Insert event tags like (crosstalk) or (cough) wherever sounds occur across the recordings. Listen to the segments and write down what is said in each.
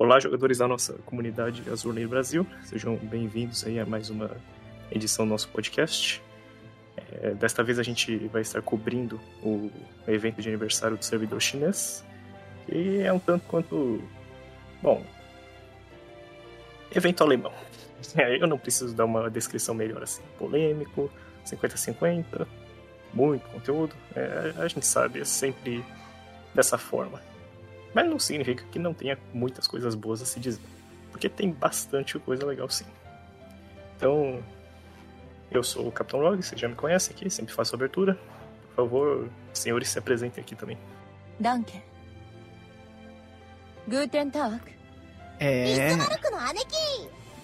Olá, jogadores da nossa comunidade Azurneiro Brasil. Sejam bem-vindos aí a mais uma edição do nosso podcast. É, desta vez a gente vai estar cobrindo o evento de aniversário do servidor chinês. E é um tanto quanto. Bom. Evento alemão. (laughs) É, eu não preciso dar uma descrição melhor assim. Polêmico, 50-50, muito conteúdo. É, a gente sabe, é sempre dessa forma. Mas não significa que não tenha muitas coisas boas a se dizer. Porque tem bastante coisa legal sim. Então, eu sou o Capitão Log, você já me conhece aqui, sempre faço abertura. Por favor, senhores, se apresentem aqui também. Danke. Guten Tag. É.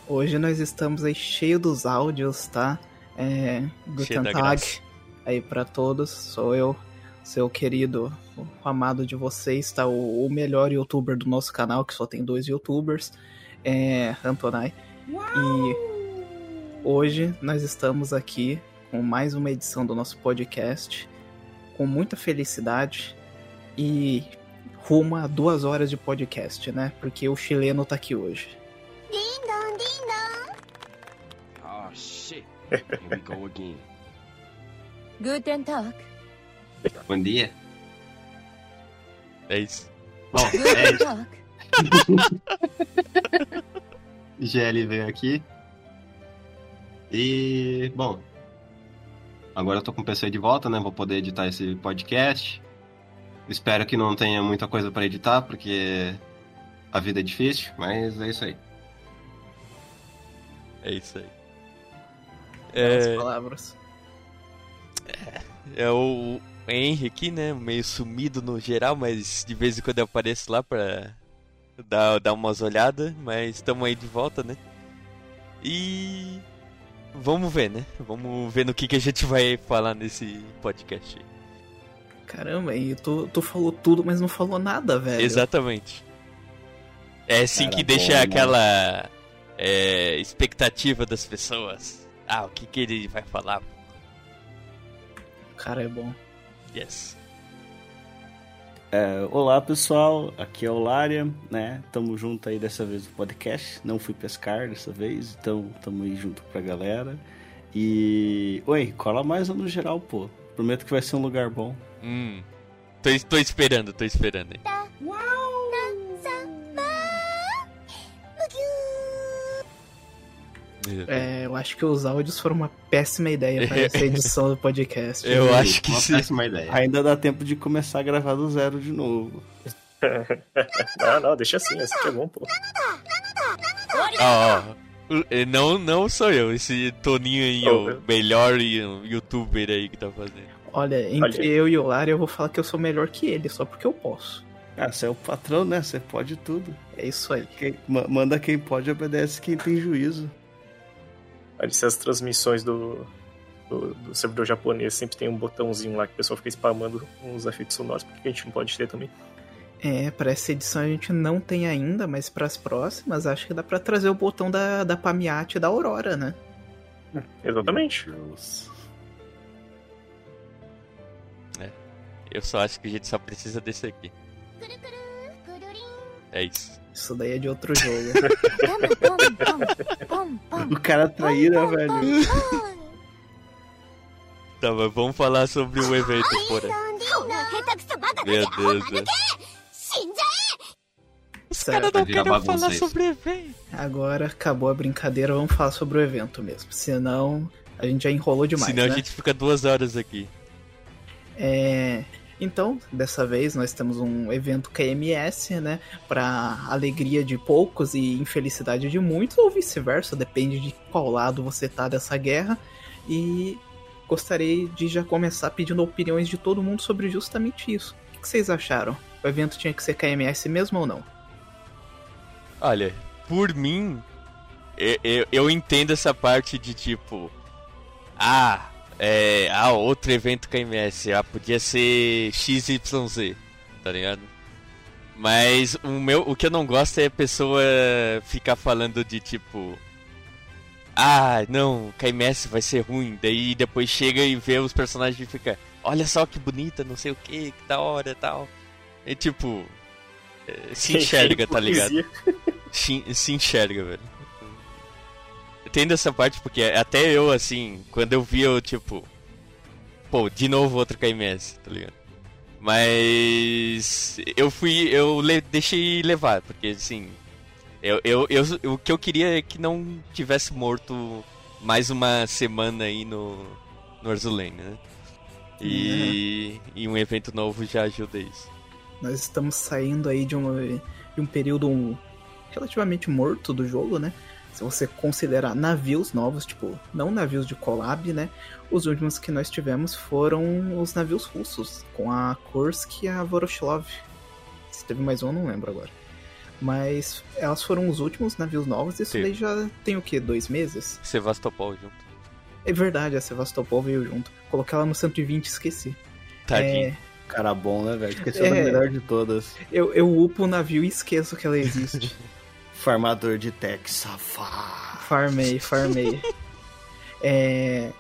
Hoje nós estamos aí cheio dos áudios, tá? É. Guten Tag. Aí para todos, sou eu, seu querido, o amado de vocês, tá? O, o, melhor youtuber do nosso canal, que só tem dois youtubers, é Antonai. Uau! E hoje nós estamos aqui com mais uma edição do nosso podcast, com muita felicidade e rumo a duas horas de podcast, né? Porque o chileno tá aqui hoje. Ding dong, ding dong. Oh shit. Here we go again. Guten Tag. Bom dia. É isso. Bom, é isso. GL (laughs) veio aqui. E, bom, agora eu tô com o PC de volta, né? Vou poder editar esse podcast. Espero que não tenha muita coisa para editar, porque a vida é difícil, mas é isso aí. É isso aí. É... palavras. É, é o Henry aqui, né? Meio sumido no geral, mas de vez em quando eu apareço lá pra dar, dar umas olhadas. Mas estamos aí de volta, né? E. Vamos ver, né? Vamos ver no que, que a gente vai falar nesse podcast. Caramba, e tu, tu falou tudo, mas não falou nada, velho. Exatamente. É assim Cara, que deixa bom, aquela é, expectativa das pessoas. Ah, o que, que ele vai falar? Cara, é bom. Yes. É, olá pessoal, aqui é o Lária, né? Tamo junto aí dessa vez no podcast. Não fui pescar dessa vez, então tamo aí junto pra galera. E. Oi, cola mais no geral, pô. Prometo que vai ser um lugar bom. Hum. Tô, tô esperando, tô esperando aí. Uau! É, eu acho que os áudios foram uma péssima ideia para (laughs) essa edição do podcast. eu acho que uma sim. péssima ideia. Ainda dá tempo de começar a gravar do zero de novo. (laughs) não, não, deixa assim, assim que é bom, pô. Ó, ó, não, não sou eu, esse Toninho aí, Oh, o melhor youtuber aí que tá fazendo. Olha, entre Olha. eu e o Lara, eu vou falar que eu sou melhor que ele, só porque eu posso. Ah, você é o patrão, né? Você pode tudo. É isso aí. Quem- ma- manda quem pode, obedece quem tem juízo. Se as transmissões do, do, do servidor japonês sempre tem um botãozinho lá que o pessoal fica spamando uns efeitos sonoros, por que a gente não pode ter também? É, pra essa edição a gente não tem ainda, mas pras próximas acho que dá pra trazer o botão da, da Pamiate e da Aurora, né? Exatamente. Deus. Eu só acho que a gente só precisa desse aqui. É isso. Isso daí é de outro jogo. (laughs) o cara traíra, velho. Tá, mas vamos falar sobre o evento, porra. Meu Deus. Né? Os caras não querem falar sobre o evento. Agora acabou a brincadeira, vamos falar sobre o evento mesmo. Senão a gente já enrolou demais. Senão né? a gente fica duas horas aqui. É. Então, dessa vez nós temos um evento KMS, né? Pra alegria de poucos e infelicidade de muitos, ou vice-versa, depende de qual lado você tá dessa guerra. E gostaria de já começar pedindo opiniões de todo mundo sobre justamente isso. O que vocês acharam? O evento tinha que ser KMS mesmo ou não? Olha, por mim, eu, eu, eu entendo essa parte de tipo. Ah, é. Ah, outro evento KMS. Ah, podia ser XYZ, tá ligado? Mas o meu, o que eu não gosto é a pessoa ficar falando de tipo. Ah, não, KMS vai ser ruim. Daí depois chega e vê os personagens e fica. Olha só que bonita, não sei o que, que da hora e tal. E tipo. é, Se (laughs) enxerga, tá ligado? Se, se enxerga, velho. Entendo essa parte porque até eu, assim, quando eu vi, eu tipo. Pô, de novo outro KMS, tá ligado? Mas. Eu fui. Eu le, deixei levar, porque assim. Eu, eu, eu, o que eu queria é que não tivesse morto mais uma semana aí no, no Arzulane, né? E, uhum. e um evento novo já ajuda isso. Nós estamos saindo aí de, uma, de um período relativamente morto do jogo, né? Se você considerar navios novos, tipo, não navios de collab, né? Os últimos que nós tivemos foram os navios russos, com a Kursk e a Voroshilov. Se teve mais um, não lembro agora. Mas elas foram os últimos navios novos, isso Sim. daí já tem o que? Dois meses? Sevastopol junto. É verdade, a Sevastopol veio junto. Coloquei ela no 120 e esqueci. Tadinho. É... Cara bom, né, velho? Esqueceu é... da melhor de todas. Eu, eu upo o navio e esqueço que ela existe. (laughs) Farmador de tech, safado. Farmei, farmei. (laughs) é...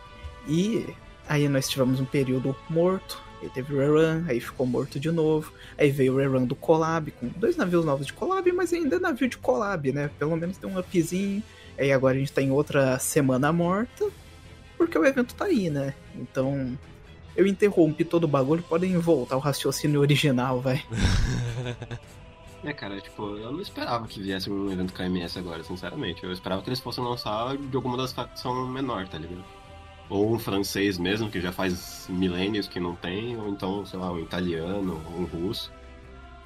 E aí nós tivemos um período morto. Aí teve o rerun, aí ficou morto de novo. Aí veio o rerun do collab, com dois navios novos de collab, mas ainda é navio de collab, né? Pelo menos tem um upzinho. Aí agora a gente tá em outra semana morta porque o evento tá aí, né? Então, eu interrompi todo o bagulho, podem voltar ao raciocínio original, vai. (laughs) É, cara, tipo, eu não esperava que viesse um evento KMS agora, sinceramente. Eu esperava que eles fossem lançar de alguma das facções menor, tá ligado? Ou um francês mesmo, que já faz milênios que não tem, ou então, sei lá, um italiano, um russo.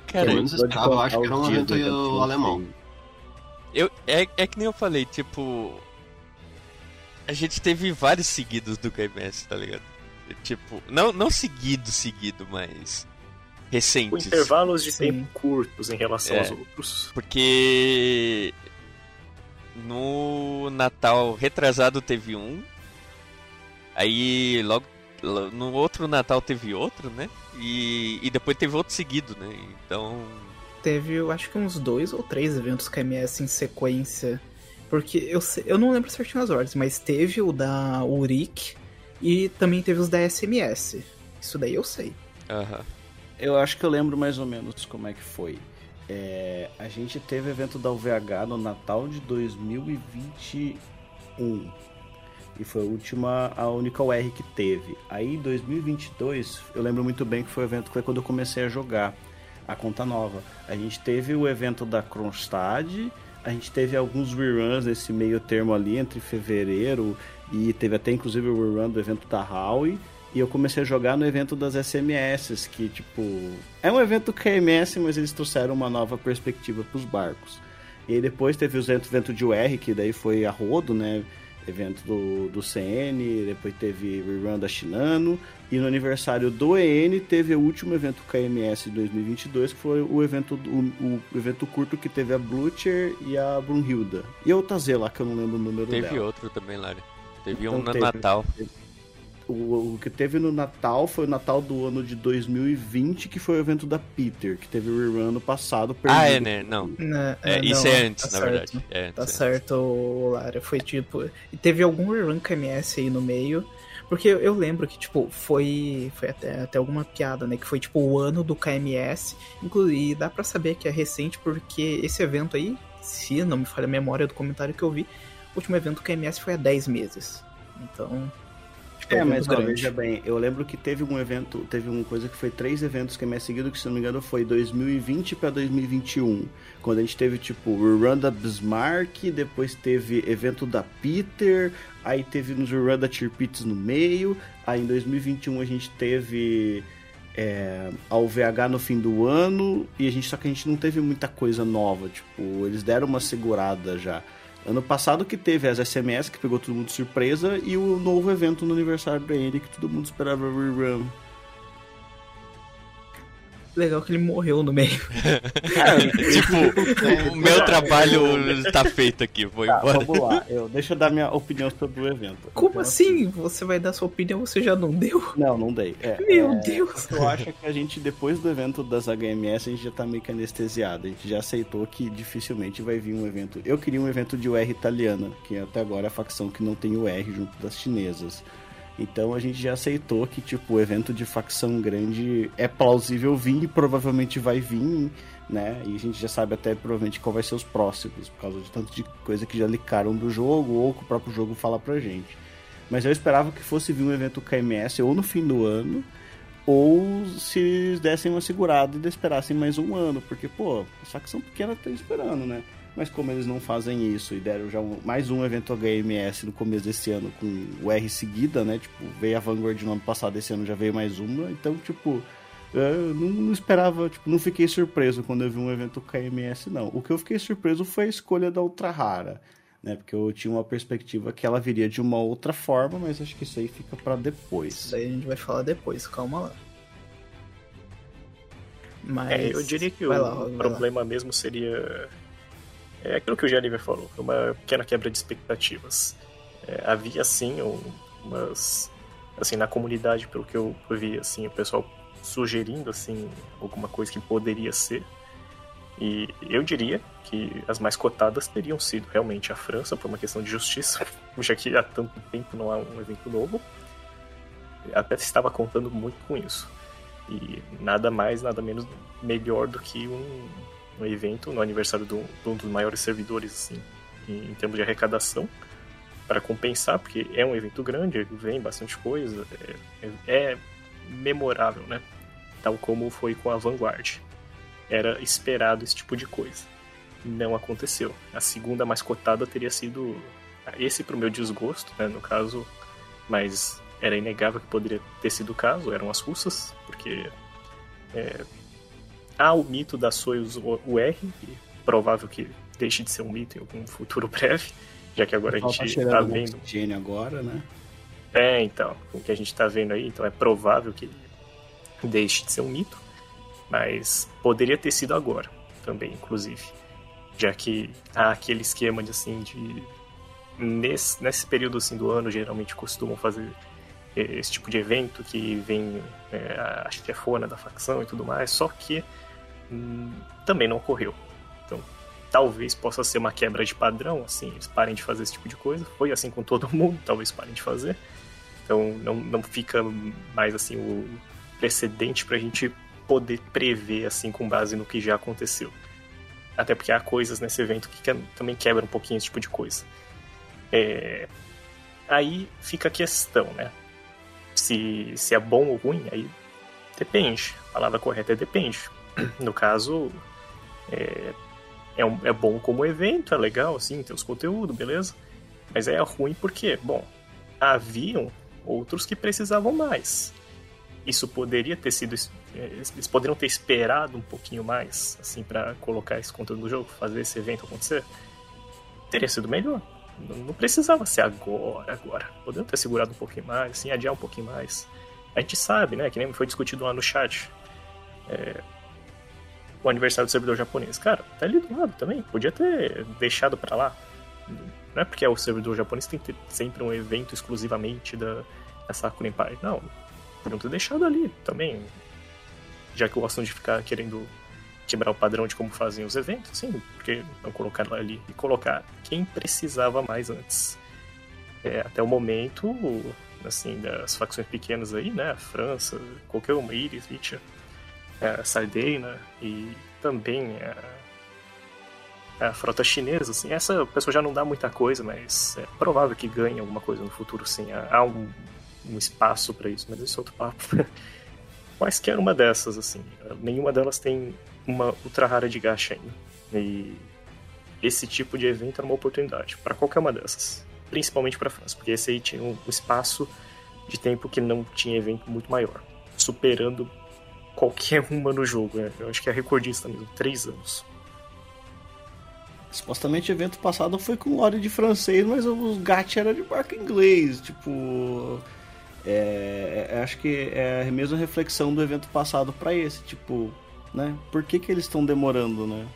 Cara, Pelo menos eu esperava, eu acho que era um evento alemão. Eu, é, é que nem eu falei, tipo, a gente teve vários seguidos do KMS, tá ligado? Tipo, não, não seguido, seguido, mas recentes. Com intervalos de Sim. tempo curtos em relação é, aos outros. Porque no Natal retrasado teve um, aí logo no outro Natal teve outro, né? E, e depois teve outro seguido, né? Então. Teve, eu acho que uns dois ou três eventos KMS em sequência porque eu, eu não lembro certinho as ordens, mas teve o da Uric e também teve os da SMS. Isso daí eu sei. Aham. Eu acho que eu lembro mais ou menos como é que foi. É, a gente teve evento da UVH no Natal de 2021. E foi a última, a única UR que teve. Aí em 2022, eu lembro muito bem que foi o evento que foi quando eu comecei a jogar a conta nova. A gente teve o evento da Kronstadt a gente teve alguns reruns nesse meio termo ali, entre fevereiro e teve até inclusive o rerun do evento da Howie. E eu comecei a jogar no evento das SMS, que tipo. É um evento KMS, mas eles trouxeram uma nova perspectiva para os barcos. E aí depois teve o evento de UR, que daí foi a rodo, né? evento do, do CN, depois teve rerun da Chinano, e no aniversário do EN teve o último evento KMS 2022, que foi o evento, o, o evento curto que teve a Blucher e a Brunhilda. E outra Z lá, que eu não lembro o número teve dela. Teve outro também, Lari. Teve então, um no teve, Natal. Teve, o, o, que teve no Natal foi o Natal do ano de 2020, que foi o evento da Peter, que teve o rerun ano passado. Ah, é, né? Não. não é, é, isso é antes, tá na certo. verdade. É, tá é certo, Lara. Foi tipo. E teve algum rerun KMS aí no meio. Porque eu lembro que, tipo, foi. Foi até, até alguma piada, né? Que foi tipo o ano do KMS. Inclusive, dá para saber que é recente, porque esse evento aí, se não me falha a memória do comentário que eu vi, o último evento do KMS foi há 10 meses. Então, é, mas ó, veja bem, eu lembro que teve um evento, teve uma coisa que foi três eventos que é seguido, que se não me engano foi 2020 para 2021. Quando a gente teve tipo o da Bismarck, depois teve evento da Peter, aí teve nos Run da Tirpitz no meio, aí em 2021 a gente teve é, a UVH no fim do ano, e a gente só que a gente não teve muita coisa nova, tipo, eles deram uma segurada já. Ano passado que teve as SMS, que pegou todo mundo de surpresa, e o novo evento no aniversário da Andy, que todo mundo esperava rerun. Legal que ele morreu no meio. (laughs) tipo, o meu trabalho tá feito aqui, vou tá, embora. Vamos lá, eu, deixa eu dar minha opinião sobre o evento. Como então, assim? Você vai dar sua opinião, você já não deu? Não, não dei. É, meu é, Deus! Eu acho que a gente, depois do evento das HMS, a gente já tá meio que anestesiado. A gente já aceitou que dificilmente vai vir um evento. Eu queria um evento de UR italiana, que até agora é a facção que não tem UR junto das chinesas. Então a gente já aceitou que, tipo, o evento de facção grande é plausível vir e provavelmente vai vir, né? E a gente já sabe até provavelmente qual vai ser os próximos, por causa de tanto de coisa que já licaram do jogo ou que o próprio jogo fala pra gente. Mas eu esperava que fosse vir um evento KMS ou no fim do ano, ou se dessem uma segurada e esperassem mais um ano, porque, pô, a facção pequena tá esperando, né? Mas como eles não fazem isso e deram já um, mais um evento HMS no começo desse ano com o R seguida, né? Tipo, veio a Vanguard no ano passado, esse ano já veio mais uma. Então, tipo, eu não, não, esperava, tipo, não fiquei surpreso quando eu vi um evento KMS, não. O que eu fiquei surpreso foi a escolha da Ultra Rara, né? Porque eu tinha uma perspectiva que ela viria de uma outra forma, mas acho que isso aí fica para depois. Isso aí a gente vai falar depois, calma lá. Mas... É, eu diria que o lá, problema lá. mesmo seria é aquilo que o Janiver falou, uma pequena quebra de expectativas. É, havia sim umas assim na comunidade pelo que eu vi assim o pessoal sugerindo assim alguma coisa que poderia ser. E eu diria que as mais cotadas teriam sido realmente a França por uma questão de justiça (laughs) já que há tanto tempo não há um evento novo. Até estava contando muito com isso. E nada mais nada menos melhor do que um no evento, no aniversário de um dos maiores servidores assim, em, em termos de arrecadação, para compensar, porque é um evento grande, vem bastante coisa, é, é, memorável, né? Tal como foi com a Vanguard. Era esperado esse tipo de coisa. Não aconteceu. A segunda mais cotada teria sido esse para o meu desgosto, né, no caso, mas era inegável que poderia ter sido o caso, eram as russas, porque é, há o mito da Soyuz UR, e provável que deixe de ser um mito em algum futuro (laughs) breve, já que agora a gente tá, tá vendo. Oxigênio agora, né? É, então, o que a gente tá vendo aí, então é provável que deixe de ser um mito, mas poderia ter sido agora também, inclusive, já que há aquele esquema de assim de nesse, nesse período assim do ano geralmente costumam fazer esse tipo de evento que vem é, a chefona da facção e tudo mais, só que Hum, também não ocorreu. Então, talvez possa ser uma quebra de padrão, assim, eles parem de fazer esse tipo de coisa. Foi assim com todo (laughs) mundo, talvez parem de fazer. Então, não, não fica mais assim o precedente para a gente poder prever assim com base no que já aconteceu. Até porque há coisas nesse evento que também quebram um pouquinho esse tipo de coisa. É... Aí fica a questão, né? Se, se é bom ou ruim, aí depende. A palavra correta é depende. (clears throat) No caso, é, é, um, é bom como evento, é legal, assim, tem os conteúdos, beleza? Mas é ruim porque, bom, haviam outros que precisavam mais. Isso poderia ter sido. É, eles poderiam ter esperado um pouquinho mais, assim, para colocar esse conteúdo no jogo, fazer esse evento acontecer. Teria sido melhor. Não precisava ser agora, agora. Poderiam ter segurado um pouquinho mais, assim, adiar um pouquinho mais. A gente sabe, né, que nem foi discutido lá no chat. É, o aniversário do servidor japonês. Cara, tá ali do lado também. Podia ter deixado para lá. Não é porque é o servidor japonês tem que ter sempre um evento exclusivamente da, da Sakura Empire. Não. Podiam ter deixado ali também. Já que gostam de ficar querendo quebrar o padrão de como fazem os eventos, sim, porque não colocar lá ali e colocar quem precisava mais antes. É, até o momento, assim, das facções pequenas aí, né? A França, qualquer uma, Iris, Litia, é, Sardeina e também a, é, a, frota chinesa, assim, essa pessoa já não dá muita coisa, mas é provável que ganhe alguma coisa no futuro, sim. Há um, um espaço para isso, mas esse é outro papo. (laughs) Quaisquer uma dessas, assim, nenhuma delas tem uma ultra rara de gacha ainda. E esse tipo de evento era uma oportunidade para qualquer uma dessas, principalmente para a França, porque esse aí tinha um espaço de tempo que não tinha evento muito maior, superando qualquer uma no jogo. Né? Eu acho que é recordista mesmo, três anos. Supostamente o evento passado foi com lore de francês, mas os gatos era de barco inglês. Tipo. É, é, acho que é a mesma reflexão do evento passado para esse. Tipo, né? Por que, que eles estão demorando, né?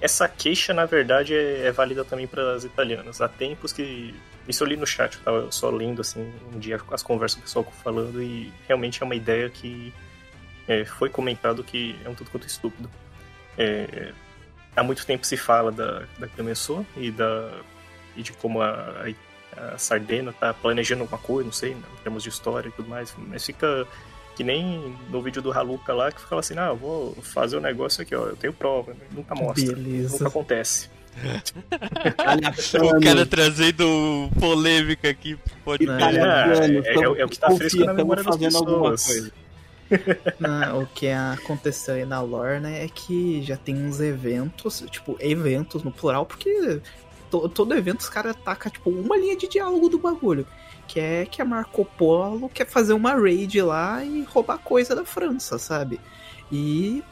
Essa queixa, na verdade, é, é válida também para as italianas. Há tempos que. Isso eu li no chat, eu tava só lendo assim, um dia as conversas do pessoal falando, e realmente é uma ideia que é, foi comentado que é um tudo quanto estúpido. É, há muito tempo se fala da, da Clemenceau e, da, e de como a, a Sardena tá planejando alguma coisa, não sei, né, em termos de história e tudo mais, mas fica que nem no vídeo do Haluka lá, que ficava assim, ah, eu vou fazer o um negócio aqui, ó, eu tenho prova, nunca mostra, Beleza. nunca acontece. (laughs) o cara trazendo polêmica aqui pode é, é, é, é, o que tá fresco na memória das pessoas. Não, (laughs) o que aconteceu aí na lore, né, é que já tem uns eventos, tipo, eventos no plural, porque to, todo evento os caras atacam, tipo, uma linha de diálogo do bagulho. Que é que a Marco Polo quer fazer uma raid lá e roubar coisa da França, sabe? E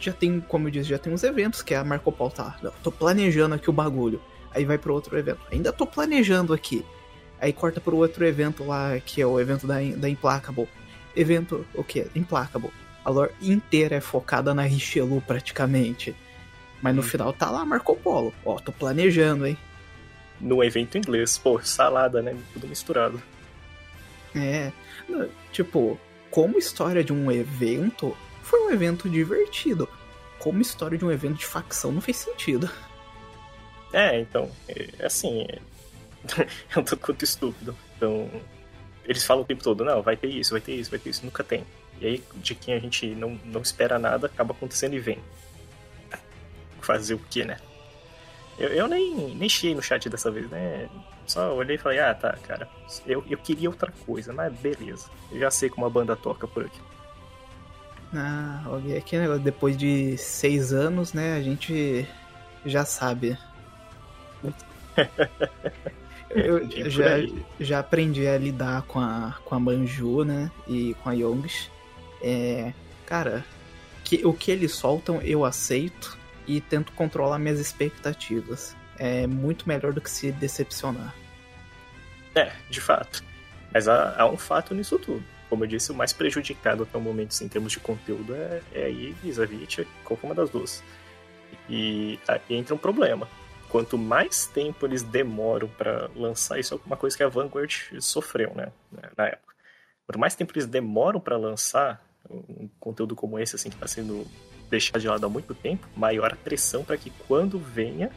já tem, como eu disse, já tem uns eventos que a Marco Polo tá, tô planejando aqui o bagulho. Aí vai pro outro evento. Ainda tô planejando aqui. Aí corta pro outro evento lá, que é o evento da, da Implacable. Evento, o que? Implacable. A lore inteira é focada na Richelieu praticamente. Mas no hum. final tá lá Marco Polo. Ó, tô planejando, hein? No evento inglês, pô, salada, né? Tudo misturado. É. Tipo, como história de um evento, foi um evento divertido. Como história de um evento de facção, não fez sentido. É, então, é, assim, é, (laughs) é um tanto quanto estúpido. Então, eles falam o tempo todo, não, vai ter isso, vai ter isso, vai ter isso, nunca tem. E aí, de quem a gente não, não espera nada, acaba acontecendo e vem. Fazer o que, né? Eu, eu nem, nem chiei no chat dessa vez, né? Só olhei e falei, ah, tá, cara, eu, eu queria outra coisa, mas beleza. Eu já sei como a banda toca por aqui. Ah, ok, aqui negócio, depois de seis anos, né, a gente já sabe. (laughs) Eu já, já aprendi a lidar com a, com a Manju, né? E com a Yongs. É, cara, que, o que eles soltam eu aceito e tento controlar minhas expectativas. É muito melhor do que se decepcionar. É, de fato. Mas há, há um fato nisso tudo. Como eu disse, o mais prejudicado até o momento assim, em termos de conteúdo é, é a Iris, a Vit, qualquer uma das duas. E aí entra um problema quanto mais tempo eles demoram para lançar, isso é uma coisa que a Vanguard sofreu, né, na época. Quanto mais tempo eles demoram para lançar um conteúdo como esse, assim, que está sendo deixado de lado há muito tempo, maior a pressão para que quando venha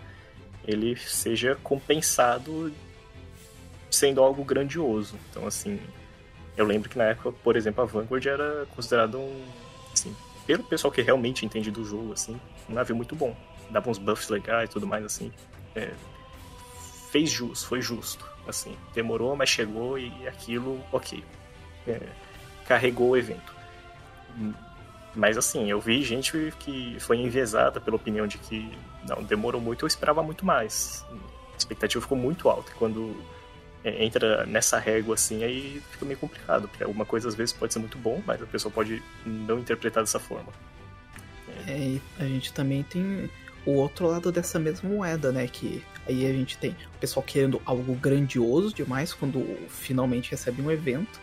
ele seja compensado sendo algo grandioso. Então, assim, eu lembro que na época, por exemplo, a Vanguard era considerado um, assim, pelo pessoal que realmente entende do jogo, assim, um navio muito bom dava uns buffs legais e tudo mais, assim. É, fez jus, foi justo, assim. Demorou, mas chegou e aquilo, ok. É, carregou o evento. Mas assim, eu vi gente que foi enviesada pela opinião de que não, demorou muito, eu esperava muito mais. A expectativa ficou muito alta. Quando é, entra nessa régua assim, aí fica meio complicado, porque alguma coisa às vezes pode ser muito bom, mas a pessoa pode não interpretar dessa forma. É, a gente também tem o outro lado dessa mesma moeda, né? Que aí a gente tem o pessoal querendo algo grandioso demais quando finalmente recebe um evento.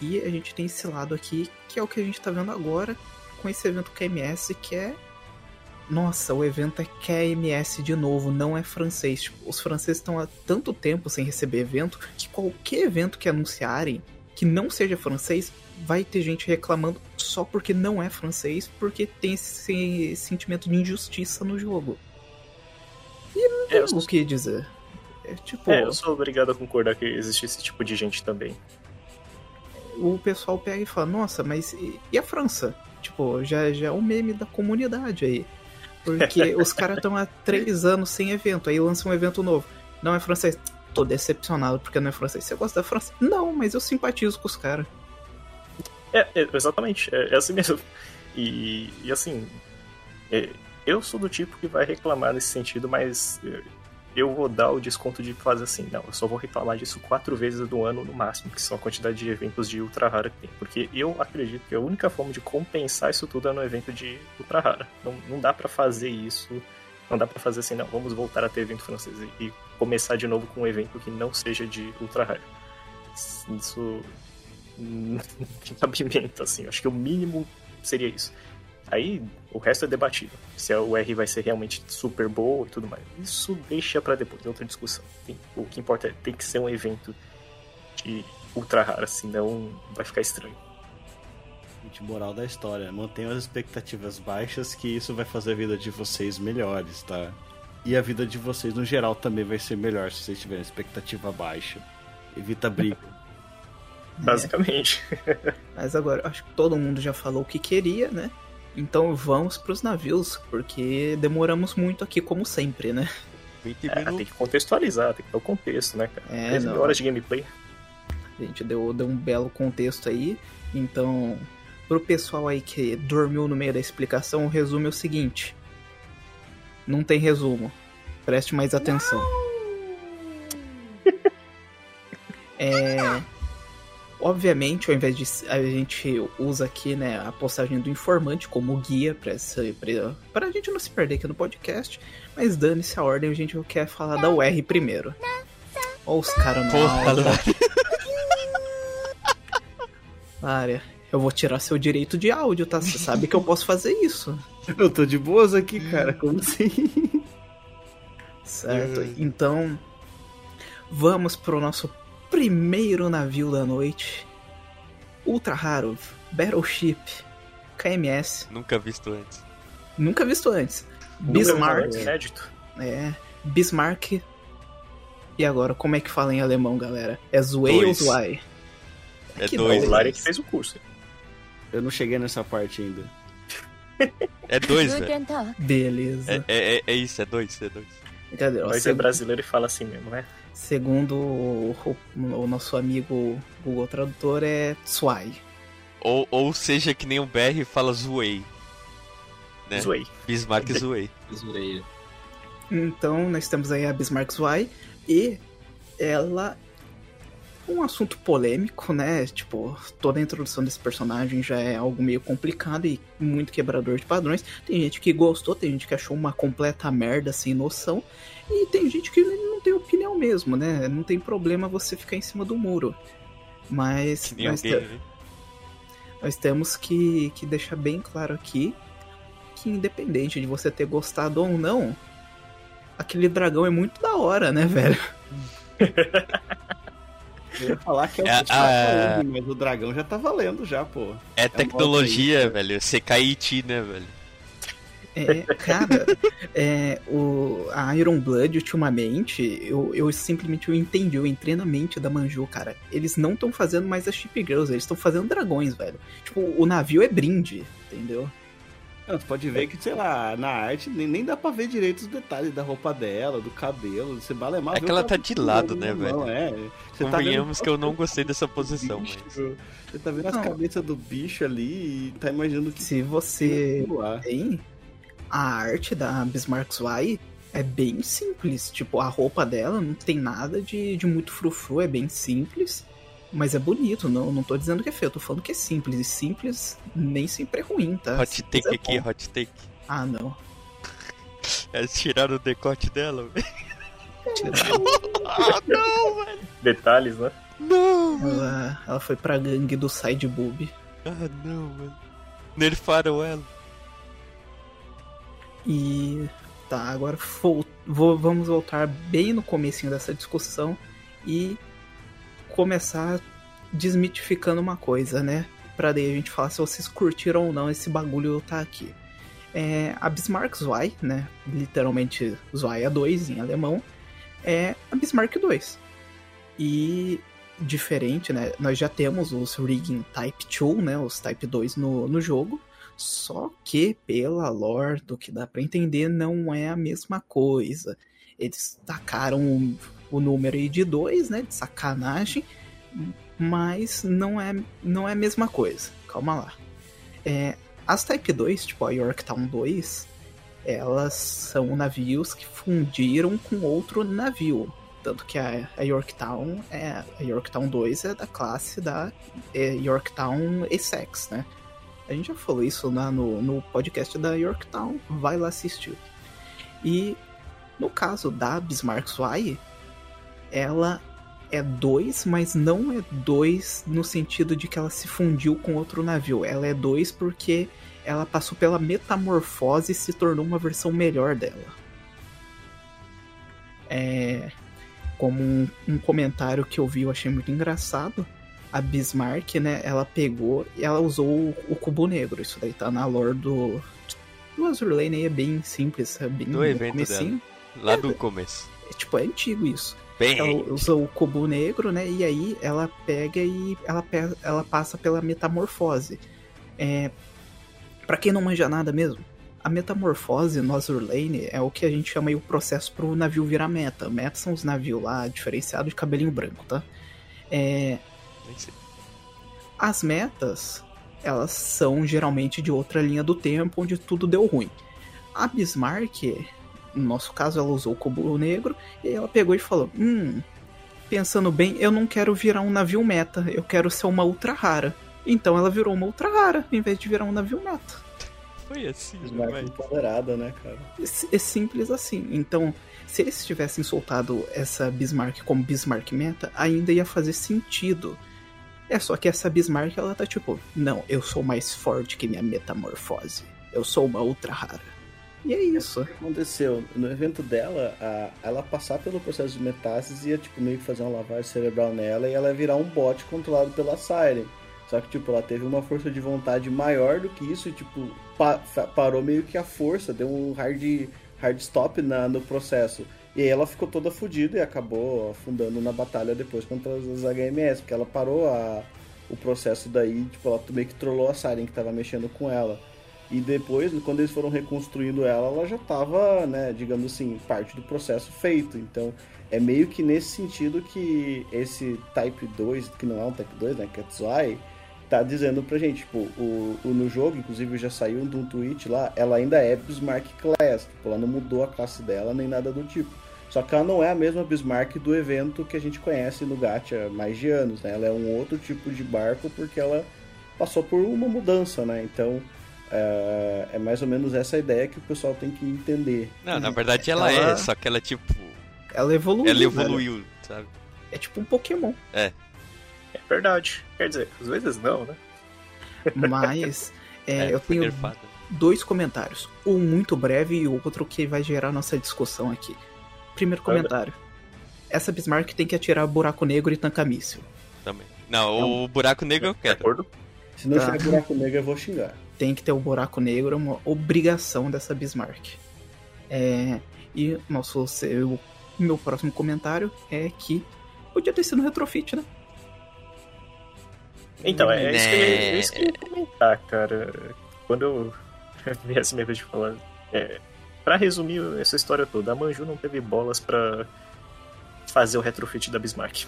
E a gente tem esse lado aqui, que é o que a gente tá vendo agora com esse evento KMS, que é. Nossa, o evento é KMS de novo, não é francês. Tipo, os franceses estão há tanto tempo sem receber evento que qualquer evento que anunciarem que não seja francês vai ter gente reclamando só porque não é francês, porque tem esse sentimento de injustiça no jogo. E não tem é, o que dizer. É, tipo, é, eu sou obrigado a concordar que existe esse tipo de gente também. O pessoal pega e fala, nossa, mas e, e a França? Tipo, já, já é um meme da comunidade aí. Porque (laughs) os caras estão há três anos sem evento, aí lançam um evento novo. Não é francês. Tô decepcionado porque não é francês. Você gosta da França? Não, mas eu simpatizo com os caras. É, é, exatamente, é, é, assim mesmo. E, e assim, é, eu sou do tipo que vai reclamar nesse sentido, mas é, eu vou dar o desconto de fazer assim, não, eu só vou reclamar disso quatro vezes no ano no máximo, que são a quantidade de eventos de ultra rara que tem. Porque eu acredito que a única forma de compensar isso tudo é no evento de ultra rara. Não, não dá para fazer isso, não dá para fazer assim, não, vamos voltar a ter evento francês e começar de novo com um evento que não seja de ultra rara. Isso (laughs) de cabimento, assim. Acho que o mínimo seria isso. Aí o resto é debatível. Se a UR vai ser realmente super boa e tudo mais. Isso deixa para depois, outra discussão. O que importa é tem que ser um evento de ultra raro, senão vai ficar estranho. Gente, moral da história, mantenham as expectativas baixas que isso vai fazer a vida de vocês melhores, tá? E a vida de vocês, no geral, também vai ser melhor se vocês tiverem expectativa baixa. Evita briga. (laughs) Basicamente. (laughs) Mas agora, acho que todo mundo já falou o que queria, né? Então vamos pros navios, porque demoramos muito aqui, como sempre, né? 20 É, tem que contextualizar, tem que dar o contexto, né, cara? É, 13 não. horas de gameplay. A gente deu, deu um belo contexto aí. Então, pro pessoal aí que dormiu no meio da explicação, o resumo é o seguinte: não tem resumo. Preste mais atenção. (laughs) É. Obviamente, ao invés de a gente usa aqui né, a postagem do informante como guia para para a gente não se perder aqui no podcast, mas dane-se a ordem, a gente quer falar da UR primeiro. Olha os caras no Porra, áudio. Área, eu vou tirar seu direito de áudio, tá? Você sabe que eu posso fazer isso. (laughs) Eu tô de boas aqui, cara. Como assim? (laughs) Certo? Uhum. Então, vamos pro nosso primeiro navio da noite. Ultra raro, Battleship, KMS, Nunca visto antes. nunca visto antes. Bismarck, nada Inédito. é, Bismarck. E agora, como é que fala em alemão, galera? É Zwei ou. Zwei? É Que dois. O bom. Lari que fez o curso. Eu não cheguei nessa parte ainda. É dois, velho. Beleza. É, é, é, é, isso, é dois, é dois. Entendeu? Mas é brasileiro e fala assim mesmo, né? Segundo o, o, o nosso amigo Google Tradutor, é Swai. Ou, ou seja, que nem o BR fala Zuei. Né? Zuei. Bismarck Zuei. Zuei. Então, nós temos aí a Bismarck Zuei e ela um assunto polêmico, né? Tipo, toda a introdução desse personagem já é algo meio complicado e muito quebrador de padrões. Tem gente que gostou, tem gente que achou uma completa merda sem noção, e tem gente que não tem opinião mesmo, né? Não tem problema você ficar em cima do muro. Mas Que nem nós, te- nós temos que, que deixar bem claro aqui que independente de você ter gostado ou não, aquele dragão é muito da hora, né, velho? (laughs) Eu ia falar que é o É, que tá a- valendo, mas o dragão já tá valendo já, pô. É tecnologia, moto aí, velho. CKIT, né, velho? É, cara, é, o, a Iron Blood ultimamente, eu, eu simplesmente eu entendi, eu entrei na mente da Manju, cara. Eles não estão fazendo mais as Chip Girls, eles estão fazendo dragões, velho. Tipo, o navio é brinde, entendeu? Não, tu pode ver que, sei lá, na arte nem, nem dá pra ver direito os detalhes da roupa dela, do cabelo. Você bala É que ela tá de lado, né, Não, velho? é. Você tá Convenhamos vendo que eu não (laughs) gostei dessa posição, bicho, mas. Você tá vendo as Não. cabeças do bicho ali e tá imaginando que Se você tem, a arte da Bismarck Zwei é bem simples. Tipo, a roupa dela não tem nada de, de muito frufru, é bem simples. Mas é bonito, não, não tô dizendo que é feio, eu tô falando que é simples. E simples nem sempre é ruim, tá? Hot Simples take é aqui, bom. hot take. Ah, não. (laughs) É tirar o decote dela, (laughs) velho. Detalhes, né? Não, velho. Ela, ela foi pra gangue do side boob. Ah, não, velho. Nerfaram ela. E tá, agora vou- vamos voltar bem no comecinho dessa discussão e começar desmitificando uma coisa, né? Pra daí a gente falar se vocês curtiram ou não esse bagulho tá aqui. É, a Bismarck Zwei, né? Literalmente Zwei 2 em alemão, é a Bismarck 2. E diferente, né? Nós já temos os rigging Type 2, né? Os Type 2 no, no jogo. Só que, pela lore, do que dá pra entender, não é a mesma coisa. Eles tacaram o, número aí de 2, né? De sacanagem. Mas não é, não é a mesma coisa. Calma lá. É, as Type 2, tipo a Yorktown 2, elas são navios que fundiram com outro navio. Tanto que a, a Yorktown é a Yorktown 2 é da classe da é, Yorktown Essex, né? A gente já falou isso lá no, no podcast da Yorktown, vai lá assistir. E no caso da Bismarck Zwei, ela é dois, mas não é dois no sentido de que ela se fundiu com outro navio. Ela é dois porque ela passou pela metamorfose e se tornou uma versão melhor dela. É, como um, um comentário que eu vi, eu achei muito engraçado. A Bismarck, né, ela pegou e ela usou o, o cubo negro. Isso daí tá na lore do. Do Azur Lane aí é bem simples, é bem Do evento comecinho. Lá do começo. É, tipo, é antigo isso. Bem, Ela usa o Kobu negro, né? E aí ela pega e ela, ela passa pela metamorfose. É, para quem não manja nada mesmo, a metamorfose no Azur Lane é o que a gente chama aí o processo pro navio virar meta. Meta são os navios lá diferenciados de cabelinho branco, tá? É, as metas, elas são geralmente de outra linha do tempo, onde tudo deu ruim. A Bismarck, no nosso caso, ela usou o Kobu negro, e aí ela pegou e falou: Hum, pensando bem, eu não quero virar um navio meta, eu quero ser uma ultra rara. Então ela virou uma ultra rara, em vez de virar um navio meta. Foi assim, Bismarck vai. empoderada, né, cara? É simples assim. Então, se eles tivessem soltado essa Bismarck como Bismarck meta, ainda ia fazer sentido. É só que essa Bismarck, ela tá tipo, não, eu sou mais forte que minha metamorfose. Eu sou uma ultra rara. E é isso. O que aconteceu? No evento dela, a- ela passar pelo processo de metástase ia, tipo, meio que fazer uma lavagem cerebral nela e ela ia virar um bot controlado pela Siren. Só que, tipo, ela teve uma força de vontade maior do que isso e, tipo, pa- parou meio que a força, deu um hard, hard stop na, no processo. E aí ela ficou toda fodida e acabou afundando na batalha depois contra as HMS, porque ela parou a, o processo daí, tipo, ela meio que trollou a Siren que tava mexendo com ela. E depois, quando eles foram reconstruindo ela, ela já estava, né, digamos assim, parte do processo feito. Então, é meio que nesse sentido que esse Type 2, que não é um Type 2, né, que é tá dizendo pra gente, tipo, o, o- no jogo, inclusive já saiu de um tweet lá, ela ainda é Bismarck Class, tipo, ela não mudou a classe dela nem nada do tipo. Só que ela não é a mesma Bismarck do evento que a gente conhece no Gacha há mais de anos, né? Ela é um outro tipo de barco porque ela passou por uma mudança, né? Então, é, é mais ou menos essa ideia que o pessoal tem que entender. Não, na verdade ela, Ela- é, só que ela, tipo, Ela evoluiu. ela velho. evoluiu, sabe? É tipo um Pokémon. É verdade. Quer dizer, às vezes não, né? Mas (laughs) é, eu foi tenho nerfada. dois comentários. Um muito breve e o outro que vai gerar nossa discussão aqui. Primeiro comentário. Essa Bismarck tem que atirar buraco negro e tancar míssil. também. Não, o buraco negro eu quero. Se não Tá. tiver buraco negro, eu vou xingar. Tem que ter o buraco negro, é uma obrigação dessa Bismarck. É, e nosso, seu, meu próximo comentário é que podia ter sido um retrofit, né? Então, é, é isso que eu, ia- Né. é isso que eu ia comentar, cara. Quando eu (laughs) vi essa minha vez de falar. É, pra resumir essa história toda, a Manju não teve bolas pra fazer o retrofit da Bismarck.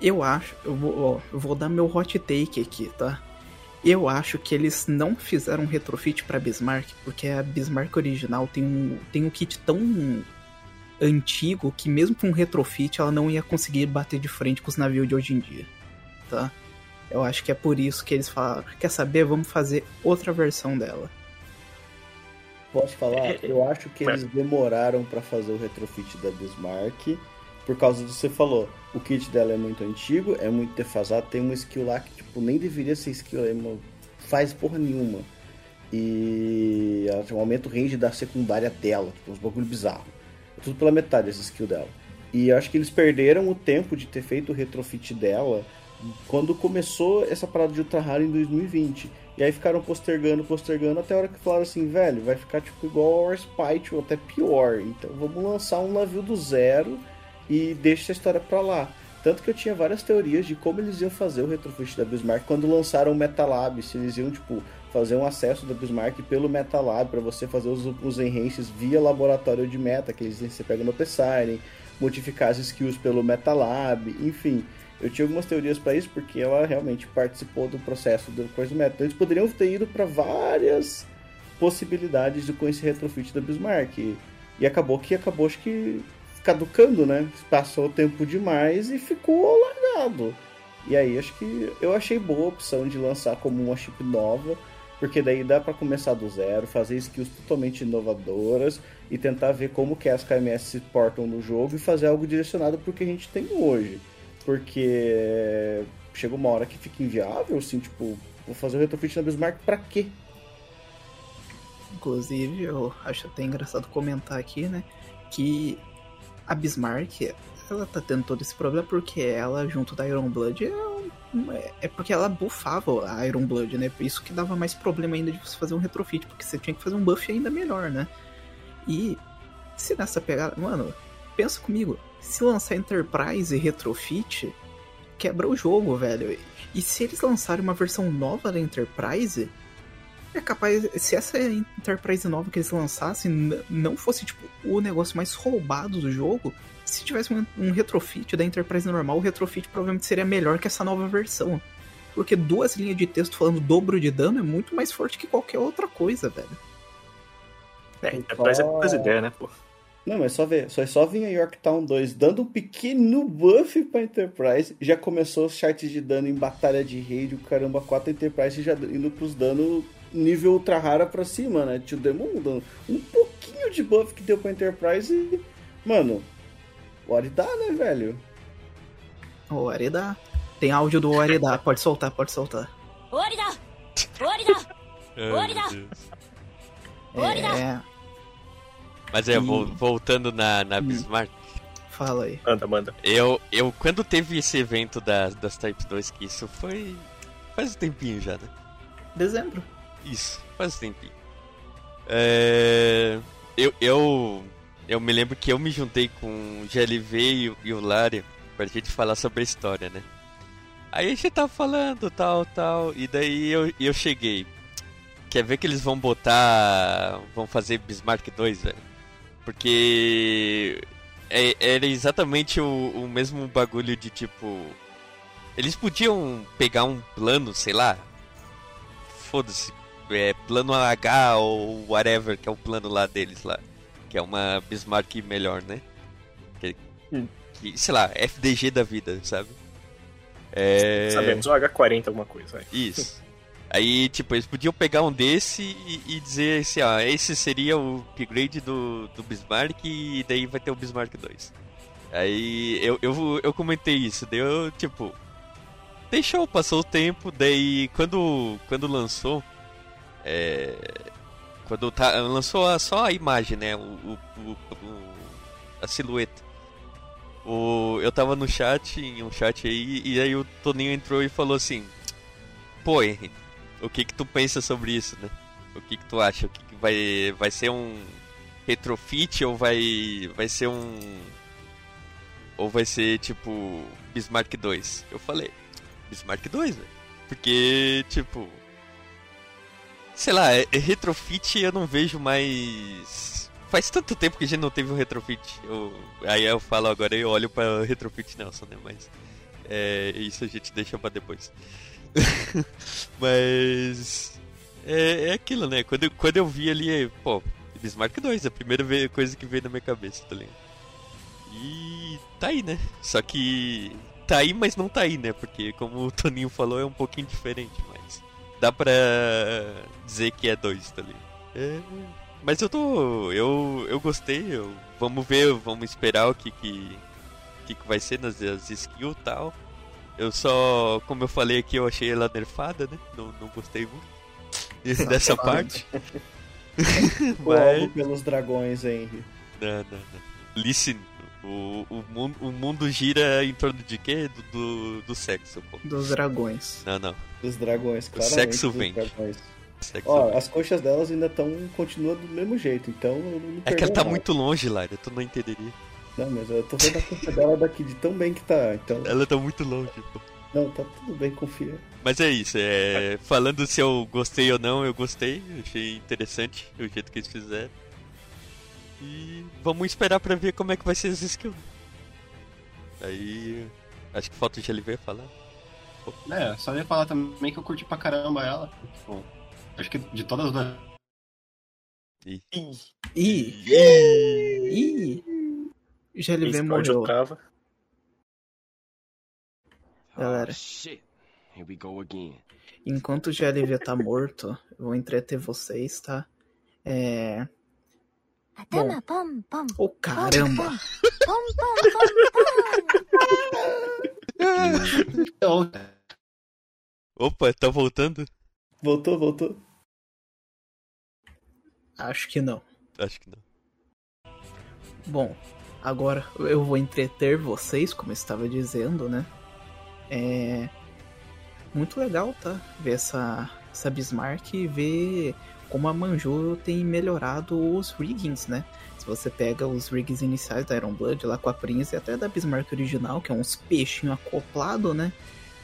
Eu acho, eu vou, ó, eu vou dar meu hot take aqui, tá? Eu acho que eles não fizeram um retrofit pra Bismarck, porque a Bismarck original tem um, tem um kit tão antigo que mesmo com um retrofit ela não ia conseguir bater de frente com os navios de hoje em dia, tá? Eu acho que é por isso que eles falaram, quer saber, vamos fazer outra versão dela. Posso falar? É, Eu acho que eles demoraram pra fazer o retrofit da Bismarck por causa do que você falou. O kit dela é muito antigo, é muito defasado, tem uma skill lá que tipo, nem deveria ser skill, é uma- faz porra nenhuma. E ela tem um aumento range da secundária dela, tipo, uns bagulho bizarro. É tudo pela metade essa skill dela. E eu acho que eles perderam o tempo de ter feito o retrofit dela quando começou essa parada de Ultra Raro em 2020. E aí ficaram postergando, postergando, até a hora que falaram assim, velho, vai ficar tipo igual ao Warspite ou até pior. Então vamos lançar um navio do zero e deixa essa história pra lá. Tanto que eu tinha várias teorias de como eles iam fazer o retrofit da Bismarck quando lançaram o Metalab. Se eles iam, tipo, fazer um acesso da Bismarck pelo Metalab para você fazer os, os enhances via laboratório de meta, que eles você pega no P-Siren, modificar as skills pelo Metalab, enfim. Eu tinha algumas teorias para isso porque ela realmente participou do processo do coisa do meta. Então, eles poderiam ter ido para várias possibilidades de com esse retrofit da Bismarck. E acabou que acabou acho que caducando, né? Passou o tempo demais e ficou largado. E aí acho que eu achei boa a opção de lançar como uma chip nova, porque daí dá para começar do zero, fazer skills totalmente inovadoras e tentar ver como que as KMS se portam no jogo e fazer algo direcionado pro que a gente tem hoje. Porque chega uma hora que fica inviável, assim, tipo, vou fazer o retrofit na Bismarck pra quê? Inclusive, eu acho até engraçado comentar aqui, né? Que a Bismarck, ela tá tendo todo esse problema porque ela, junto da Iron Blood, é, é- é porque ela buffava a Iron Blood, né? Por isso que dava mais problema ainda de você fazer um retrofit, porque você tinha que fazer um buff ainda melhor, né? E se nessa pegada. Mano, pensa comigo. Se lançar Enterprise e Retrofit, quebra o jogo, velho. E se eles lançarem uma versão nova da Enterprise, é capaz. Se essa Enterprise nova que eles lançassem não fosse, tipo, o negócio mais roubado do jogo, se tivesse um, um retrofit da Enterprise normal, o retrofit provavelmente seria melhor que essa nova versão. Porque duas linhas de texto falando dobro de dano é muito mais forte que qualquer outra coisa, velho. É, Enterprise é boas ideias, né, pô? Não, mas só ver, só, só vinha Yorktown 2 dando um pequeno buff pra Enterprise, já começou os charts de dano em batalha de raid, o caramba, 4 Enterprise já indo pros danos nível ultra rara pra cima, né? Tio Demon dando um pouquinho de buff que deu pra Enterprise e, mano, Ori dá, né, velho? O Ori dá. Tem áudio do Ori dá, pode soltar, pode soltar. Ori dá! Ori dá! (laughs) Ori dá! Ori dá! É, Mas é, vol- voltando na, na Bismarck, fala aí. Manda, manda. eu, eu quando teve esse evento das, das Type 2, que isso foi. faz um tempinho já, né? Dezembro. Isso, faz tempinho. É, eu, eu, eu me lembro que eu me juntei com o GLV e, o- e o Lari pra gente falar sobre a história, né? Aí a gente tava falando, tal, tal, e daí eu, eu cheguei. Quer ver que eles vão botar. vão fazer Bismarck 2, velho? Porque. é- era exatamente o, o mesmo bagulho de tipo. Eles podiam pegar um plano, sei lá. Foda-se. É, plano H ou whatever, que é o plano lá deles lá. Que é uma Bismarck melhor, né? Que, Hum. que, sei lá, FDG da vida, sabe? É... Sabemos, o H40 alguma coisa. Aí. Isso. Aí, tipo, eles podiam pegar um desse e, e dizer assim, ó, esse seria o upgrade do, do Bismarck e daí vai ter o Bismarck 2. Aí eu, eu, eu comentei isso, daí eu, tipo, deixou, passou o tempo, daí quando, quando lançou, é, quando tá, lançou a- só a imagem, né, o, o- o- a silhueta. O, eu tava no chat, em um chat aí, e aí o Toninho entrou e falou assim: Pô, Henry, o que que tu pensa sobre isso, né? O que que tu acha? O que, que vai, vai ser um retrofit ou vai, vai ser um. Ou vai ser tipo Bismarck 2? Eu falei: Bismarck 2, velho. Porque, tipo. Sei lá, é- é retrofit eu não vejo mais. Faz tanto tempo que a gente não teve um retrofit. Eu, aí eu falo agora eu olho pra retrofit Nelson, né? Mas. É, isso a gente deixa pra depois. (laughs) Mas. É, é aquilo, né? Quando, eu- quando eu vi ali, pô, Bismarck 2, a primeira coisa que veio na minha cabeça, tá ligado? E tá aí, né? Só que. Tá aí, mas não tá aí, né? Porque, como o Toninho falou, é um pouquinho diferente, mas. Dá pra dizer que é 2, tá ligado? É, mas eu tô. Eu, eu gostei, eu, vamos ver, vamos esperar o que que, que, que vai ser nas as skills e tal. Eu só, como eu falei aqui, eu achei ela nerfada, né? Não, não gostei muito dessa parte. (laughs) (laughs) O Mas. pelos dragões, Henry. Não, não, não. Listen, o, o, mundo, o mundo gira em torno de quê? Do, do, do sexo, pô. Dos dragões. Não, não. Dos dragões, claramente. sexo dos vende. dragões. Sexo. Ó, as coxas delas ainda estão. continuam do mesmo jeito, então. não- não é que ela tá nada. muito longe, Lara, tu não entenderia. Não, mas eu tô vendo a coxa dela daqui de tão bem que tá. Então. Ela tá muito longe, pô. Não, tá tudo bem, confia. Mas é isso, é... falando se eu gostei ou não, eu gostei, eu achei interessante o jeito que eles fizeram. E vamos esperar pra ver como é que vai ser as skills. Aí, acho que falta o GLV falar. É, só ia falar também que eu curti pra caramba ela. Tipo, Acho que de todas as da... Ih. Ih. Ih. Galera. Ah, ele Here we go Galera. Enquanto o GLV tá morto, eu vou entreter vocês, tá? É. Bom, oh, caramba! (laughs) Então, Opa, tá voltando? Voltou, voltou. Acho que não. Acho que não. Bom, agora eu vou entreter vocês, como eu estava dizendo, né? É. Muito legal, tá? Ver essa, essa Bismarck e ver como a Manjo tem melhorado os riggings, né? Se você pega os rigs iniciais da Iron Blood, lá com a Prince e até da Bismarck original, que é uns peixinhos acoplados, né?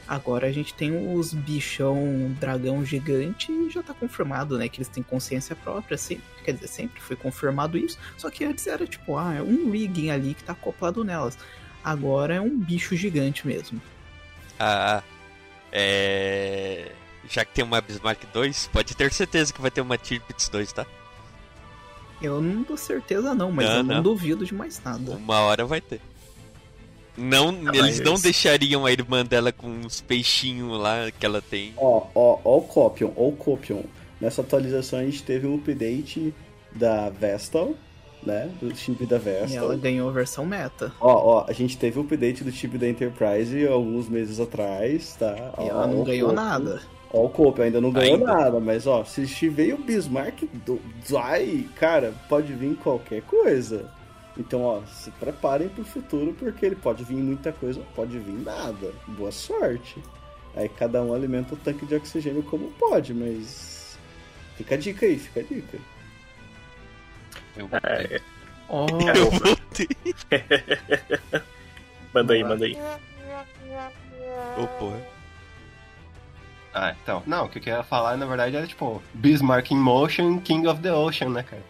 Agora a gente tem os bichão dragão gigante e já tá confirmado, né? Que eles têm consciência própria, assim. Quer dizer, sempre foi confirmado isso. Só que antes era tipo, ah, é um rigging ali que tá acoplado nelas. Agora é um bicho gigante mesmo. Ah, é. Já que tem uma Bismarck 2, pode ter certeza que vai ter uma Tirpitz 2, tá? Eu não dou certeza não, mas não, eu não, não, duvido de mais nada. Uma hora vai ter. Não, ah, eles não deixariam a irmã dela com uns peixinhos lá que ela tem. Ó, ó, ó o Copion, ó o Copion. Nessa atualização a gente teve um update da Vestal, né? Do chip da Vestal. E ela ganhou a versão meta. Ó, ó, a gente teve o update do chip da Enterprise alguns meses atrás, tá? E ó, ela não ganhou nada. Ó, o Cope ainda não ganhou ainda. nada, mas ó, se veio o Bismarck do Zai, cara, pode vir qualquer coisa. Então, ó, se preparem pro futuro, porque ele pode vir muita coisa, pode vir nada. Boa sorte. Aí cada um alimenta o tanque de oxigênio como pode, mas. Fica a dica aí, fica a dica. Eu É... Oh, eu voltei. (laughs) manda aí, manda aí. Ô, oh, porra. Ah, então. Não, o que eu queria falar, na verdade, era tipo Bismarck in Motion, King of the Ocean, né, cara?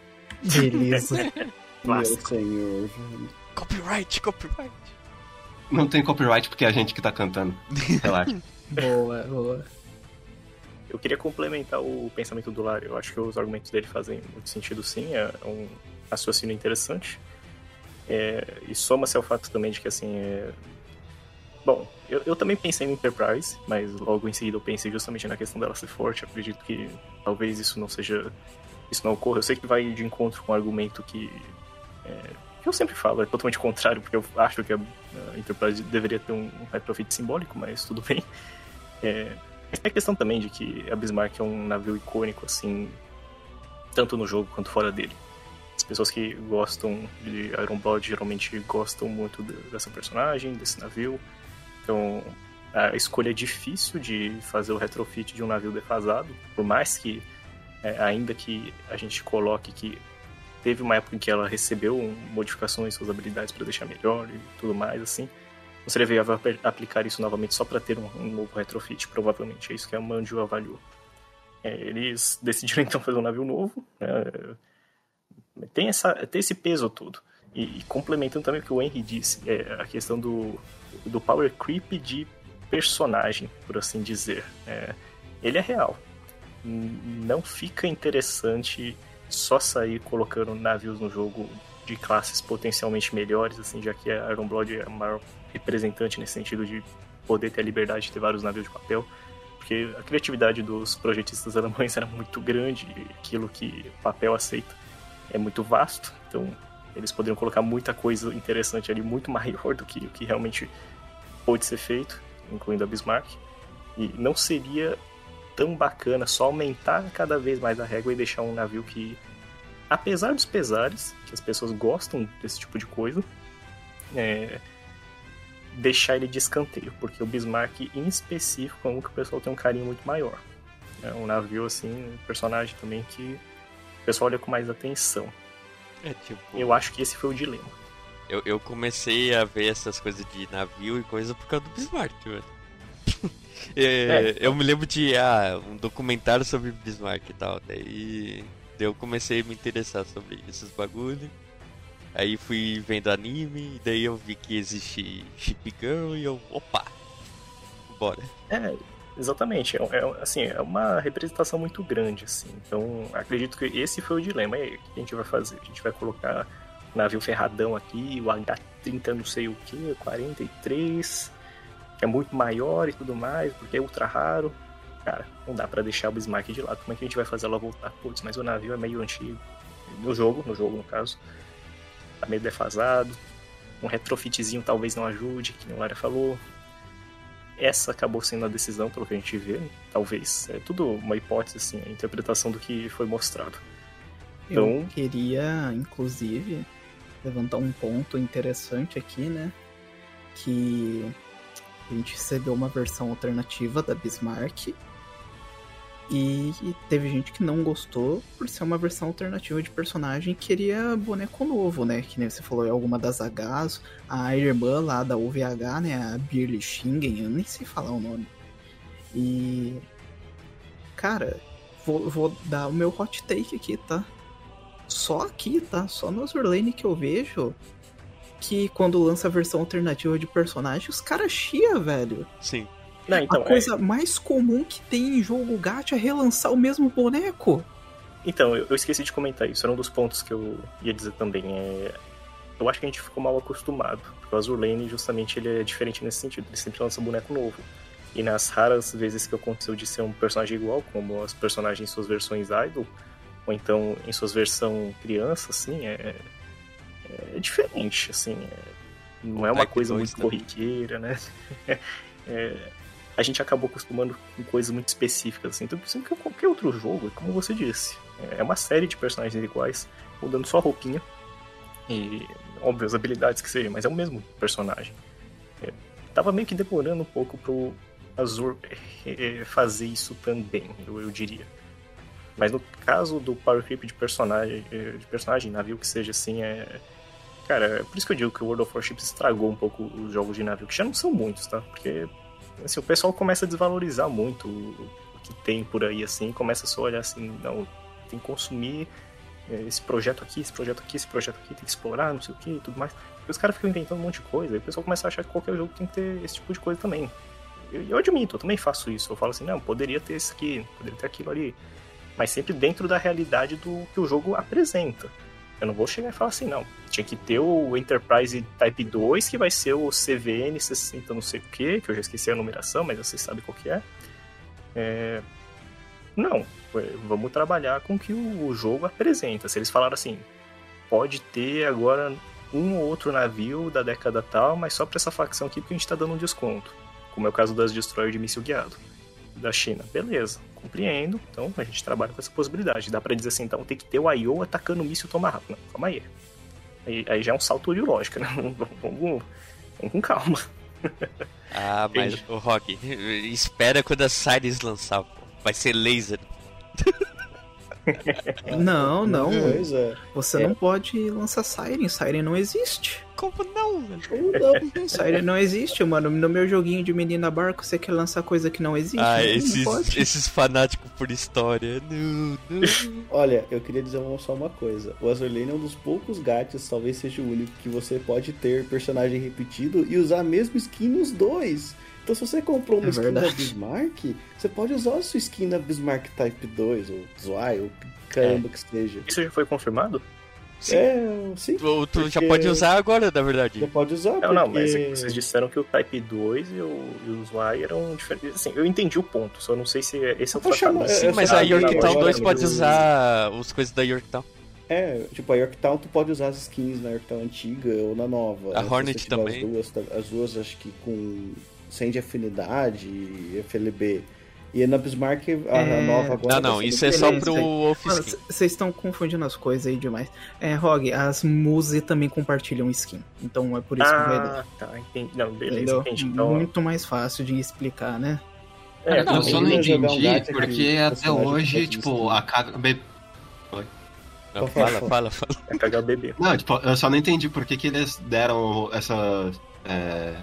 Beleza. (laughs) Meu senhor. Copyright, copyright. Não tem copyright porque é a gente que tá cantando. Relaxa. (laughs) boa, boa. Eu queria complementar o pensamento do Lar. Eu acho que os argumentos dele fazem muito sentido, sim. É um raciocínio interessante. É, e soma-se ao fato também de que, assim, é... Bom, eu, eu, também pensei em Enterprise, mas logo em seguida eu pensei justamente na questão dela ser forte. Eu acredito que talvez isso não seja. Isso não ocorra. Eu sei que vai de encontro com um argumento que. É, que eu sempre falo, é totalmente (laughs) contrário, porque eu acho que a, Enterprise deveria ter um, retrofit simbólico, mas tudo bem. É, tem a questão também de que a Bismarck é um navio icônico, assim, tanto no jogo quanto fora dele. As pessoas que gostam de Iron Blood geralmente gostam muito dessa personagem, desse navio. Então, a escolha é difícil de fazer o retrofit de um navio defasado, por mais que, é, ainda que a gente coloque que teve uma época em que ela recebeu modificações suas habilidades para deixar melhor e tudo mais, assim. Seria viável aplicar isso novamente só para ter um, um, novo retrofit, provavelmente. É isso que a Manju avaliou. É, eles decidiram (laughs) então fazer um navio novo, né? tem, essa, tem esse peso todo. E, e, complementando também o que o Henry disse, é a questão do, do power creep de personagem, por assim dizer. É, ele é real. Não fica interessante só sair colocando navios no jogo de classes potencialmente melhores, assim, já que a Iron Blood é a maior representante nesse sentido de poder ter a liberdade de ter vários navios de papel. Porque a criatividade dos projetistas alemães (laughs) era muito grande e aquilo que papel aceita é muito vasto. Então eles poderiam colocar muita coisa interessante ali, muito (laughs) maior do que o que realmente pôde ser feito, incluindo a Bismarck. E não seria tão bacana só aumentar cada vez mais a régua e deixar um navio que, apesar dos pesares, que as pessoas gostam desse tipo de coisa, é, deixar ele de escanteio, porque o Bismarck em específico é um que o pessoal tem um carinho muito maior. É um navio assim, um personagem também que o pessoal olha com mais atenção. É, tipo... Eu acho que esse foi o dilema. Eu, eu comecei a ver essas coisas de navio e coisa por causa do Bismarck, velho. (laughs) é, é. Eu me lembro de ah, um documentário sobre Bismarck e tal. Daí, daí eu comecei a me interessar sobre esses bagulho. Aí fui vendo anime, e daí eu vi que existe Chip Girl e eu, opa, bora. É, exatamente. É, é, assim, é uma representação muito grande, assim. Então, acredito que esse foi o dilema. Que a gente vai fazer? A gente vai colocar navio ferradão aqui, o H30 não sei o que, 43, que é muito maior e tudo mais, porque é ultra raro. Cara, não dá para deixar o Bismarck de lado. Como é que a gente vai fazer ela voltar? Putz, mas o navio é meio antigo. No jogo, no jogo no caso tá meio defasado. Um retrofitzinho talvez não ajude, que o Lara falou. Essa acabou sendo a decisão, pelo que a gente vê, talvez. É tudo uma hipótese, assim, a interpretação do que foi mostrado. Então... Eu queria, inclusive, levantar um ponto interessante aqui, né? Que a gente recebeu uma versão alternativa da Bismarck. E, teve gente que não gostou por ser uma versão alternativa de personagem queria boneco novo, né? Que nem você falou, é alguma das Hs, a irmã lá da UVH, né? A Birly Shingen, eu nem sei falar o nome. E. Cara, vou, vou dar o meu hot take aqui, tá? Só aqui, tá? Só no Azur Lane que eu vejo que quando lança a versão alternativa de personagem, os caras chia, velho. Sim. Não, então, a coisa é... mais comum que tem em jogo gacha é relançar o mesmo boneco. Então, eu, eu, esqueci de comentar isso, era um dos pontos que eu ia dizer também. É... Eu acho que a gente ficou mal acostumado, porque o Azur Lane, justamente, ele é diferente nesse sentido, ele sempre lança um boneco novo. E nas raras vezes que aconteceu de ser um personagem igual, como os personagens em suas versões idol, ou então em suas versão criança, assim, é, é diferente, assim, é... não é uma coisa muito corriqueira, né? (laughs) é a gente acabou acostumando com coisas muito específicas, assim. Então, assim, que qualquer outro jogo, é como você disse, é uma série de personagens iguais, mudando só a roupinha e, óbvio, as habilidades que seja, mas é o mesmo personagem. É, tava meio que demorando um pouco pro Azur é, fazer isso também, eu, eu, diria. Mas no caso do Power Creep de personagem, é, de personagem, navio que seja assim, é. Cara, é por isso que eu digo que o World of Warships estragou um pouco os jogos de navio, que já não são muitos, tá? Porque assim, o pessoal começa a desvalorizar muito o que tem por aí, assim, começa só a olhar assim, não, tem que consumir é, esse projeto aqui, esse projeto aqui, esse projeto aqui, tem que explorar, não sei o que e tudo mais. E os caras ficam inventando um monte de coisa, e o pessoal começa a achar que qualquer jogo tem que ter esse tipo de coisa também. Eu, eu admito, eu também faço isso. Eu falo assim, não, poderia ter isso aqui, poderia ter aquilo ali. Mas sempre dentro da realidade do que o jogo apresenta. Eu não vou chegar e falar assim, não. Tinha que ter o Enterprise Type 2, que vai ser o CVN 60 não sei o que, que eu já esqueci a numeração, mas vocês sabem qual que é. é... Não, vamos trabalhar com o que o jogo apresenta. Se eles falaram assim, pode ter agora um ou outro navio da década tal, mas só para essa facção aqui porque a gente está dando um desconto. Como é o caso das Destroyer de míssil guiado da China. Beleza, compreendo. Então a gente trabalha com essa possibilidade. Dá para dizer assim, então tem que ter o I.O. atacando o míssil Tomahawk. Não, calma aí. aí. Aí já é um salto de lógica, né? (laughs) Vamos, vamos, com calma. Ah, mas o Rock, espera quando a Cyrus lançar, pô. Vai ser laser. (laughs) não, não. É. Você é. não pode lançar Siren. Siren não existe. Como não, velho? Não. Siren não existe, mano. No meu joguinho de menina barco, você quer lançar coisa que não existe? Ah, esses, esses fanáticos por história. Não, não. Olha, eu queria dizer só uma coisa. O Azurlane é um dos poucos gatos, talvez seja o único, que você pode ter personagem repetido e usar a mesma skin nos dois. Então, se você comprou uma é skin da Bismarck, você pode usar a sua skin da Bismarck Type 2, ou Zwei, ou caramba é. que seja. Isso já foi confirmado? Sim. É, sim. Tu, tu já pode usar agora, na verdade. Já pode usar. Não, porque... não, mas é vocês disseram que o Type 2 e o, e o Zwei eram diferentes. Assim, eu entendi o ponto, só não sei se esse é o tratamento. Sim, mas a Yorktown 2 pode usar as coisas da Yorktown. É, tipo, a Yorktown tu pode usar as skins na Yorktown antiga ou na nova. A Hornet também. As duas, as duas, acho que com sem de afinidade, FLB. E na Bismarck, a, é... nova agora. Não, não, isso é só pro Office. Vocês estão confundindo as coisas aí demais. É, Rog, as Muse também compartilham skin. Então é por isso ah, que vai dar. tá, entendi. Não, beleza, entendi. Então... Muito mais fácil de explicar, né? É, eu só não entendi um porque até hoje, tipo, a KBB. Não, fala, fala, fala. É KBB. Não, tipo, eu só não entendi por que, que eles deram essa. É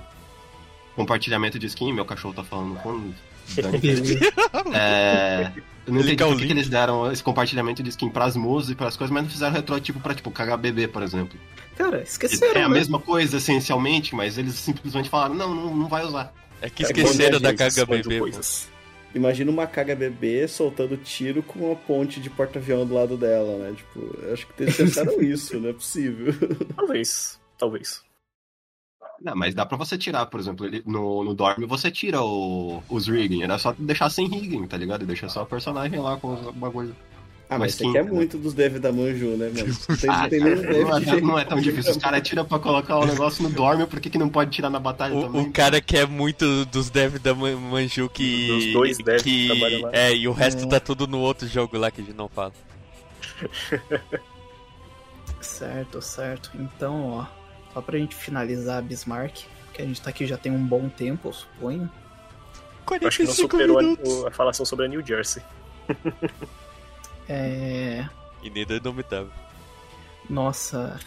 compartilhamento de skin, meu cachorro tá falando com. (laughs) é, eu não entendi por que, que eles deram esse compartilhamento de skin pras músicas e pras coisas, mas não fizeram retrotipo pra, tipo, KHBB, por exemplo. Cara, esqueceram. É a né? mesma coisa, essencialmente, mas eles simplesmente falaram, não, não, não vai usar. É que esqueceram é da KHBB. Imagina uma KHBB soltando tiro com uma ponte de porta-avião do lado dela, né? Tipo, eu acho que eles pensaram (laughs) isso, não é possível. Talvez, talvez. Não, mas dá pra você tirar, por exemplo, no, no Dorme você tira o, os rigging. Era só deixar sem rigging, tá ligado? E deixa só o personagem lá com os bagulho. Ah, mas você quer né? muito dos devs da Manju, né, mano? Ah, tem cara, não, é, não, é, tão difícil. Os caras tiram pra colocar o negócio no Dorme, por que, que não pode tirar na batalha o, também? O cara quer muito dos devs da Manju que. Dos dois devs que, que trabalham lá. É, e o resto é. tá tudo no outro jogo lá que a gente não fala. (laughs) certo, certo. Então, ó. Só pra gente finalizar a Bismarck, que a gente tá aqui já tem um bom tempo, eu suponho. Eu acho que não superou a, a, falação sobre a New Jersey. (laughs) é... Inedomitável. Nossa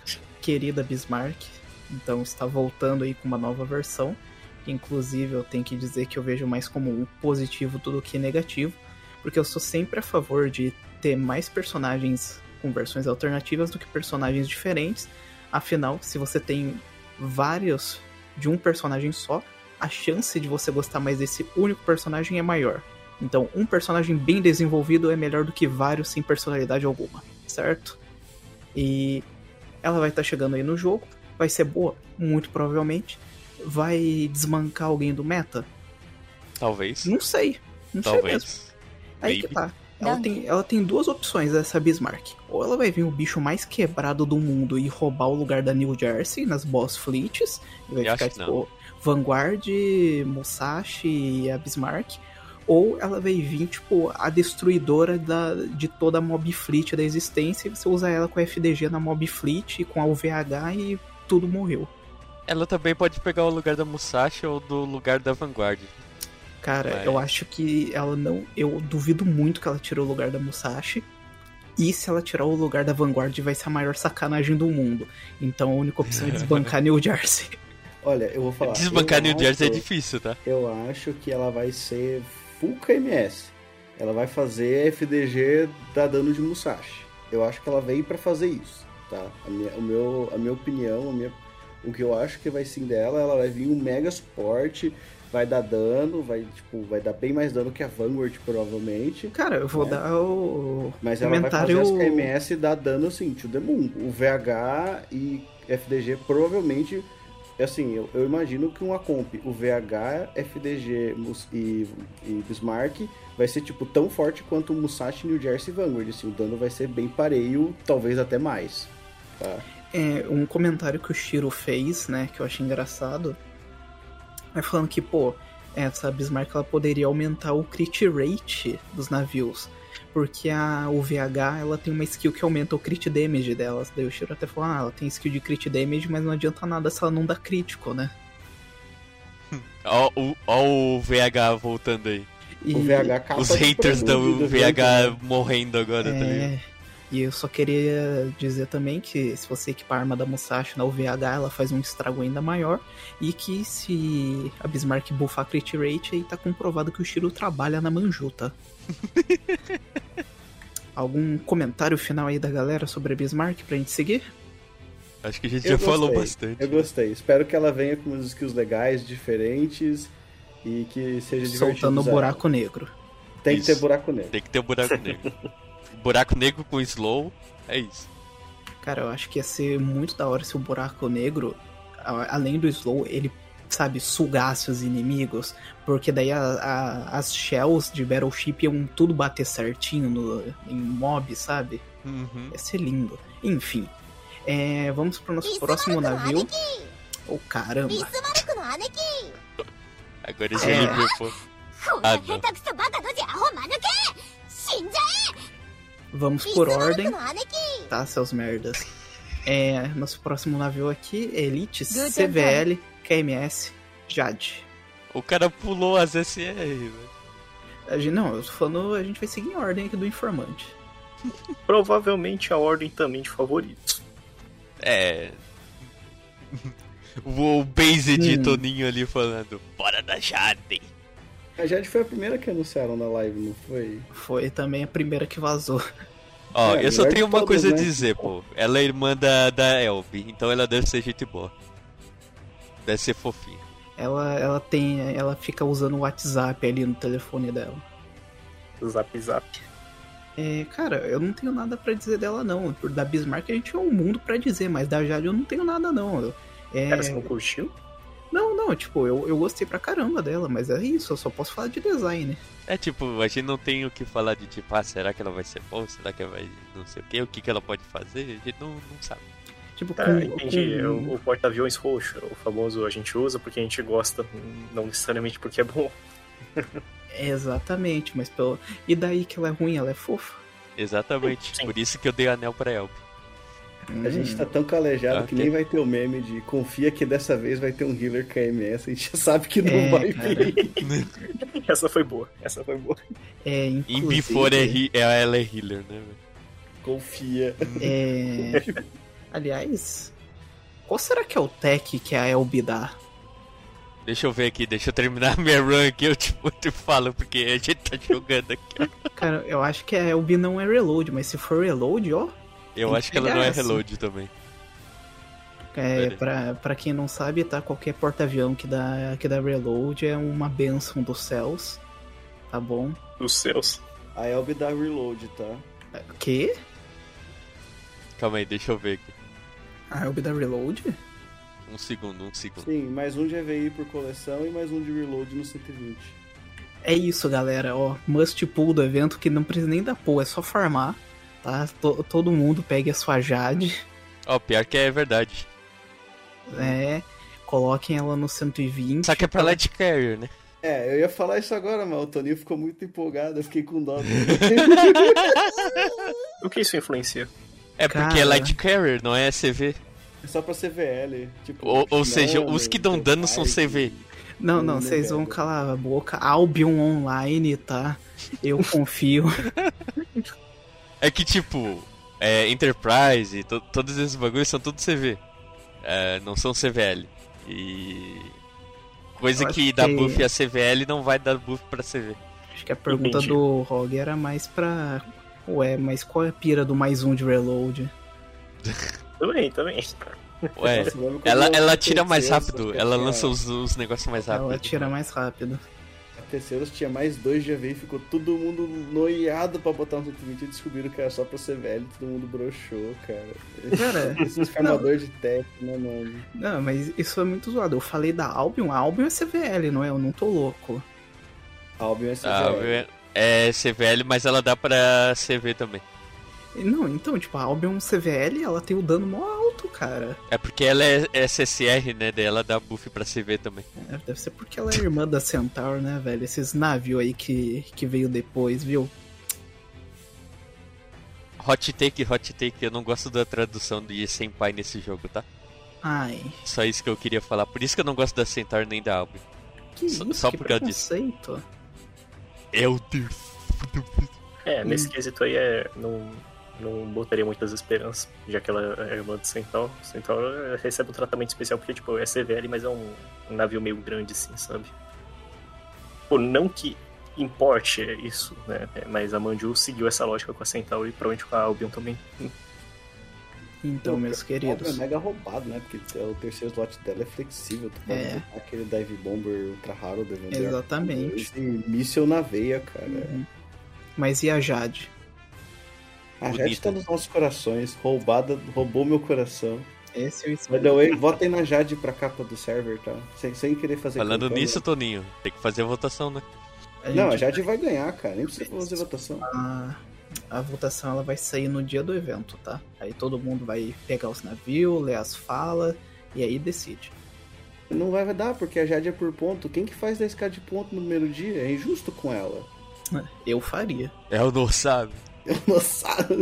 querida Bismarck, então está voltando aí com uma nova versão. Inclusive, eu tenho que dizer que eu vejo mais como um positivo do que negativo, porque eu sou sempre a favor de ter mais personagens com versões alternativas do que personagens diferentes. Afinal, se você tem vários de um personagem só, a chance de você gostar mais desse único personagem é maior. Então, um personagem bem desenvolvido é melhor do que vários sem personalidade alguma, certo? E ela vai estar tá chegando aí no jogo, vai ser boa, muito provavelmente. Vai desmancar alguém do meta? Talvez. Não sei. Não Talvez. sei mesmo. Aí que tá. Ela tem, ela tem duas opções, essa Bismarck. Ou ela vai vir o bicho mais quebrado do mundo e roubar o lugar da New Jersey nas boss fleets. E vai Eu ficar tipo Vanguard, Musashi e a Bismarck. Ou ela vai vir, tipo, a destruidora da, de toda a mob fleet da existência. E você usa ela com a FDG na mob fleet, com a UVH e tudo morreu. Ela também pode pegar o lugar da Musashi ou do lugar da Vanguard. Cara, Mas- eu acho que ela não. Eu duvido muito que ela tirou o lugar da Musashi. E se ela tirar o lugar da Vanguard, vai ser a maior sacanagem do mundo. Então a única opção é desbancar (laughs) New Jersey. Olha, eu vou falar. Desbancar New Jersey é acho- difícil, tá? Eu acho que ela vai ser full KMS. Ela vai fazer FDG da dano de Musashi. Eu acho que ela veio pra fazer isso, tá? A minha, o meu, a minha opinião, a minha, o que eu acho que vai sim dela, ela vai vir um mega suporte, vai dar dano, vai, tipo, vai dar bem mais dano que a Vanguard, provavelmente. Cara, eu vou É. dar o Mas ela vai fazer as KMS e dar dano assim, to the moon. O VH e FDG provavelmente. Assim, eu, eu imagino que uma comp, o VH, FDG e, e Bismarck vai ser tipo tão forte quanto o Musashi, New Jersey e Vanguard. Assim, o dano vai ser bem pareio, talvez até mais. Tá? É, um comentário que o Shiro fez, né, que eu achei engraçado, é falando que, pô, essa Bismarck ela poderia aumentar o crit rate dos navios, porque a UVH ela tem uma skill que aumenta o crit damage delas. Daí o Shiro até falou, ah, ela tem skill de crit damage, mas não adianta nada se ela não dá crítico, né? Ó, o- ó o VH voltando aí. E, O VH Os haters do prelude VH morrendo agora, tá ligado? E eu só queria dizer também que se você equipar a arma da Musashi na UVH, ela faz um estrago ainda maior. E que se a Bismarck buffar crit rate, aí tá comprovado que o Shiro trabalha na Manjuta. (laughs) Algum comentário final aí da galera sobre a Bismarck pra gente seguir? Acho que a gente Eu já falou gostei, bastante. Eu gostei. Espero que ela venha com umas skills legais, diferentes e que seja divertido. Soltando o buraco negro. Tem que ter Isso. buraco nele. Tem que ter buraco negro. (laughs) buraco negro com slow. É isso. Cara, eu acho que ia ser muito da hora se o buraco negro, além do slow, ele, sabe, sugasse os inimigos. Porque daí a, a, as shells de Battleship iam tudo bater certinho no, em mob, sabe? Uhum. Ia ser lindo. Enfim, é, vamos pro nosso próximo navio. Oh, caramba. Agora esse é. livro, pô. Ah, ah Vamos por ordem. Tá, seus merdas. É, nosso próximo navio aqui é Elite CVL KMS Jade. O cara pulou as SR, velho. A gente, não, eu tô falando, a gente vai seguir em ordem aqui do informante. (laughs) Provavelmente a ordem também de favoritos. É. (laughs) O, o base de hum. Toninho ali falando, bora da Jade. A Jade foi a primeira que anunciaram na live, não foi? Foi também a primeira que vazou. Ó, É, eu só tenho uma todas, coisa a né? dizer, pô. Ela é irmã da, da Elby, então ela deve ser gente boa. Deve ser fofinha. Ela, ela tem. Ela fica usando o WhatsApp ali no telefone dela. Zap zap. É, cara, eu não tenho nada pra dizer dela, não. Por da Bismarck a gente tinha um mundo pra dizer, mas da Jade eu não tenho nada, não. É, Cara, você não curtiu? Não, não, tipo, eu, eu gostei pra caramba dela, mas é isso, eu só posso falar de design. É tipo, a gente não tem o que falar de tipo, ah, será que ela vai ser boa? Será que ela vai não sei o que? O que, que ela pode fazer? A gente não, não sabe. Tipo, Tá, com, entendi. com- O, o porta-aviões roxo, o famoso a gente usa porque a gente gosta, não necessariamente porque é bom. (laughs) Exatamente, mas pelo. E daí que ela é ruim, ela é fofa? Exatamente. Sim. Por isso que eu dei anel pra Elby. A gente tá tão calejado que Ok. nem vai ter o meme de confia que dessa vez vai ter um healer KMS, a gente já sabe que não É, vai cara. vir. (laughs) Essa foi boa, essa foi boa. É, Em Before é, he- é- ela é healer, né? velho? Confia. É... Aliás, qual será que é o tech que a Elby dá? Deixa eu ver aqui, deixa eu terminar (laughs) minha run aqui, eu te, eu te falo, porque a gente tá jogando aqui. ó. Cara, eu acho que a Elby não é reload, mas se for reload, ó. Eu acho que ela não é essa. reload também. É, pra, pra quem não sabe, tá? Qualquer porta-avião que dá, que dá reload é uma benção dos céus. Tá bom? Dos céus. A Elbe dá reload, tá? Que? Calma aí, deixa eu ver aqui. A Elby dá reload? Um segundo, um segundo. Sim, mais um de EVI por coleção e mais um de reload no 120. É isso, galera. Ó, must pull do evento que não precisa nem dar pull, é só farmar. Tá? To- todo mundo pegue a sua Jade. Ó, pior que é verdade. É. Coloquem ela no 120. Só que é pra Light Carrier, né? É, eu ia falar isso agora, mas o Toninho ficou muito empolgado, eu fiquei com dó. (laughs) O que isso influencia? É porque Cara. é Light Carrier, não é CV. É só pra CVL. Tipo, Ou, ou não, seja, os que dão dano são CV. Não, não, vocês vão calar a boca. Albion Online, tá? Eu confio. (laughs) É que tipo, é, Enterprise, to- todos esses bagulhos são tudo CV. É, não são CVL. E. Coisa acho que dá que- buff a CVL não vai dar buff pra CV. Acho que a pergunta Entendi. do Rog era mais pra. Ué, mas qual é a pira do mais um de reload? (laughs) Também, também. Ué, ela, ela tira mais rápido, que ela lança os, os negócios mais rápido. Ela tira mais rápido. A Terceiros tinha mais dois de EVI, ficou todo mundo noiado pra botar um 120 e descobriram que era só pra CVL, todo mundo broxou, cara. Cara, Esses farmadores de tech, né, mano? não, mas isso é muito zoado. Eu falei da Albion, a Albion é CVL, não é? Eu não tô louco. Albion é CVL. Ah, é CVL, mas ela dá pra CV também. Não, então, tipo, a Albion CVL, ela tem o dano mó cara. É porque ela é SSR, né? Daí ela dá buff pra CV também. É, deve ser porque ela é irmã da Centaur, né, velho? Esses navios aí que, que veio depois, viu? Hot take, hot take, eu não gosto da tradução de Senpai nesse jogo, tá? Ai, Só isso que eu queria falar. Por isso que eu não gosto da Centaur nem da Albion. que Só- isso, só que por causa disso. preconceito. Elder. É, nesse Hum. quesito aí é. Não, não botaria muitas esperanças, já que ela é irmã do Centaur. O Centaur eh, recebe um tratamento especial porque, tipo, é CVL, mas é um, um navio meio grande, assim, sabe? Pô, não que importe isso, né? É, Mas a Manju seguiu essa lógica com a Centaur e provavelmente com a Albion também. Então, meus Albion queridos. é mega roubado, né? Porque o terceiro slot dela é flexível. Tu pode É. aquele Dive Bomber ultra raro do. Exatamente. Tem míssel na veia, cara. Uhum. Mas e a Jade? A Jade Bonita. tá nos nossos corações. Roubada, roubou meu coração. Esse é o By the way, votem na Jade pra capa do server, tá? Sem, sem querer fazer Falando campanha. nisso, Toninho, tem que fazer a votação, né? A Não, a Jade vai ganhar, cara. Nem precisa fazer votação. a, a votação ela vai sair no dia do evento, tá? Aí todo mundo vai pegar os navios, ler as falas e aí decide. Não vai dar, porque a Jade é por ponto. Quem que faz 10k de ponto no primeiro dia? É injusto com ela. Eu faria. É o não sabe. Eu não sabe.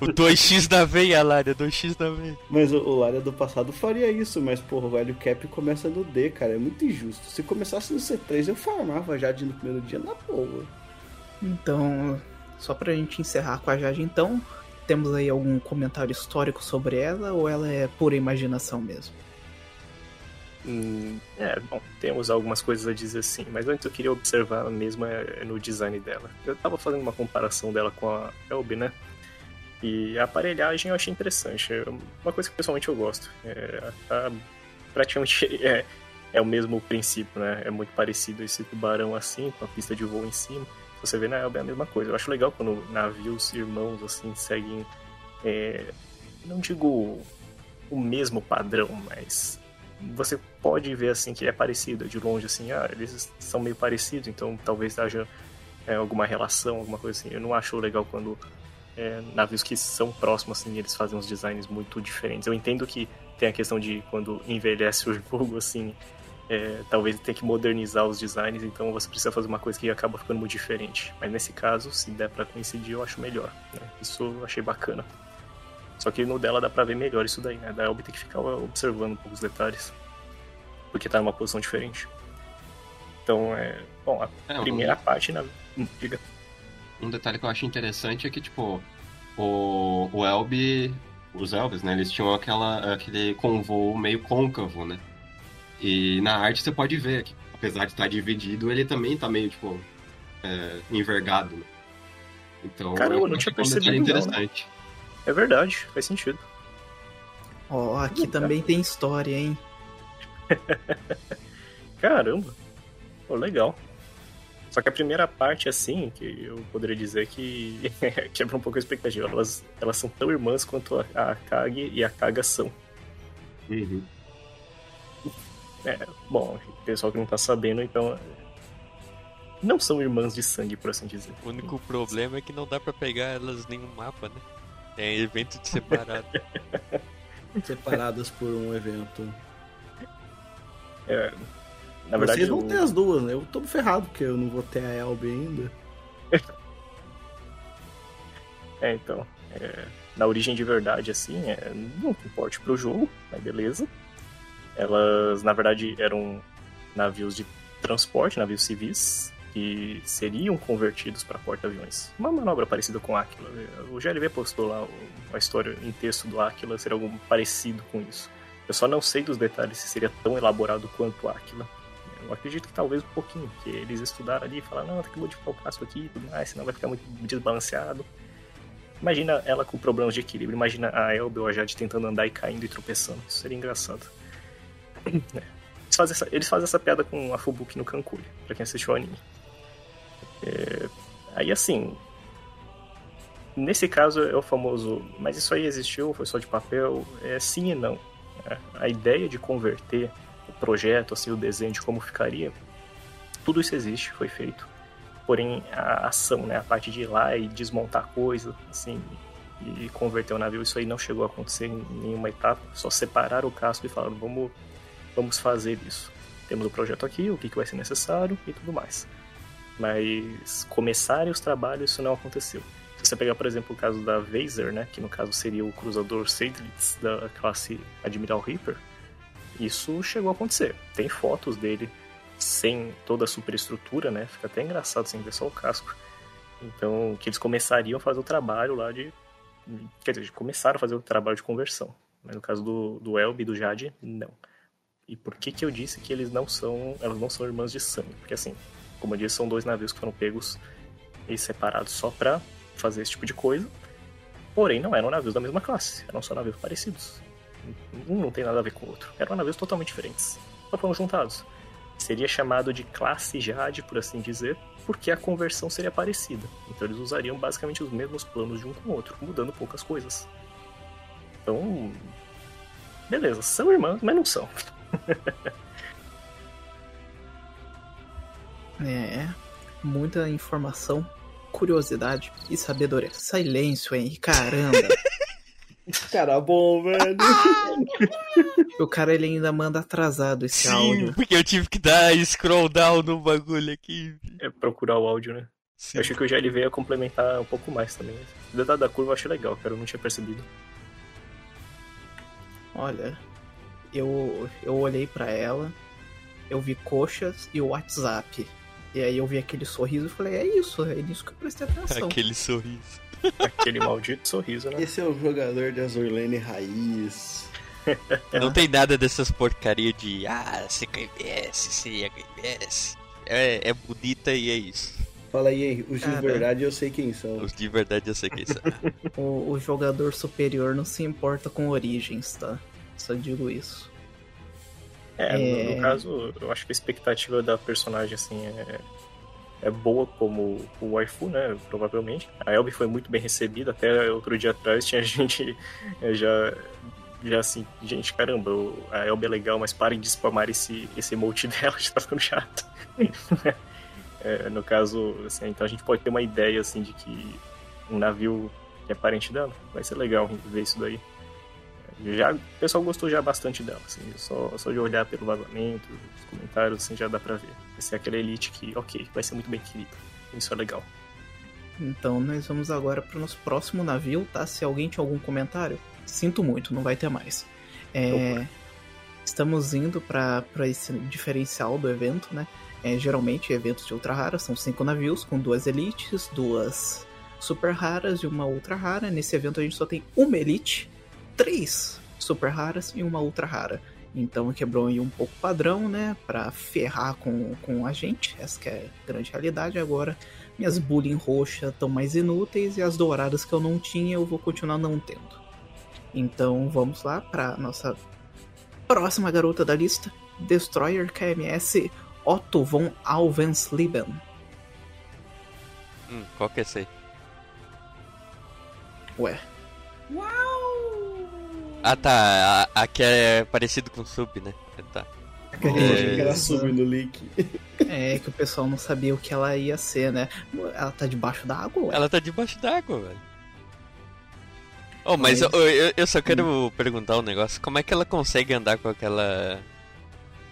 O 2x da veia, Lária, 2x da veia. Mas o, o Lara do passado faria isso, mas porra, o velho cap começa no D, cara. É muito injusto. Se começasse no C3, eu farmava a Jade no primeiro dia na boa. Então, só pra gente encerrar com a Jade, então, temos aí algum comentário histórico sobre ela ou ela é pura imaginação mesmo? Hum, é, bom, temos algumas coisas a dizer sim, mas antes eu queria observar mesmo é, no design dela. Eu tava fazendo uma comparação dela com a Elbe, né? E a aparelhagem eu achei interessante. É uma coisa que pessoalmente eu gosto. É, a- praticamente (laughs) é, é o mesmo princípio, né? É muito parecido esse tubarão assim, com a pista de voo em cima. Você vê na Elbe é a mesma coisa. Eu acho legal quando navios irmãos assim seguem. é, não digo o mesmo padrão, mas você pode ver assim que é parecido de longe assim ah eles são meio parecidos então talvez haja é, alguma relação alguma coisa assim. Eu não acho legal quando é, navios que são próximos assim eles fazem uns designs muito diferentes. Eu entendo que tem a questão de quando envelhece o (laughs) jogo assim é, talvez tenha que modernizar os designs então você precisa fazer uma coisa que acaba ficando muito diferente. Mas nesse caso se der para coincidir eu acho melhor né? isso eu achei bacana só que no dela dá pra ver melhor isso daí, né? Da Elbe tem que ficar observando um pouco os detalhes. Porque tá numa posição diferente. Então, é. Bom, a é, primeira um... parte. Hum, (laughs) diga. Um detalhe que eu acho interessante é que, tipo, o, o Elby. Os Elbes, né? Eles tinham aquela, aquele convô meio côncavo, né? E na arte você pode ver que, apesar de estar dividido, ele também tá meio, tipo, é, envergado, né? Então, Caramba, eu não tinha percebido. interessante. Não, né? É verdade, faz sentido. Ó, oh, aqui também tem história, hein? (laughs) Caramba. Pô, legal. Só que a primeira parte, assim, que eu poderia dizer que (laughs) quebra um pouco a expectativa. Elas, elas são tão irmãs quanto a, a Kage e a Kaga são. Uhum. É, bom, o pessoal que não tá sabendo, então. Não são irmãs de sangue, por assim dizer. O único problema é que não dá para pegar elas em nenhum mapa, né? É evento de separado. (laughs) Separadas por um evento. É, na verdade, Vocês vão eu... ter as duas, né? Eu tô ferrado porque eu não vou ter a Elbe ainda. (laughs) é, então. É, na origem de verdade, assim, é, não importe pro jogo, mas beleza. Elas, na verdade, eram navios de transporte, navios civis, que seriam convertidos para porta-aviões. Uma manobra parecida com Aquila. O GLV postou lá a história em texto do Aquila, seria algo parecido com isso. Eu só não sei dos detalhes se seria tão elaborado quanto Aquila. Eu acredito que talvez um pouquinho, porque eles estudaram ali e falaram, não, tem que modificar o casco aqui e tudo mais, senão vai ficar muito desbalanceado. Imagina ela com problemas de equilíbrio, imagina a Elbe ou a Jade tentando andar e caindo e tropeçando. Isso seria engraçado. (clears throat) Eles fazem essa, eles fazem essa piada com a Fubuki no Kankuri, pra quem assistiu o anime. É, aí assim. Nesse caso é o famoso. Mas isso aí existiu, foi só de papel? É sim e não. É, a ideia de converter o projeto, assim, o desenho de como ficaria, tudo isso existe, foi feito. Porém, a ação, né, a parte de ir lá e desmontar coisa, assim, e converter o navio, isso aí não chegou a acontecer em nenhuma etapa. Só separaram o casco e falaram, vamos, vamos fazer isso. Temos o projeto aqui, o que, que vai ser necessário e tudo mais mas começarem os trabalhos isso não aconteceu. Se você pegar, por exemplo, o caso da Vaser, né, que no caso seria o cruzador Seydlitz da classe Admiral Reaper, isso chegou a acontecer. Tem fotos dele sem toda a superestrutura, né? Fica até engraçado sem ver só o casco. Então, que eles começariam a fazer o trabalho lá de. Quer dizer, começaram a fazer o trabalho de conversão. Mas no caso do, do Elbe e do Jade, não. E por que que eu disse que eles não são. Elas não são irmãs de sangue? Porque assim, como eu disse, são dois navios que foram pegos e separados só para fazer esse tipo de coisa. Porém, não eram navios da mesma classe, eram só navios parecidos. Um não tem nada a ver com o outro. Eram navios totalmente diferentes. Só foram juntados. Seria chamado de classe Jade, por assim dizer, porque a conversão seria parecida. Então eles usariam basicamente os mesmos planos de um com o outro, mudando poucas coisas. Então. Beleza, são irmãs, mas não são. (laughs) É, muita informação, curiosidade e sabedoria. Silêncio, hein? Caramba. (laughs) Cara bom, velho. (laughs) o cara ele ainda manda atrasado esse Sim, áudio. Porque eu tive que dar scroll down no bagulho aqui. É procurar o áudio, né? Sim. Eu achei que o GL veio a complementar um pouco mais também. O detalhe da curva eu achei legal, cara. Eu não tinha percebido. Olha, eu, eu olhei para ela, eu vi coxas e o WhatsApp. E aí eu vi aquele sorriso e falei, é isso, é nisso que eu prestei atenção. Aquele sorriso. (laughs) Aquele maldito sorriso, né? Esse é o jogador de Azurlane raiz. Não tem nada dessas porcaria de ah, CKMS, CKMS. É, é bonita e é isso. Fala aí, os de verdade eu sei quem são. Os de verdade eu sei quem são. (laughs) o, o jogador superior não se importa com origens, tá? Só digo isso. É, é... No, no, caso, eu acho que a expectativa da personagem, assim, é, é boa como o waifu, né? Provavelmente. A Elby foi muito bem recebida, até outro dia atrás tinha (laughs) gente já. Já assim, gente, caramba, a Elby é legal, mas parem de spamar esse, esse emote (laughs) dela, já tá ficando chato. (laughs) é, no caso, assim, então a gente pode ter uma ideia, assim, de que um navio que é parente dela, vai ser legal ver isso daí. Já, o pessoal gostou já bastante dela, assim, só, só de olhar pelo vazamento, os comentários, assim, já dá pra ver. Vai ser aquela elite que, ok, vai ser muito bem querida. Isso é legal. Então nós vamos agora para o nosso próximo navio, tá? Se alguém tinha algum comentário, sinto muito, não vai ter mais. É... estamos indo para esse diferencial do evento, né? É, geralmente, eventos de ultra rara são cinco navios com duas elites, duas super raras e uma ultra rara. Nesse evento a gente só tem uma elite, três super raras e uma ultra rara. Então quebrou aí um pouco o padrão, né? Pra ferrar com, com a gente. Essa que é a grande realidade. Agora, minhas bullying roxas estão mais inúteis e as douradas que eu não tinha eu vou continuar não tendo. Então vamos lá pra nossa próxima garota da lista. Destroyer KMS Otto von Alvensleben. Hum, qual que é esse aí? Ué. Uau! Ah tá, aqui é parecido com sub, né? Tá. É, que era sub no leak. (laughs) É, que o pessoal não sabia o que ela ia ser, né? Ela tá debaixo d'água, Ela tá debaixo d'água, velho. Oh, mas, mas... Eu, eu, eu, só quero hum. perguntar um negócio. Como é que ela consegue andar com aquela.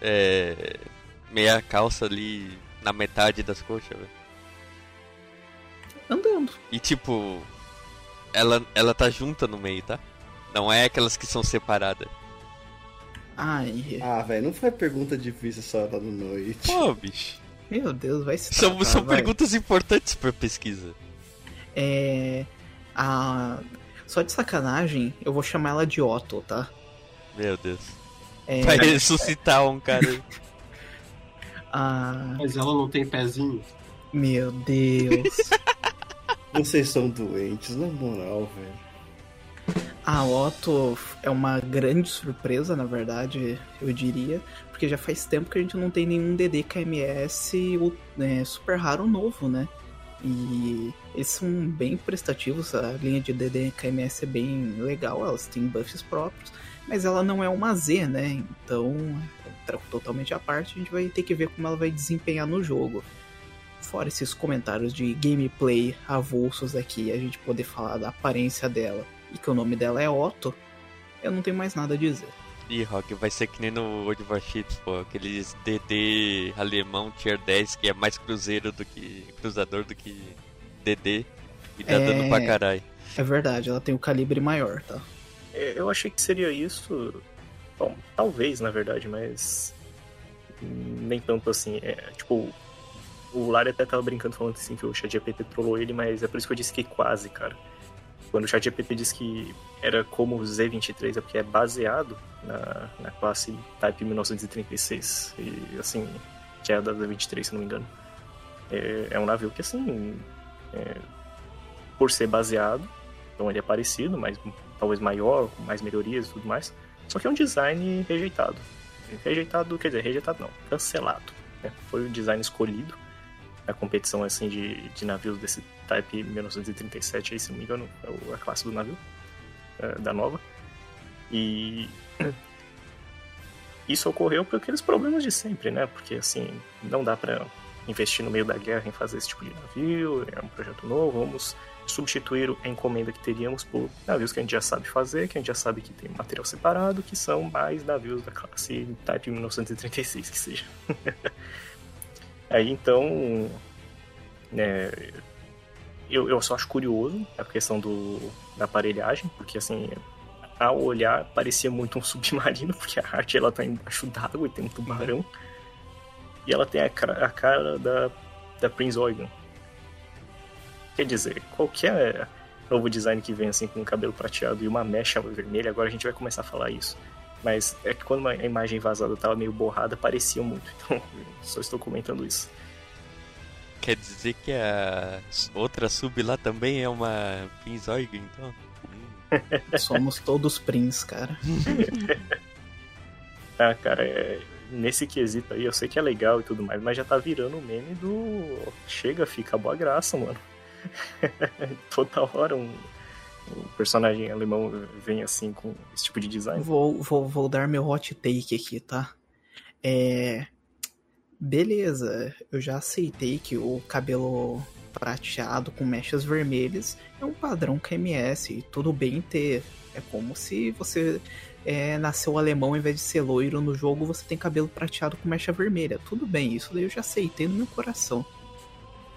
É, meia calça ali na metade das coxas, velho? Andando. E tipo. Ela, ela tá junta no meio, tá? Não é aquelas que são separadas. Ai. Ah, velho, não foi pergunta difícil só no noite. Pô, bicho. Meu Deus, vai se São, tratar, são vai. perguntas importantes pra pesquisa. É. A. Só de sacanagem, eu vou chamar ela de Otto, tá? Meu Deus. É... Vai ressuscitar um cara aí. (laughs) ah... Mas ela não tem pezinho. Meu Deus. (laughs) Vocês são doentes, na moral, velho. A Otto é uma grande surpresa, na verdade, eu diria, porque já faz tempo que a gente não tem nenhum DD KMS né, super raro novo, né? E eles são bem prestativos, a linha de DD KMS é bem legal, elas têm buffs próprios, mas ela não é uma Z, né? Então, totalmente à parte, a gente vai ter que ver como ela vai desempenhar no jogo. Fora esses comentários de gameplay avulsos aqui, a gente poder falar da aparência dela e que o nome dela é Otto, eu não tenho mais nada a dizer. Ih, Rock, vai ser que nem no World of Warcraft, pô, aqueles DD alemão tier 10 que é mais cruzeiro do que. cruzador do que DD e dá é... dano pra caralho. É verdade, ela tem o um calibre maior, tá? É, eu achei que seria isso. Bom, talvez na verdade, mas. Nem tanto assim. É, tipo, o Lari até tava brincando falando assim que o ChatGPT trollou ele, mas é por isso que eu disse que quase, cara. Quando o ChatGPT disse que era como o Z23, é porque é baseado na, na classe Type 1936. E, assim, que é a da Z23, se não me engano. É, é um navio que, assim, é, por ser baseado, então ele é parecido, mas talvez maior, com mais melhorias e tudo mais. Só que é um design rejeitado. Rejeitado, quer dizer, rejeitado não, cancelado. Né? Foi o design escolhido na competição assim de, de navios desse Type 1937, aí, se não me engano, é a classe do navio, é, da nova. E (clears throat) isso ocorreu por aqueles problemas de sempre, né? Porque, assim, não dá para investir no meio da guerra em fazer esse tipo de navio, é um projeto novo, vamos substituir a encomenda que teríamos por navios que a gente já sabe fazer, que a gente já sabe que tem material separado, que são mais navios da classe Type 1936, que seja. (laughs) Aí então, né, eu, eu só acho curioso a questão do, da aparelhagem, porque assim, ao olhar parecia muito um (laughs) submarino, porque a arte ela tá embaixo d'água e tem um tubarão. E ela tem a, a cara da, da Prince Eugen. Quer dizer, qualquer novo design que vem assim com cabelo prateado e uma mecha vermelha, agora a gente vai começar a falar isso. Mas é que quando a imagem vazada tava meio borrada, parecia muito. (laughs) Então, só estou comentando isso. Quer dizer que a outra sub lá também é uma Pinzoig, então? Somos todos Prince, cara. (laughs) ah, cara, é... nesse quesito aí, eu sei que é legal e tudo mais, mas já tá virando o meme do. Chega, fica boa graça, mano. (laughs) Toda hora um, um personagem alemão vem assim com esse tipo de design. Vou, vou, vou dar meu hot take aqui, tá? É beleza, eu já aceitei que o cabelo prateado com mechas vermelhas é um padrão KMS, e tudo bem ter. É como se você é, nasceu alemão ao invés de ser loiro no jogo, você tem cabelo prateado com mecha vermelha. Tudo bem, isso daí eu já aceitei no meu coração.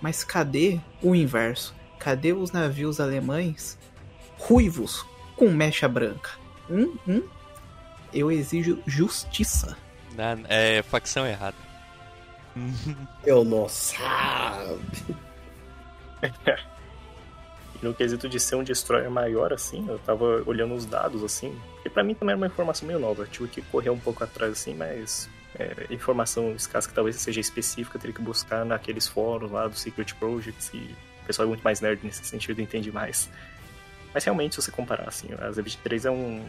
Mas cadê o inverso? Cadê os navios alemães ruivos com mecha branca? Hum, hum? Eu exijo justiça. Na, é facção errada. Eu não sabe. (laughs) no quesito de ser um destroyer maior, assim, eu tava olhando os dados, assim, porque pra mim também era uma informação meio nova. Eu tive que correr um pouco atrás, assim, mas é, informação escassa que talvez seja específica, teria que buscar naqueles fóruns lá do Secret Projects, e o pessoal é muito mais nerd nesse sentido, entende mais. Mas realmente, se você comparar, assim, a Z-23 é um,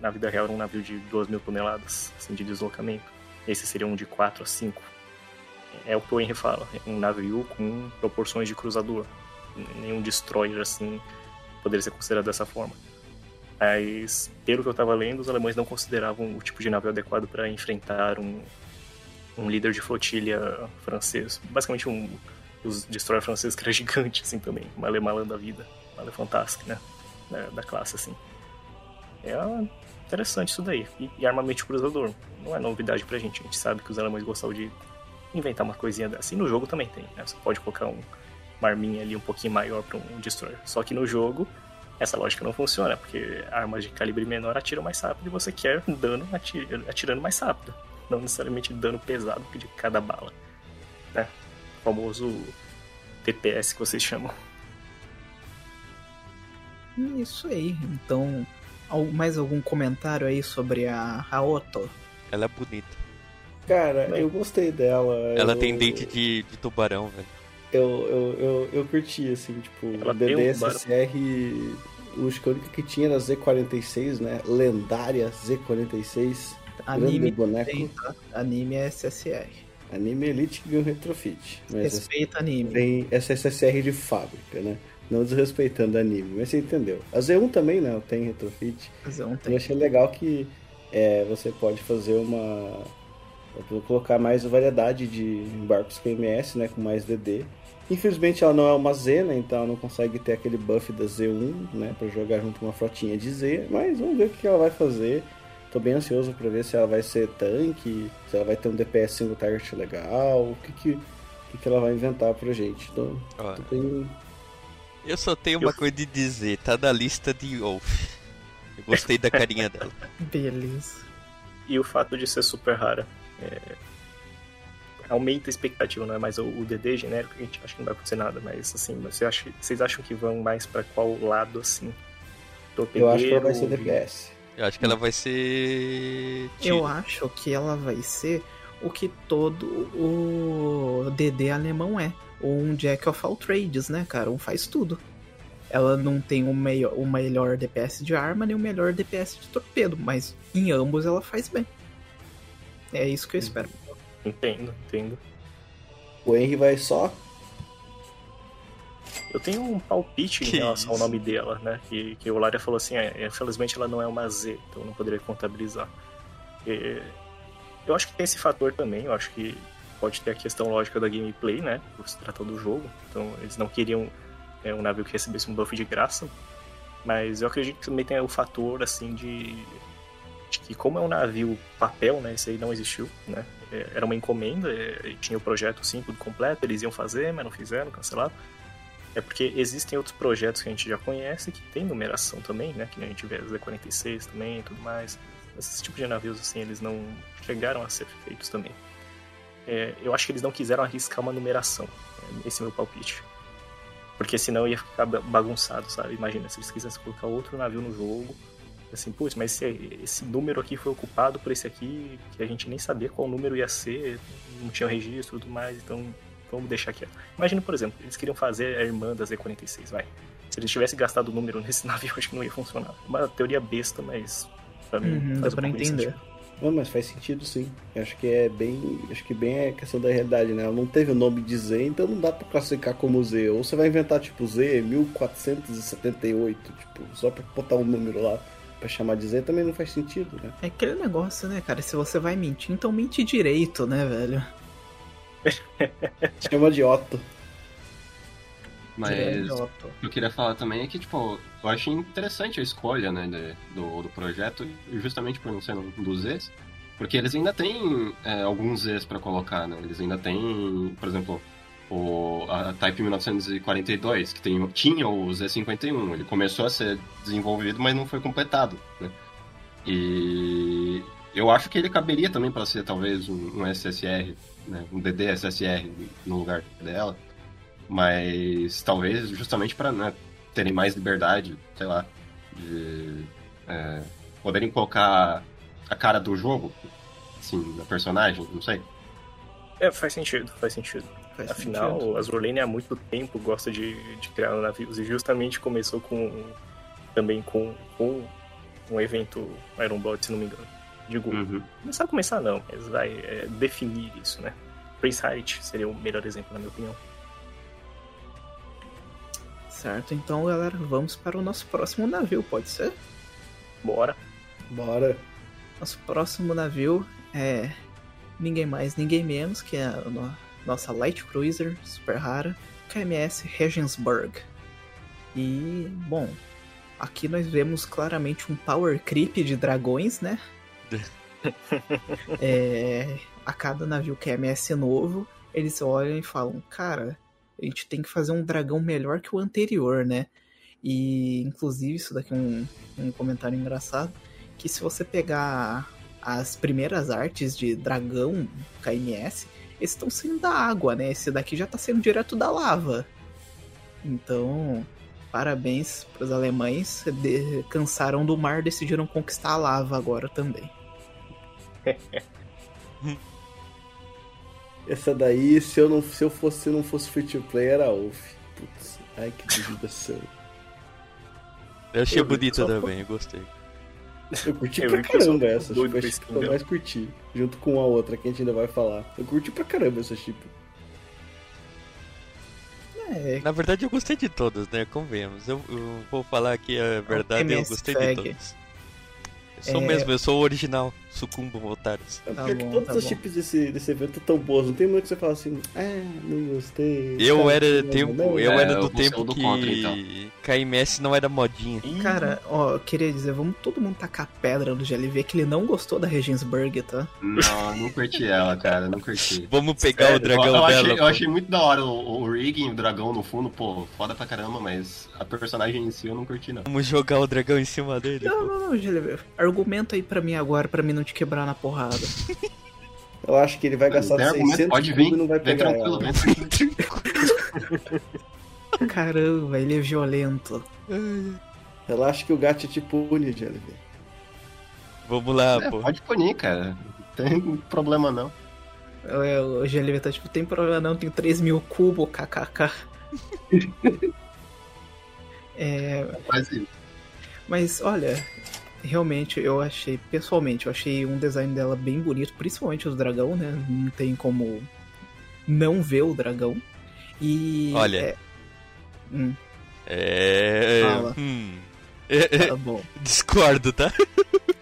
na vida real, um navio de 2 mil toneladas, assim, de deslocamento. Esse seria um de 4 a 5. É o que o Henry fala, um navio com proporções de cruzador nenhum destroyer assim poderia ser considerado dessa forma. Mas, pelo que eu estava lendo, os alemães não consideravam o tipo de navio adequado para enfrentar um, um líder de flotilha francês. Basicamente, um, os destroyers franceses que era gigante, assim, também. Uma alemã da vida. Uma alemã fantástica, né? Da, da, classe, assim. É interessante isso daí. E, e armamento cruzador. Não é novidade pra gente. A gente sabe que os alemães gostavam de inventar uma coisinha dessa. E no jogo também tem, né? Você pode colocar um uma arminha ali um pouquinho maior para um destroyer. Só que no jogo, essa lógica não funciona, porque armas de calibre menor atiram mais rápido e você quer dano atirando mais rápido. Não necessariamente dano pesado de cada bala. Né? O famoso TPS que vocês chamam. Isso aí. Então, mais algum comentário aí sobre a Raoto? Ela é bonita. Cara, eu gostei dela. Ela eu... tem dente de, de tubarão, velho eu, eu, eu, eu curti, assim, tipo, Ela DDSSR, um acho que a única que tinha era Z46, né? Lendária Z46. Anime boneco. Tem, tá? Anime é SSR. Anime Elite ganhou retrofit. Respeita anime. Tem SSR de fábrica, né? Não desrespeitando anime, mas você entendeu. A Z1 também, né? Tem retrofit. A Z1 tem. Eu achei legal que é, você pode fazer uma Vou colocar mais variedade de barcos KMS, né, com mais DD. Infelizmente ela não é uma Z, né, então ela não consegue ter aquele buff da Z1, né, para jogar junto com uma frotinha de Z, mas vamos ver o que ela vai fazer. Tô bem ansioso para ver se ela vai ser tanque, se ela vai ter um DPS single target legal, o que que, o que, ela vai inventar pra gente. Tô, tô bem... Eu só tenho uma Eu... coisa de dizer, tá na lista de Wolf. Eu gostei da carinha dela. (laughs) Beleza. E o fato de ser super rara. É, aumenta a expectativa, não é mais o, o DD genérico, a gente acha que não vai acontecer nada, mas assim, você acha, vocês acham que vão mais para qual lado assim? Eu acho que ela vai ser DPS. Eu acho que ela vai ser. Tiro. Eu acho que ela vai ser o que todo o DD alemão é. Um Jack of all trades, né, cara? Um faz tudo. Ela não tem o, meio, o melhor DPS de arma nem o melhor DPS de torpedo, mas em ambos ela faz bem. É isso que eu espero. Entendo, entendo. O Henry vai só. Eu tenho um palpite que em relação isso? ao nome dela, né? Que, que o Lária falou assim: é, infelizmente ela não é uma Z, então eu não poderia contabilizar. E, eu acho que tem esse fator também, eu acho que pode ter a questão lógica da gameplay, né? Por se tratar do jogo. Então eles não queriam é, um navio que recebesse um buff de graça. Mas eu acredito que também tem o fator, assim, de que como é um navio papel, né, esse aí não existiu, né, é, era uma encomenda, é, tinha o projeto sim, tudo completo, eles iam fazer, mas não fizeram, cancelaram. É porque existem outros projetos que a gente já conhece que tem numeração também, né, que a gente vê Z46 também e tudo mais. Esses tipos de navios, assim, eles não chegaram a ser feitos também. É, eu acho que eles não quiseram arriscar uma numeração, né, esse é meu palpite. Porque senão ia ficar bagunçado, sabe? Imagina, se eles quisessem colocar outro navio no jogo, assim, putz, mas esse, esse número aqui foi ocupado por esse aqui, que a gente nem sabia qual número ia ser, não tinha registro e tudo mais, então vamos deixar aqui. Imagina, por exemplo, eles queriam fazer a irmã da Z46, vai. Se eles tivessem gastado o número nesse (laughs) navio, acho que não ia funcionar. Uma teoria besta, mas pra mim uhum, faz dá pra entender. Não, mas faz sentido sim. Acho que é bem. Acho que bem é questão da realidade, né? Ela não teve o nome de Z, então não dá pra classificar como Z. Ou você vai inventar tipo Z 1478, tipo, só pra botar um número lá pra chamar de Z também não faz sentido, né? É aquele negócio, né, cara? Se você vai mentir, então mente direito, né, velho? (laughs) Chama de Otto. Mas o que eu queria falar também é que, tipo, eu achei interessante a escolha, né, de, do, do projeto, justamente por não ser um dos Zs, porque eles ainda têm é, alguns Zs para colocar, né? Eles ainda têm, por exemplo, o, a Type 1942, que tem, tinha o Z51. Ele começou a ser desenvolvido, mas não foi completado. Né? E eu acho que ele caberia também para ser talvez um, um SSR, né? um DD SSR no lugar dela. Mas talvez justamente para né, terem mais liberdade, sei lá, de é, poderem colocar a cara do jogo, assim, na personagem, não sei. É, faz sentido, faz sentido. Faz Afinal, sentido. a Zorlane há muito tempo gosta de, de criar navios e justamente começou com também com, com um evento Iron Blood, se não me engano. Digo, uhum. não sabe começar não, mas vai é, definir isso, né? Prince Height seria o melhor exemplo, na minha opinião. Certo, então galera, vamos para o nosso próximo navio, pode ser? Bora. Bora. Nosso próximo navio é ninguém mais, ninguém menos que a nossa Light Cruiser super rara, KMS Regensburg. E, bom, aqui nós vemos claramente um power creep de dragões, né? (laughs) é, a cada navio KMS novo, eles olham e falam: Cara, a gente tem que fazer um dragão melhor que o anterior, né? E, inclusive, isso daqui é um, um comentário engraçado: que se você pegar as primeiras artes de dragão KMS, eles estão saindo da água, né? Esse daqui já tá saindo direto da lava. Então, parabéns para os alemães. De, cansaram do mar, decidiram conquistar a lava agora também. (laughs) Essa daí, se eu não, se eu fosse, se não fosse free to play, era off. Putz, ai que dividação. (laughs) Eu achei bonita também, eu gostei. Eu curti eu pra caramba essa, acho que eu mais curti. Junto com a outra que a gente ainda vai falar. Eu curti pra caramba essa chip. É. Na verdade eu gostei de todas, né? Convenhamos. Eu, eu vou falar aqui a verdade, eu gostei de todas. Eu sou é... mesmo, eu sou o original. Sucumbo, otários. É porque tá bom, todos tá os bom. chips desse, desse evento tão bons. Não tem muito que você fala assim, ah, não gostei. Eu cara, era tempo, não, eu é, era do tempo do que contra, então. KMS não era modinha. Cara, ó, eu queria dizer, vamos todo mundo tacar pedra no GLV que ele não gostou da Regensburg, tá? Não, não curti ela, cara, não curti. (laughs) vamos pegar Sério, o dragão eu, eu dela. Achei, eu achei muito da hora o, o rigging, o dragão no fundo, pô, foda pra caramba, mas a personagem em si eu não curti, não. Vamos jogar o dragão em cima dele. Não, pô. não, não, GLV. Argumenta aí pra mim agora, pra mim não te quebrar na porrada. Eu acho que ele vai gastar Tem 600 pode vir, e não vai pegar tranquilo, ela. (laughs) Caramba, ele é violento. Relaxa que o gato te pune, JLV. Vamos lá, é, pô. Pode punir, cara. Não tem (laughs) problema não. É, o GLV tá tipo, tem problema não, tem 3 mil cubos, kkk. (laughs) é... Mas olha, realmente eu achei, pessoalmente, eu achei um design dela bem bonito, principalmente os dragão, né? Não tem como não ver o dragão. E. Olha. É. Hum. É. Fala. Hum. Tá (laughs) bom. Discordo, tá? (laughs)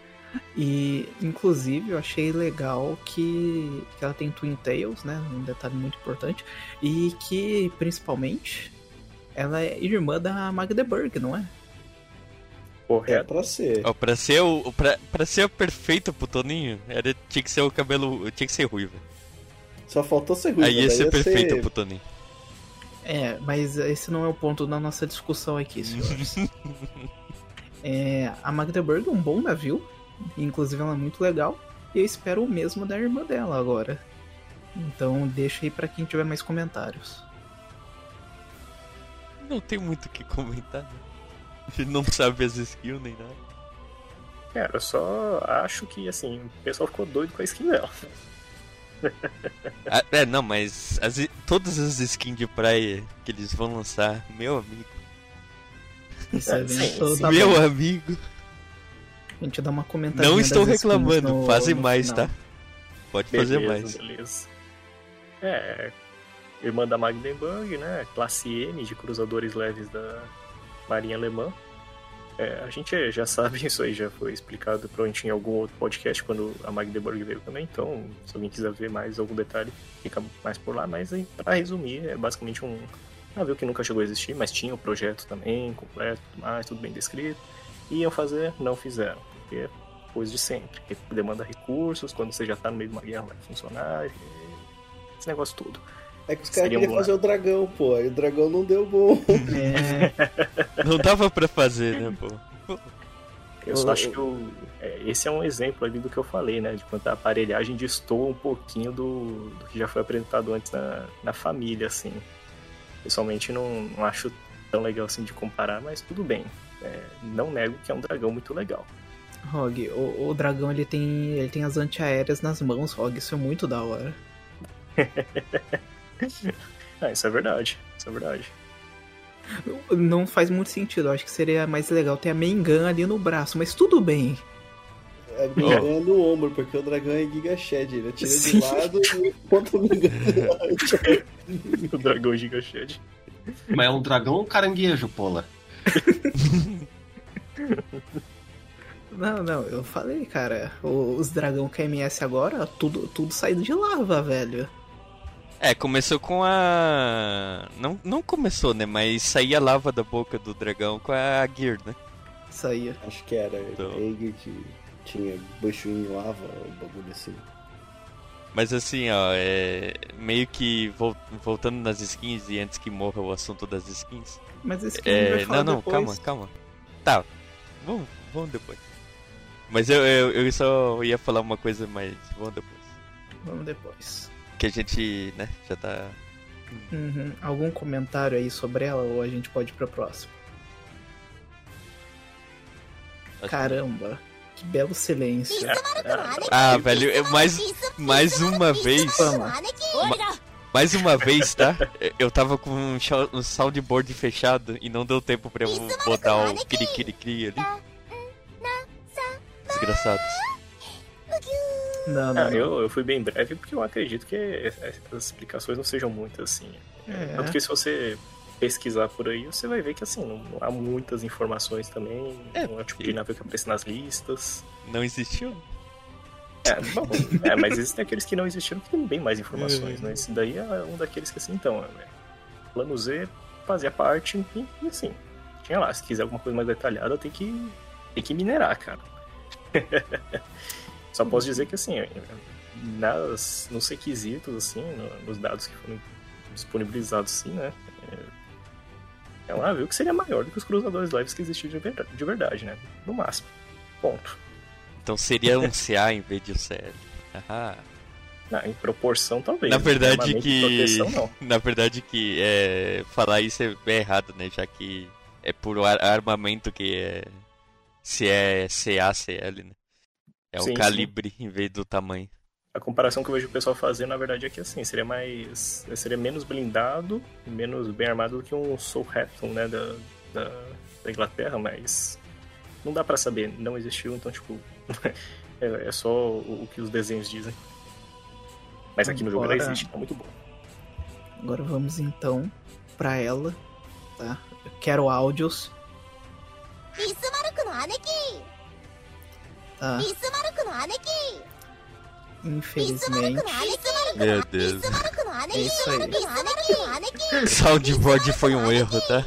E, inclusive, eu achei legal que, que ela tem Twin Tails, né? Um detalhe muito importante. E que, principalmente, ela é irmã da Magdeburg, não é? Correto. É pra ser. Oh, pra ser o. Pra, pra ser perfeito pro Toninho, era, tinha que ser o cabelo. Tinha que ser ruivo. Só faltou ser ruivo. Aí ia ser ia perfeito ser... pro Toninho. É, mas esse não é o ponto da nossa discussão aqui, senhores. (laughs) é, a Magdeburg é um bom navio, inclusive ela é muito legal, e eu espero o mesmo da irmã dela agora. Então deixa aí para quem tiver mais comentários. Não tem muito o que comentar, né? (laughs) Ele não sabe as skills nem nada. Cara, eu só acho que, assim, o pessoal ficou doido com a skin dela. ah, é, não, mas as, todas as skins de praia que eles vão lançar, meu amigo. Isso é sim, tá meu amigo. A gente dá uma comentada. Não estou reclamando, no, fazem no mais, final. tá? Pode beleza, fazer mais. Beleza. É, irmã da Magdeburg, né? Classe M de cruzadores leves da, Marinha Alemã. É, a gente já (laughs) sabe, isso aí já foi explicado provavelmente em algum outro podcast quando a Magdeburg veio também, então se alguém quiser ver mais algum detalhe, fica mais por lá, mas para resumir, é basicamente um navio que nunca chegou a existir, mas tinha o projeto também, completo, tudo mais, tudo bem descrito. Iam fazer, não fizeram, porque coisa de sempre, demanda recursos, quando você já tá no meio de uma guerra vai funcionar, esse negócio todo. É que os caras queriam fazer o dragão, pô. E o dragão não deu bom. É. Não dava pra fazer, né, pô? Eu só acho que eu, é, esse é um exemplo ali do que eu falei, né? De quanto a aparelhagem destoa um pouquinho do, do que já foi apresentado antes na, na família, assim. Pessoalmente não, não acho tão legal assim de comparar, mas tudo bem. É, não nego que é um dragão muito legal. Rog, o, o, dragão ele tem, ele tem as antiaéreas nas mãos, Rog, isso é muito da hora. (laughs) ah, isso é verdade, isso é verdade. Não faz muito sentido, eu acho que seria mais legal ter a Mengan ali no braço, mas tudo bem. A Mengan oh. no ombro, porque o dragão é Giga Shed, ele atira Sim. de lado e ponta Mengan (laughs) O dragão é Giga Shed. Mas é um dragão ou caranguejo, Pola? (laughs) Não, não, eu falei, cara, os dragão KMS agora, tudo, tudo saído de lava, velho. É, começou com a. Não, não começou, né? Mas saía lava da boca do dragão com a Gear, né? Saía. Acho que era então... Egg que tinha bushwing lava, o bagulho assim. Mas assim, ó, é. Meio que voltando nas skins e antes que morra o assunto das skins. Mas skin é... Não, não, depois. calma, calma. Tá, vamos, vamos depois. Mas eu, eu, eu só ia falar uma coisa, mas vamos depois. Vamos depois. Que a gente, né, já tá. Uhum. Algum comentário aí sobre ela ou a gente pode ir pra próxima? Acho Caramba, que... que belo silêncio. Ah, velho, mais, mais uma vez. mais uma vez, tá? (laughs) Eu tava com um soundboard fechado e não deu tempo pra eu botar o kiri-kiri-kiri ali desgraçados. Não, não, Eu, eu fui bem breve porque eu acredito que as explicações não sejam muitas assim. É. Tanto que se você pesquisar por aí, você vai ver que assim, não, não há muitas informações também. É, não é o tipo de nave que aparece nas listas. Não existiu? É, bom, é, mas existem aqueles que não existiram que tem bem mais informações, né? Esse daí é um daqueles que assim, então, é, plano Z fazia parte e, e assim, tinha lá, se quiser alguma coisa mais detalhada, tem que, tem que minerar, cara. (laughs) Só posso dizer que assim, nas, nos requisitos, assim, nos dados que foram disponibilizados, assim, né? É, ela viu que seria maior do que os cruzadores lives que existiam de verdade, de verdade, né? No máximo. Ponto. Então seria um CA em vez de um CL. Não, em proporção talvez. Na verdade que. Na verdade que é, falar isso é errado, né? Já que é por armamento que é se é CACL, né? É sim, o calibre sim. em vez do tamanho. A comparação que eu vejo o pessoal fazer, na verdade, é que assim, seria mais. seria menos blindado, menos bem armado do que um Southampton, né, da, da, da, Inglaterra, mas não dá para saber, não existiu, então, tipo, (laughs) é, é, só o, o, que os desenhos dizem. Mas aqui no jogo ela existe, tá muito bom. Agora vamos então para ela, tá? Eu quero áudios Tá. Infelizmente. Meu Deus. É isso aí. Soundboard foi um erro, tá?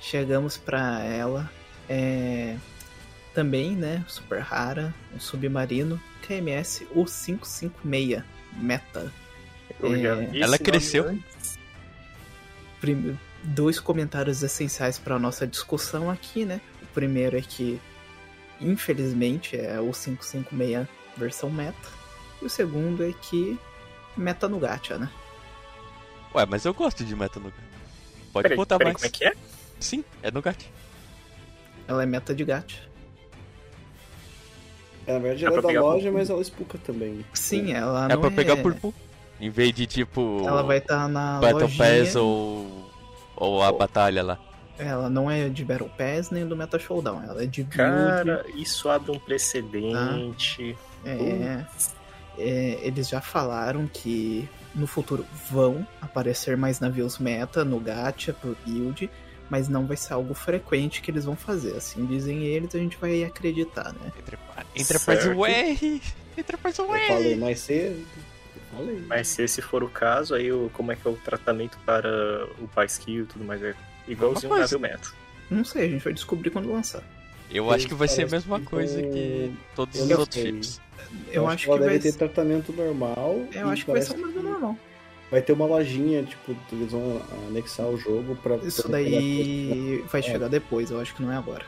Chegamos pra ela. É... Também, né? Super rara. Um submarino. KMS U556 Meta. É... Ela cresceu. Dois comentários essenciais para nossa discussão aqui, né? O primeiro é que, infelizmente, é o 556 versão meta. E o segundo é que meta no gacha, né? Ué, mas eu gosto de meta no gacha. Pode peraí, botar peraí, mais. Como é que é? Sim, é no gacha. Ela é meta de gacha. É, na verdade, ela é da loja, mas ela espuca também. Sim, ela é não pra pegar por pool. Em vez de tipo. Ela vai estar tá na. Battle lojinha... Pass ou ou a batalha lá? Ela não é de Battle Pass nem do Meta Showdown, ela é de build. Cara, isso abre um precedente. Ah, é, é, eles já falaram que no futuro vão aparecer mais navios meta no gacha por build, mas não vai ser algo frequente que eles vão fazer. Assim dizem eles, a gente vai acreditar, né? Enterprise UR! Enterprise UR! Eu falei mais cedo. Mas se esse for o caso, aí o, como é que é o tratamento para o pai skill e tudo mais? É igualzinho o navio meta. Não sei, a gente vai descobrir quando lançar. Eu acho que vai ser a mesma coisa que todos os outros chips. Eu, eu acho que, vai ter tratamento normal. Eu acho que vai ser o mesmo normal. Vai ter uma lojinha, tipo, eles vão anexar o jogo pra. Isso daí vai chegar é. depois, eu acho que não é agora.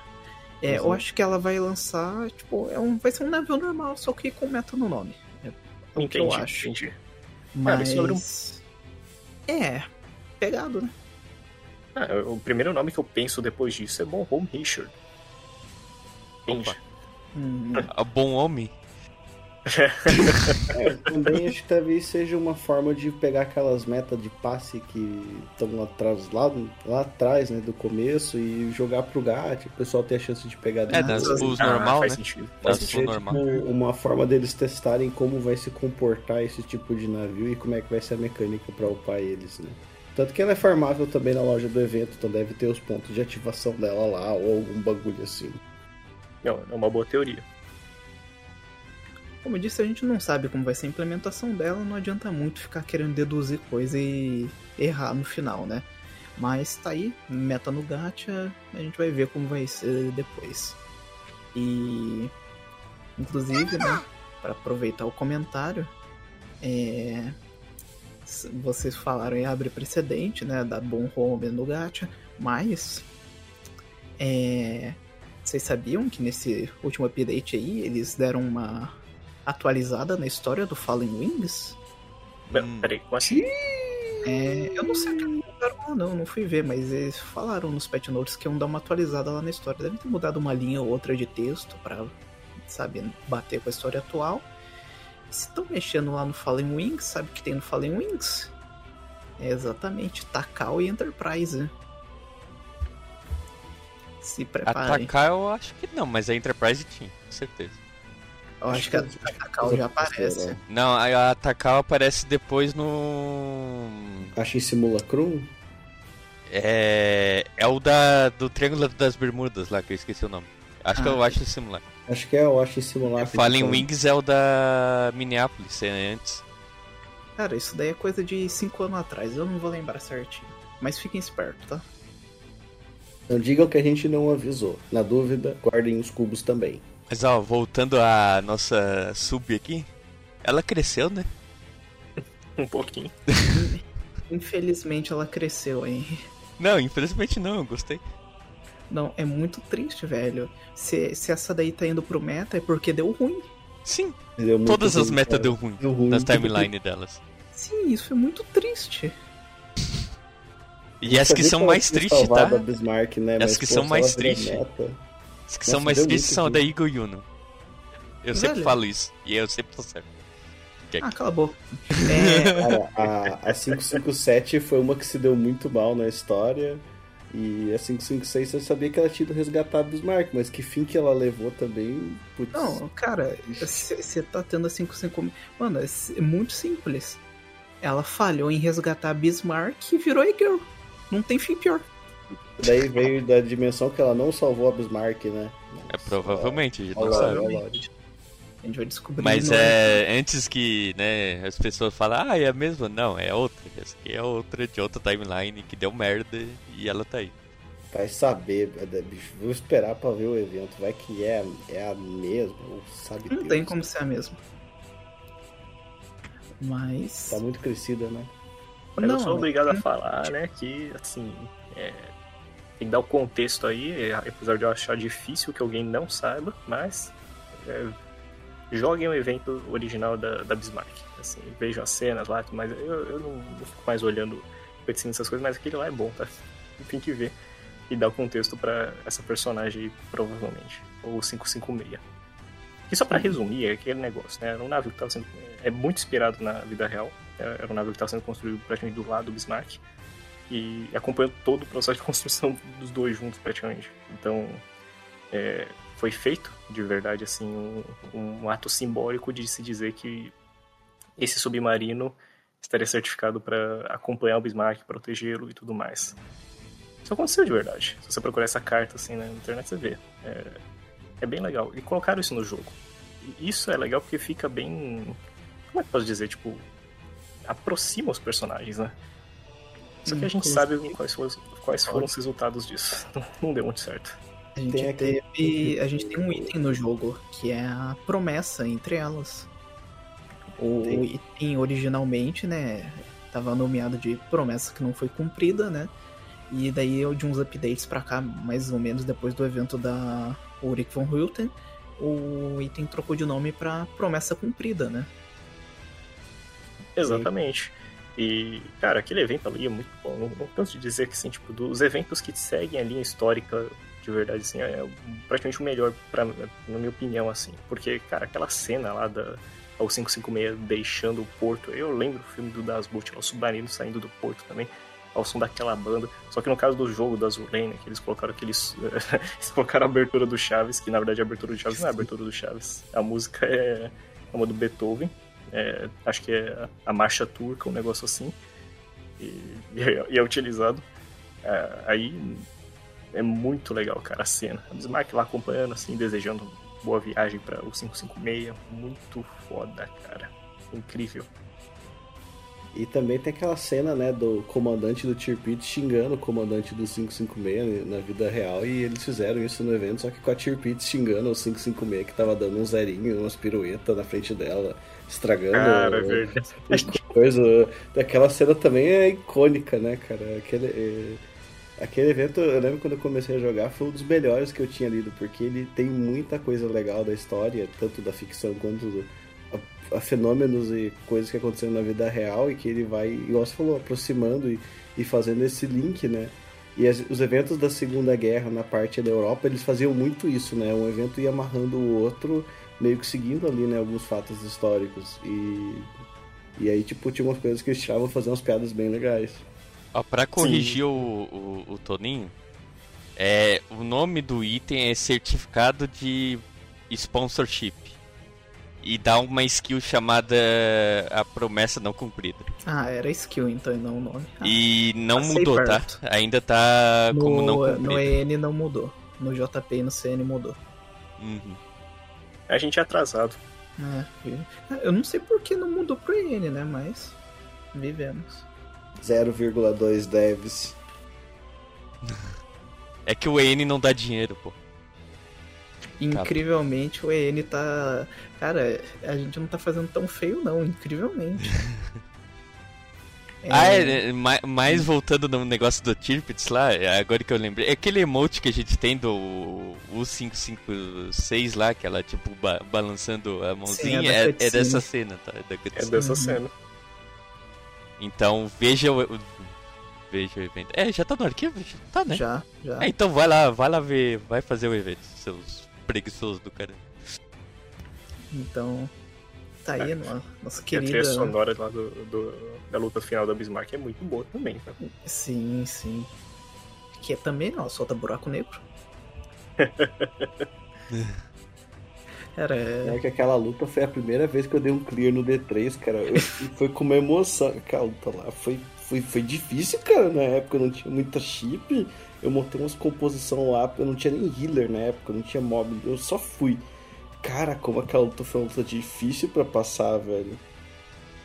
É, eu acho que ela vai lançar, tipo, é um, vai ser um navio normal, só que com meta no nome. É o entendi, que eu acho. Entendi. Mas. É, pegado, né? Ah, o primeiro nome que eu penso depois disso é Bom Home Richard. Opa. Hum. (laughs) Bom Homem? (laughs) é, também acho que talvez seja uma forma de pegar aquelas metas de passe que estão lá atrás, lá, lá atrás, né, do começo e jogar pro gato, o pessoal ter a chance de pegar É, das pools ah, normal, faz né? Sentido. Faz sentido. normal. Tipo, uma forma deles testarem como vai se comportar esse tipo de navio e como é que vai ser a mecânica para upar eles, né? Tanto que ela é farmável também na loja do evento, então deve ter os pontos de ativação dela lá ou algum bagulho assim. Não, é uma boa teoria. Como eu disse, a gente não sabe como vai ser a implementação dela, não adianta muito ficar querendo deduzir coisa e errar no final, né? Mas tá aí, meta no gacha, a gente vai ver como vai ser depois. E inclusive, né, para aproveitar o comentário, é, vocês falaram em abrir precedente, né, da Bom Home no gacha, mas é, vocês sabiam que nesse último update aí eles deram uma atualizada na história do Fallen Wings? Hum. Peraí, como assim? É, eu não sei o que mudaram lá, não, não fui ver, mas eles falaram nos patch notes que iam dar uma atualizada lá na história. Devem ter mudado uma linha ou outra de texto pra, sabe, bater com a história atual. Se estão mexendo lá no Fallen Wings, sabe o que tem no Fallen Wings? É exatamente, Takao e Enterprise. Né? Se preparem. Atacar eu acho que não, mas a Enterprise tinha, com certeza. Eu acho que a Takao já aparece. Não, a Takao aparece depois no. Acho em Simulacrum? É. É o da, do Triângulo das Bermudas lá, que eu esqueci o nome. Acho ah, que eu acho simular. Acho que é, acho simular. É, Fallen então. Wings é o da Minneapolis, é antes. Cara, isso daí é coisa de 5 anos atrás, eu não vou lembrar certinho. Mas fiquem espertos, tá? Não digam que a gente não avisou. Na dúvida, guardem os cubos também. Mas ó, voltando à nossa sub aqui, ela cresceu, né? (laughs) um pouquinho. Infelizmente ela cresceu, hein? Não, infelizmente não, eu gostei. Não, é muito triste, velho. Se, se essa daí tá indo pro meta é porque deu ruim. Sim. Todas as metas deu ruim, deu ruim nas timeline delas. Sim, isso é muito triste. E as que são mais tristes, tá? Bismarck, né? As que são mais tristes. As que são mais tristes são a da Eagle Yuno. Eu Velho. sempre falo isso. E eu sempre tô certo. Ah, cala a boca. É... (laughs) Cara, a, a 557 foi uma que se deu muito mal na história. E a 556 eu sabia que ela tinha resgatado Bismarck, mas que fim que ela levou também. Putz. Não, cara, você tá tendo a 556. Mano, é muito simples. Ela falhou em resgatar Bismarck e virou Eagle. Não tem fim pior. Daí veio da dimensão que ela não salvou a Bismarck, né? Nossa, é provavelmente, a gente não sabe. A gente vai descobrir. Mas é antes que né, as pessoas falem, ah, é a mesma? Não, é outra. Essa aqui é outra de outra timeline que deu merda e ela tá aí. Vai saber, bicho. Vou esperar pra ver o evento. Vai que é, é a mesma, sabe Não Deus. tem como ser a mesma. Mas. Tá muito crescida, né? Eu não, sou obrigado a falar, né, que assim. É tem que dar o contexto aí, apesar de eu achar difícil que alguém não saiba, mas é, joguem o evento original da, da Bismarck. Assim, vejam as cenas lá, mas eu, eu não, não fico mais olhando cutscenes essas coisas, mas aquele lá é bom, tá? Tem que ver e dar o contexto para essa personagem aí, provavelmente, ou 556. E só para resumir, é aquele negócio, né? Era um navio que tava sendo, é muito inspirado na vida real. Era um navio que estava sendo construído praticamente do lado do Bismarck e acompanhando todo o processo de (laughs) construção dos dois juntos praticamente. Então, é, foi feito de verdade assim um, um, ato simbólico de se dizer que esse submarino estaria certificado para acompanhar o Bismarck, protegê-lo e tudo mais. Isso aconteceu de verdade. Se você procurar essa carta assim na internet, você vê. É, é bem legal. E colocaram isso no jogo. E isso é legal porque fica bem. Como é que posso dizer? Tipo, aproxima os personagens, né? Só que a gente sabe quais foram, quais foram os resultados disso. (laughs) Não deu muito certo. A gente, teve, a gente tem um item no jogo que é a promessa entre elas. O tem. item originalmente, né, tava nomeado de promessa que não foi cumprida, né? E daí de uns updates para cá, mais ou menos depois do evento da o Rick Von Hulten, o item trocou de nome para Promessa Cumprida, né? Exatamente. E, cara, aquele evento ali é muito bom. Não, não canso de dizer que, assim, tipo, dos eventos que seguem a linha histórica de verdade, assim, é praticamente o melhor, pra, na minha opinião, assim. Porque, cara, aquela cena lá da ao 556 deixando o porto, eu lembro o filme do Das Boot, o submarino saindo do porto também, ao som daquela banda. Só que no caso do jogo da Zulane, que eles colocaram aqueles. (laughs) eles colocaram a abertura do Chaves, que na verdade a abertura do Chaves não é a abertura do Chaves. A música é uma do Beethoven. É, acho que é a marcha turca, um negócio assim. E, (laughs) e é utilizado. É, aí é muito legal, cara, a cena. A Bismarck lá acompanhando, assim, desejando boa viagem para o 556. Muito foda, cara. Incrível. E também tem aquela cena, né, do comandante do Tirpit xingando o comandante do 556 na vida real. E eles fizeram isso no evento, só que com a Tirpit xingando o 556 que tava dando um zerinho, umas piruetas na frente dela, estragando. Cara, é verdade. Coisa. Aquela cena também é icônica, né, cara? Aquele. É Aquele evento, eu lembro quando eu comecei a jogar, foi um dos melhores que eu tinha lido, porque ele tem muita coisa legal da história, tanto da ficção quanto do, a, a, fenômenos e coisas que aconteceram na vida real, e que ele vai, igual você falou, aproximando e, e fazendo esse link, né? E as, os eventos da Segunda Guerra na parte da Europa, eles faziam muito isso, né? Um evento ia amarrando o outro, meio que seguindo ali, né, alguns fatos históricos. E, e aí, tipo, tinha umas coisas que eles tiravam fazer umas piadas bem legais. Ó, pra corrigir o, o, o, Toninho, é, o nome do item é certificado de sponsorship. E dá uma skill chamada a promessa não cumprida. Ah, era skill então e não o nome. Ah, e não mudou, tá? perto. tá? Ainda tá no, como não cumprida. No EN não mudou. No JP e no CN mudou. Uhum. A gente é atrasado. É, eu não sei por que não mudou pro EN, né? Mas vivemos. 0,2 devs. É que o EN não dá dinheiro, pô. Incrivelmente o EN tá. Cara, a gente não tá fazendo tão feio, não. Incrivelmente. é... (laughs) Ah, é, mais voltando no negócio do Tirpitz lá, agora que eu lembrei. É aquele emote que a gente tem do U556 lá, que ela tipo ba balançando a mãozinha. Sim, é, é, é, dessa cena, tá? É, é dessa cena. Então veja o. Veja o evento. É, já tá no arquivo? Tá, né? Já, já. É, então vai lá, vai lá ver, vai fazer o evento, seus preguiçosos do cara. Então, tá aí, é. nossa querida. a trilha sonora lá do, do, da luta final da Bismarck é muito boa também, tá? Sim, sim. Que é também, ó, solta buraco negro. (laughs) Cara, é... é... que aquela luta foi a primeira vez que eu dei um clear no D3, cara. Eu, (laughs) foi com uma emoção. Aquela luta lá foi, foi, foi difícil, cara. Na época eu não tinha muita chip. Eu montei umas composição lá. Eu não tinha nem healer na época, eu não tinha mob. Eu só fui. Cara, como aquela luta foi uma luta difícil para passar, velho.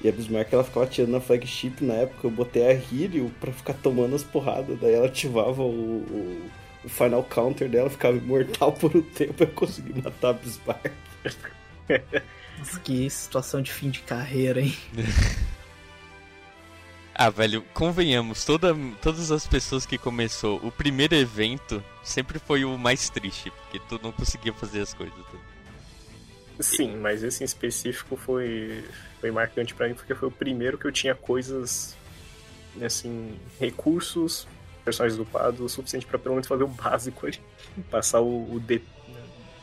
E a Bismarck ela ficava tirando na flagship na época. Eu botei a Heal pra ficar tomando as porradas. Daí ela ativava o, o o final counter dela ficava imortal (laughs) por um tempo e eu consegui matar a Bismarck. que situação de fim de carreira, hein? (laughs) ah, velho, convenhamos, toda, todas as pessoas que começou o primeiro evento sempre foi o mais triste, porque tu não conseguia fazer as coisas. Sim, mas esse em específico foi, foi marcante para mim porque foi o primeiro que eu tinha coisas, assim, recursos personagens upados o suficiente para pelo menos fazer o básico ali. Passar o, o D,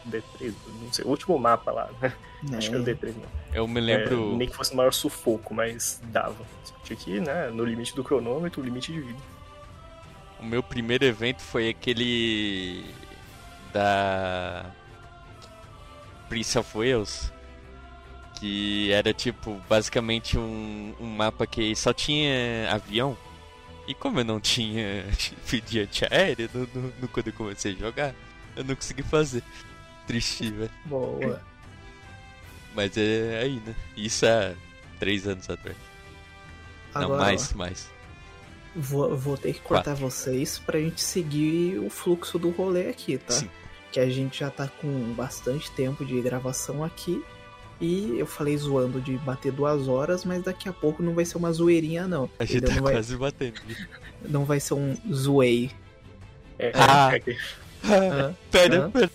D3, não sei, o último mapa lá, né? É. Acho que era o D3 não. Eu me lembro. É, nem que fosse o maior sufoco, mas dava. Só tinha que ir, né? No limite do cronômetro, o limite de vida. O meu primeiro evento foi aquele. da. Prince of Wales. Que era tipo, basicamente um, um mapa que só tinha avião. E como eu não tinha (laughs) feed antiaéreo no, no, no, quando eu comecei a jogar, eu não consegui fazer. Triste, velho. Boa. (laughs) Mas é aí, né? Isso há três anos atrás. Agora, não, mais, mais. Vou, vou ter que cortar Quatro. vocês pra gente seguir o fluxo do rolê aqui, tá? Sim. Que a gente já tá com bastante tempo de gravação aqui. E eu falei zoando de bater duas horas, mas daqui a pouco não vai ser uma zoeirinha, não. A gente tá não quase vai... batendo. Não vai ser um zoei. É, ah. é. ah. Pera, pera.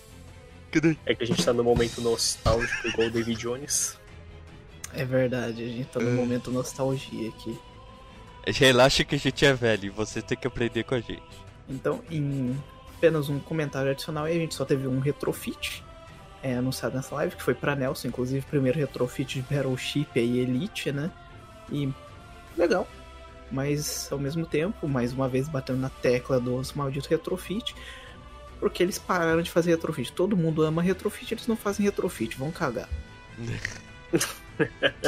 É que a gente tá no momento nostálgico igual o David Jones. É verdade, a gente tá no é. momento nostalgia aqui. Relaxa que a gente é velho e você tem que aprender com a gente. Então, em apenas um comentário adicional, a gente só teve um retrofit é, anunciado nessa live, que foi pra Nelson, inclusive, primeiro retrofit de Battleship aí, Elite, né? E legal. Mas ao mesmo tempo, mais uma vez batendo na tecla dos malditos retrofit, porque eles pararam de fazer retrofit. Todo mundo ama retrofit, eles não fazem retrofit, vão cagar. (laughs)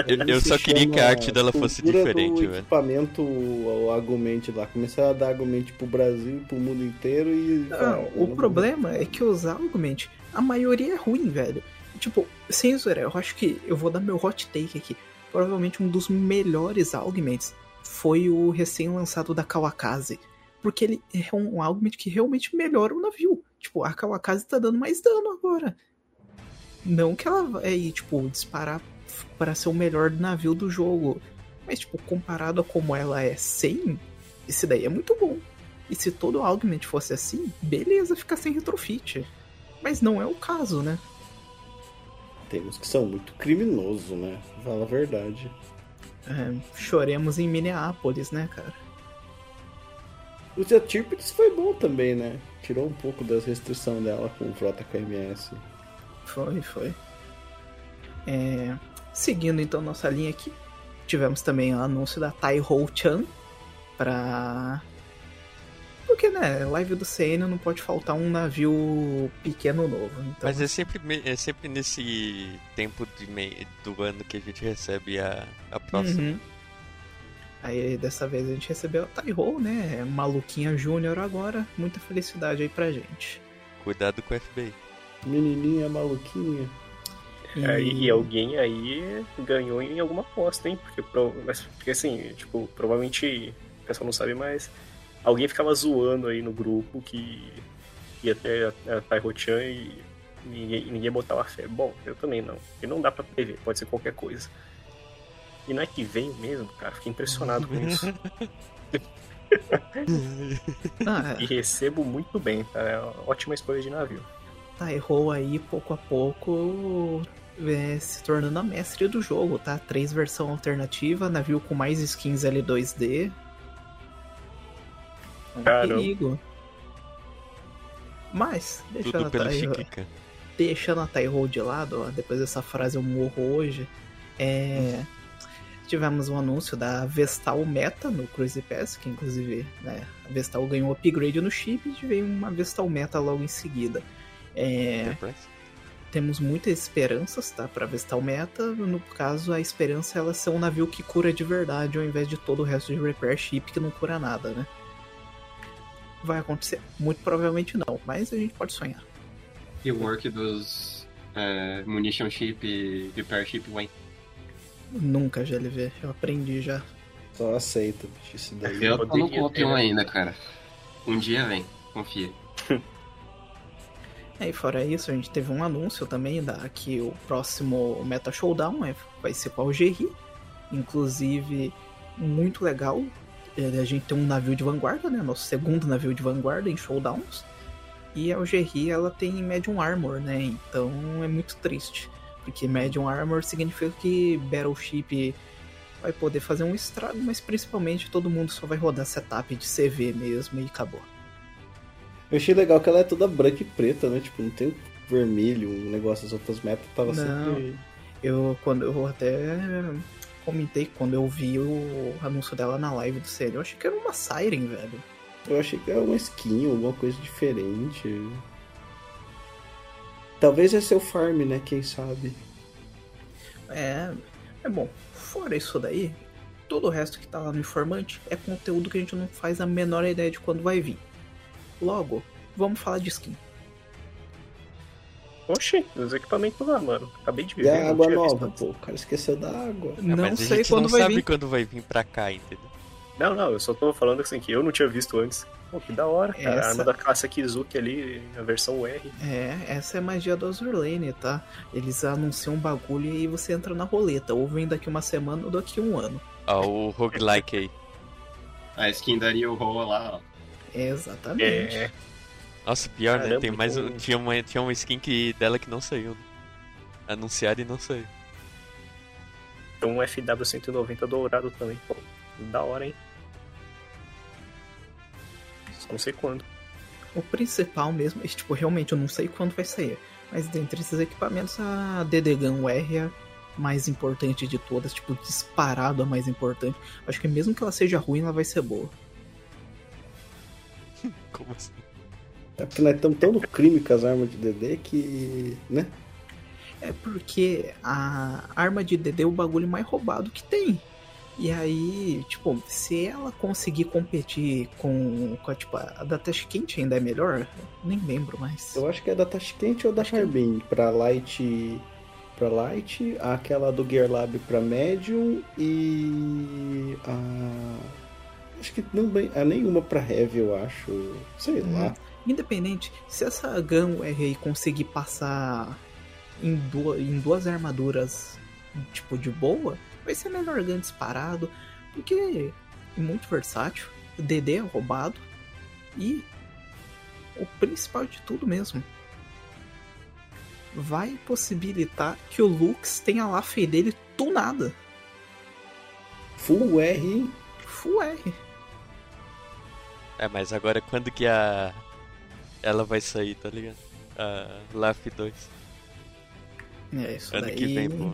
eu, eu só queria que a arte dela fosse diferente, velho. equipamento, o argumente lá, começar a dar argumente pro Brasil, pro mundo inteiro e. Não, o problema é que os argumentos, a maioria é ruim, velho. Tipo, sem zoeira, eu acho que eu vou dar meu hot take aqui. Provavelmente um dos melhores argumentos foi o recém-lançado da Kawakaze. Porque ele é um argument que realmente melhora o navio. Tipo, a Kawakaze tá dando mais dano agora. Não que ela vai, tipo, disparar para ser o melhor navio do jogo. Mas, tipo, comparado a como ela é sem, esse daí é muito bom. E se todo Augment fosse assim, beleza, fica sem retrofit. Mas não é o caso, né? Temos que são muito criminoso, né? Fala a verdade. É, choremos em Minneapolis, né, cara? O Tirpitz foi bom também, né? Tirou um pouco das restrições dela com o Frota KMS. Foi, foi. É, Seguindo então nossa linha aqui, tivemos também o anúncio da Tai Ho Chan para porque, né, live do CN não pode faltar um navio pequeno novo. Então... Mas é sempre, é sempre nesse tempo de me... do ano que a gente recebe a, a próxima. Uhum. Aí dessa vez a gente recebeu a Taiho, né? Maluquinha Júnior agora. Muita felicidade aí pra gente. Cuidado com o FBI. Menininha maluquinha. É, e alguém aí ganhou em alguma aposta, hein? Porque, porque assim, tipo, provavelmente o pessoal não sabe, mas alguém ficava zoando aí no grupo que ia ter a, a Tairo-chan e ninguém, ninguém botava fé. Bom, eu também não. E não dá pra prever, pode ser qualquer coisa. E não é que vem mesmo, cara. Fiquei impressionado com isso. (laughs) ah, é. E recebo muito bem, tá? É ótima escolha de navio. Tá, errou aí pouco a pouco é, se tornando a mestre do jogo, tá? Três versão alternativa, navio com mais skins L2D. É um perigo. Mas, deixando a, Tairo, deixando a de lado, ó, depois dessa frase eu morro hoje, é, tivemos um anúncio da Vestal Meta no Cruise Pass, que inclusive né, a Vestal ganhou um upgrade no chip e veio uma Vestal Meta logo em seguida. É, temos muitas esperanças, tá? Pra Vestal Meta. No caso, a esperança é ela ser um navio que cura de verdade, ao invés de todo o resto de repair ship que não cura nada, né? Vai acontecer? Muito provavelmente não, mas a gente pode sonhar. E o work dos é, munition ship e repair ship Wayne? Nunca, GLV. Eu aprendi já. Só aceita, bicho, isso daí. Eu tô no copião ainda, cara. Um dia vem, confia. (laughs) É, e fora isso, a gente teve um anúncio também da que o próximo Meta Showdown é, vai ser com a Algeri. Inclusive, muito legal. É, a gente tem um navio de vanguarda, né? Nosso segundo navio de vanguarda em Showdowns. E a Algeri, ela tem Medium Armor, né? Então é muito triste. Porque Medium Armor significa que Battleship vai poder fazer um estrago, mas principalmente todo mundo só vai rodar setup de CV mesmo e acabou. Eu achei legal que ela é toda branca e preta, né? Tipo, não tem vermelho, um negócio das outras metas tava não, sempre. Eu quando eu até comentei quando eu vi o anúncio dela na live do CL, eu achei que era uma Siren, velho. Eu achei que era uma skin, alguma coisa diferente. Talvez é seu farm, né? Quem sabe? É. É bom. Fora isso daí, todo o resto que tá lá no informante é conteúdo que a gente não faz a menor ideia de quando vai vir. Logo, vamos falar de skin. Oxi, os equipamentos lá, mano. Acabei de ver. É água nova, pô. O cara esqueceu da água. É, não sei quando não vai sabe vir. quando vai vir pra cá, entendeu? Não, não, eu só tô falando assim que eu não tinha visto antes. Pô, que da hora, cara. Essa... A arma da classe Kizuki ali, a versão R. É, essa é a magia do Azur Lane, tá? Eles anunciam um bagulho e você entra na roleta. Ou vem daqui uma semana ou daqui um ano. Ah, o roguelike aí. A skin daria o roll lá, ó. Exatamente. É. Nossa, pior, Caramba, né? Tem mais, então... tinha, uma, tinha uma skin que, dela que não saiu. Né? Anunciada e não saiu. Tem um FW190 dourado também. Pô, da hora, hein? Não sei quando. O principal mesmo, é, tipo, realmente eu não sei quando vai sair. Mas dentre esses equipamentos, a DDGun R é mais importante de todas, tipo, disparado a mais importante. Acho que mesmo que ela seja ruim, ela vai ser boa. (laughs) Como assim? É porque nós estamos tão no crime com as armas de DD que. né? É porque a arma de DD é o bagulho mais roubado que tem. E aí, tipo, se ela conseguir competir com, com a, tipo, a da Tashkent ainda é melhor? Nem lembro mais. Eu acho que é da Tashkent ou da Harbin. Que... Pra Light para Light, aquela do Gear Lab para Medium e a acho que não a nenhuma para Heavy, eu acho, sei hum. lá. Independente, se essa Gun RI conseguir passar em duas, em duas armaduras tipo de boa, vai ser melhor gun disparado, porque é muito versátil, o DD é roubado e o principal de tudo mesmo, vai possibilitar que o Lux tenha lá a dele tunada. Full R. Full R. É, mas agora quando que a. Ela vai sair, tá ligado? A LAF 2. É, isso ano daí... que vem, pô.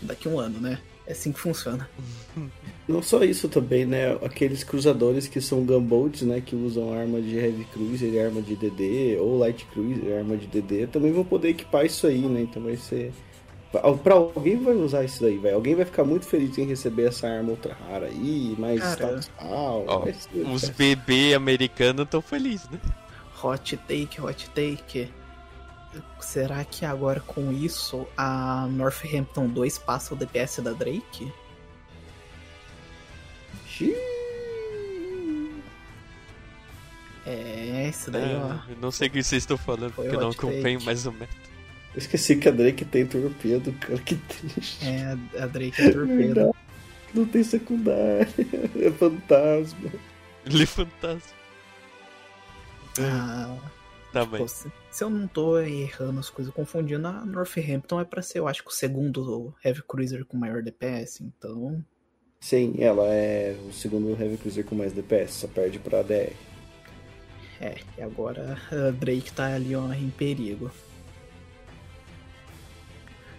Daqui um ano, né? É assim que funciona. (laughs) Não só isso também, né? Aqueles cruzadores que são gunboats, né? Que usam arma de heavy cruiser e arma de DD, ou light cruiser arma de DD, também vão poder equipar isso aí, né? Então vai ser... Pra alguém vai usar isso daí, vai. Alguém vai ficar muito feliz em receber essa arma ultra rara aí, mais status oh, Os bebê americanos estão felizes, né? Hot take, hot take. Será que agora com isso a Northampton 2 passa o DPS da Drake? É, isso daí, é, ó. não sei o que vocês estão falando, Foi porque eu não acompanho mais o meta. Eu esqueci que a Drake tem torpedo, cara, que triste. É, a Drake é torpedo. Não, não tem secundária, (laughs) é fantasma. Ele é fantasma. Ah. Tá tipo, se, se, eu não tô errando as coisas, confundindo, a Northampton é pra ser, eu acho que o segundo Heavy Cruiser com maior DPS, então. Sim, ela é o segundo Heavy Cruiser com mais DPS, só perde pra DR. É, e agora a Drake tá ali ó, em perigo.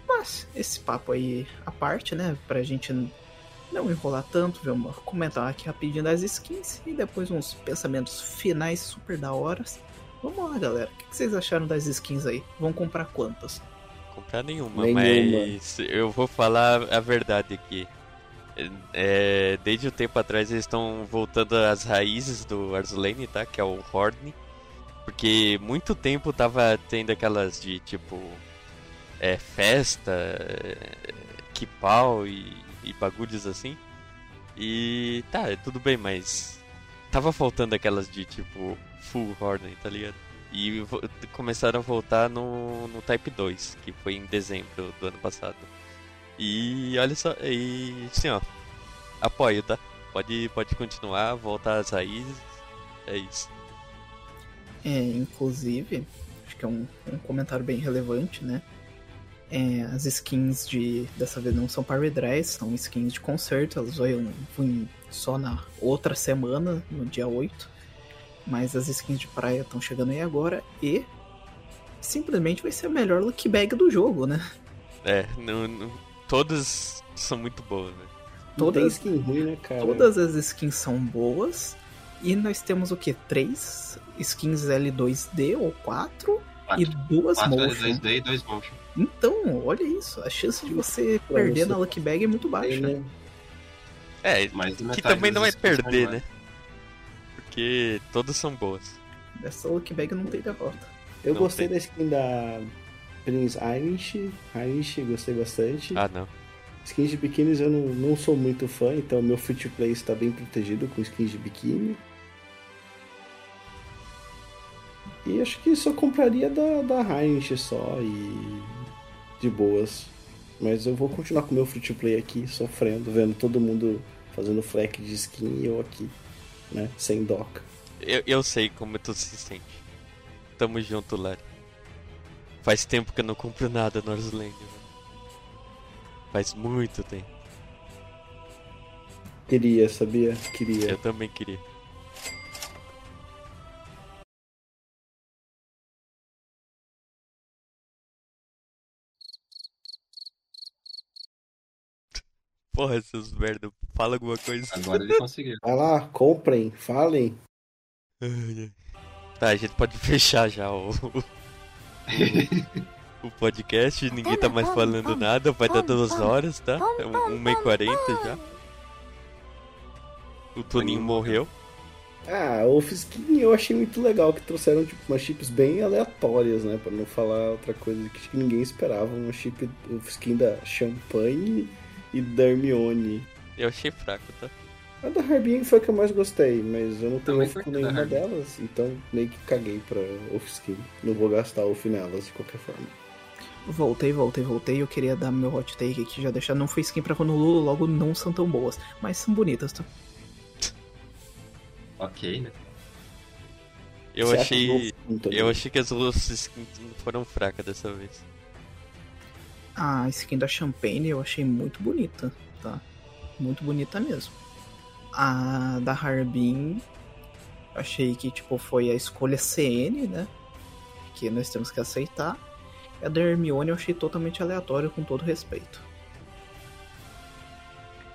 Mas, esse papo aí à parte, né? Pra gente não enrolar tanto, vamos comentar aqui rapidinho das skins e depois uns pensamentos finais super da horas. Vamos lá, galera. O que vocês acharam das skins aí? Vão comprar quantas? Comprar nenhuma, nenhuma. mas eu vou falar a verdade aqui. É, desde o um tempo atrás eles estão voltando às raízes do Arzulane, tá? Que é o Horn. Porque muito tempo tava tendo aquelas de tipo. É, festa, que pau e, e bagulhos assim. E tá, é tudo bem, mas. Tava faltando aquelas de tipo full Horden, tá ligado? E começaram a voltar no, no Type 2, que foi em dezembro do ano passado. E olha só, e sim ó, apoio, tá? Pode, pode continuar, voltar às raízes, é isso. É, inclusive, acho que é um, um comentário bem relevante, né? É, as skins de dessa vez não são Power Dress, são skins de concerto, elas vão, vão só na outra semana, no dia 8. Mas as skins de praia estão chegando aí agora e simplesmente vai ser a melhor look bag do jogo, né? É, não, não, todas são muito boas, né? Todas, skin ruim, né, cara? Todas as skins são boas. E nós temos o que? Três skins L2D ou quatro? Quatro. E duas quatro motion. L2D e dois motion. Então, olha isso. A chance de você perder na Lucky Bag é muito baixa. Né? É, mas que também não é perder, né? porque todas são boas. Dessa Lucky Bag não tem derrota. Eu não gostei tem. da skin da Prince Irish. Irish, gostei bastante. Ah, não. Skins de biquínis eu não, não sou muito fã, então meu free to play está bem protegido com skins de biquíni. E acho que só compraria da, da Heinz só e de boas. Mas eu vou continuar com meu free to play aqui, sofrendo, vendo todo mundo fazendo fleck de skin e eu aqui né? Sem doca. Eu, eu sei como tu se sente. Tamo junto, Larry. Faz tempo que eu não compro nada no Arsland. Faz muito tempo. Queria, sabia? Queria. Eu também queria. Porra, seus merda, fala alguma coisa. Agora ele conseguiu. Vai lá, comprem, falem. Tá, a gente pode (laughs) fechar já o. o podcast, ninguém tá mais falando nada, vai dar duas horas, tá? É uma e quarenta já. O Toninho morreu. Ah, o Fiskin eu achei muito legal que trouxeram tipo umas chips bem aleatórias, né? Pra não falar outra coisa que ninguém esperava. Um chip, o Fiskin da Champagne e da Hermione. Eu achei fraco, tá? A da Harbin foi a que eu mais gostei, mas eu não tenho com nenhuma delas, então meio que caguei pra off-skin. Não vou gastar off nelas de qualquer forma. Voltei, voltei, voltei. Eu queria dar meu hot take aqui, já deixar. Não foi skin pra Honolulu, logo não são tão boas, mas são bonitas, tá? ok, né? Eu Você achei. Eu achei que as duas skins foram fracas dessa vez. A skin da Champagne eu achei muito bonita, tá? Muito bonita mesmo. A da Harbin, achei que tipo foi a escolha CN, né? Que nós temos que aceitar. E a da Hermione eu achei totalmente aleatório, com todo respeito.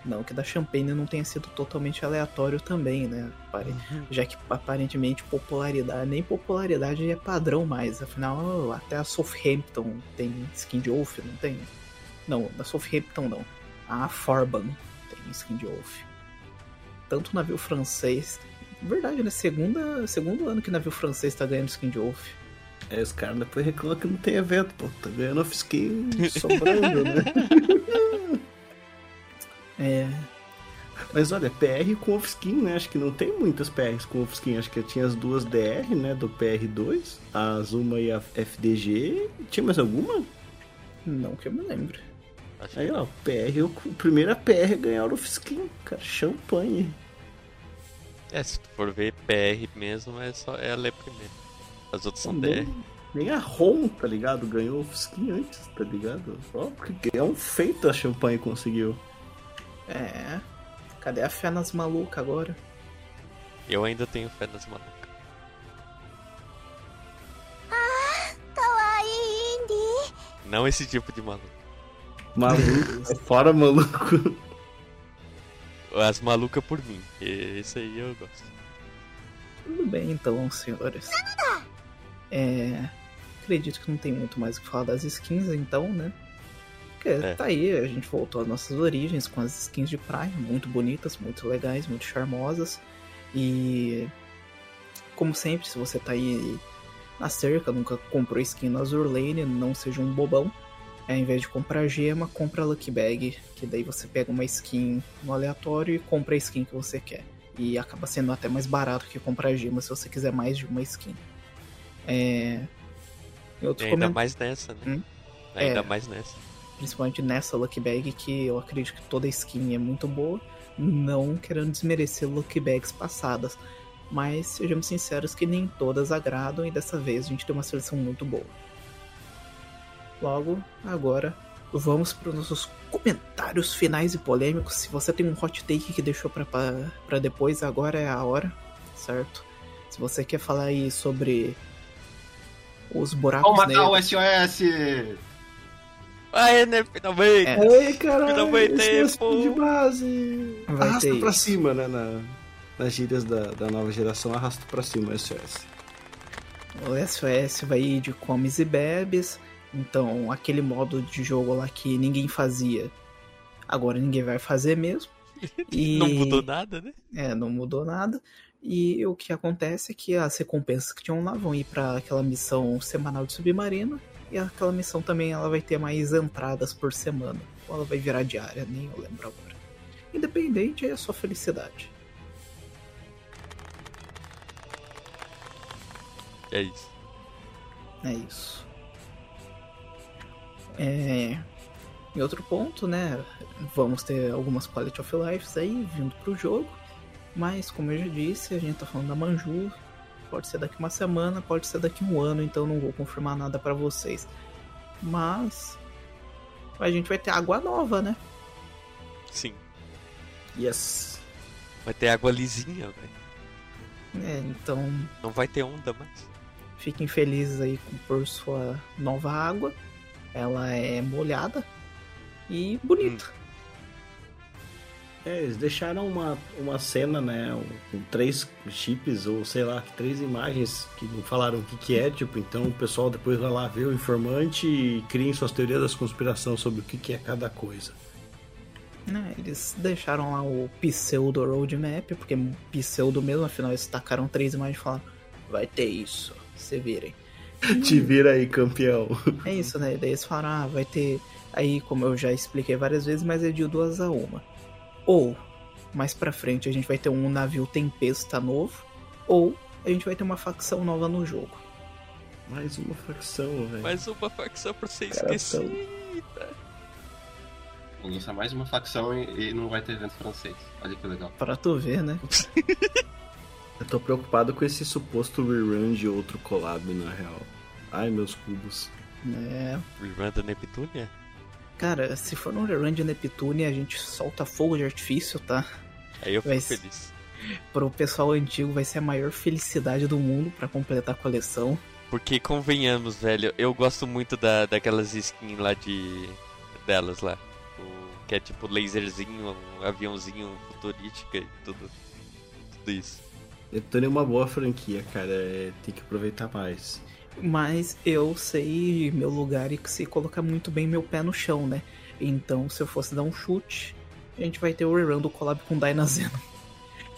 Não que da Champagne não tenha sido totalmente aleatório também, né? Uhum. Já que aparentemente popularidade, nem popularidade é padrão mais. Afinal, até a Southampton tem skin de Wolf, não tem? Não, da Southampton não. A Farban tem skin de Wolf tanto navio francês. Verdade, né? Segunda, segundo ano que navio francês tá ganhando skin de Wolf. É, os caras depois reclamam que não tem evento, pô. Tá ganhando off-skin (laughs) sobrando, né? (laughs) é. Mas olha, PR com off-skin, né? Acho que não tem muitas PRs com off-skin. Acho que tinha as duas DR, né? Do PR2, a Zuma e a FDG. Tinha mais alguma? Não que eu me lembro. Aí, ó, PR, o primeira PR ganhar o off-skin, cara. Champanhe. É, se tu for ver PR mesmo, é só ela é primeira. As outras são DR. Nem a ROM, tá ligado? Ganhou o skin antes, tá ligado? Ó, porque é um feito a champanhe conseguiu. É. Cadê a fé nas malucas agora? Eu ainda tenho fé nas malucas. Ah, kawaii Não esse tipo de maluco. Maluco, (laughs) fora maluco. As malucas por mim. Esse aí eu gosto. Tudo bem então, senhores. É. Acredito que não tem muito mais o que falar das skins, então, né? Porque é. tá aí, a gente voltou às nossas origens com as skins de praia, muito bonitas, muito legais, muito charmosas. E. Como sempre, se você tá aí na cerca, nunca comprou skin na Azur Lane, não seja um bobão ao invés de comprar gema, compra Lucky Bag, que daí você pega uma skin no aleatório e compra a skin que você quer. E acaba sendo até mais barato que comprar gema se você quiser mais de uma skin. É. Outro ainda coment... mais nessa, né? Hum? Ainda é, mais nessa. Principalmente nessa Lucky Bag, que eu acredito que toda skin é muito boa. Não querendo desmerecer Lucky Bags passadas. Mas sejamos sinceros que nem todas agradam e dessa vez a gente tem uma seleção muito boa. Logo, agora vamos para os nossos comentários finais e polêmicos. Se você tem um hot take que deixou para depois, agora é a hora, certo? Se você quer falar aí sobre os buracos Vamos matar o SOS! Aê, né? Finalmente! É. Aê, caralho! Finalmente, é de base! Vai arrasta pra cima, né? Na, nas gírias da, da nova geração, arrasta pra cima o SOS. O SOS vai ir de comes e bebes então, aquele modo de jogo lá que ninguém fazia, agora ninguém vai fazer mesmo. (laughs) E... não mudou nada, né? É, não mudou nada. E o que acontece é que as recompensas que tinham lá vão ir para aquela missão semanal de submarino. E aquela missão também ela vai ter mais entradas por semana. Ou ela vai virar diária, nem eu lembro agora. Independente, é a sua felicidade. É isso. É isso. É, em outro ponto, né, vamos ter algumas quality of life aí vindo pro jogo, mas como eu já disse, a gente tá falando da Manju, Pode ser daqui uma semana, pode ser daqui um ano, então não vou confirmar nada para vocês. Mas a gente vai ter água nova, né? Sim. Yes. Vai ter água lisinha, velho. É, então. Não vai ter onda mais. Fiquem felizes aí por sua nova água. Ela é molhada e bonita. Hum. É, eles deixaram uma, uma cena, né, com três chips, ou sei lá, três imagens que não falaram o que, que é, tipo, então o pessoal depois vai lá ver o informante e criem suas teorias das conspiração sobre o que, que é cada coisa. É, eles deixaram lá o pseudo roadmap, porque pseudo mesmo, afinal eles tacaram três imagens e falaram, vai ter isso, se virem. (laughs) Te vira aí, campeão. É isso, né? Daí eles falaram, ah, vai ter. Aí, como eu já expliquei várias vezes, mas é de duas a uma. Ou, mais pra frente, a gente vai ter um navio Tempesta novo, ou a gente vai ter uma facção nova no jogo. Mais uma facção, velho. Mais uma facção pra ser esquecida. Lançar mais uma facção e, e, não vai ter evento francês. Olha que legal. Pra tu ver, né? (laughs) Eu tô preocupado com esse suposto rerun de outro collab, na real. Ai, meus cubos. É. Rerun da Neptunia? Cara, se for no rerun de Neptune, a gente solta fogo de artifício, tá? Aí eu fico vai feliz. Pro pessoal antigo vai ser a maior felicidade do mundo para completar a coleção. Porque convenhamos, velho, eu gosto muito da, daquelas skins lá de. delas lá. O, que é tipo laserzinho, um aviãozinho futurística e tudo. Tudo isso. Neptune é uma boa franquia, cara. É, tem que aproveitar mais. Mas eu sei meu lugar e se colocar muito bem meu pé no chão, né? Então, se eu fosse dar um chute, a gente vai ter o rerun do collab com Dynazeno.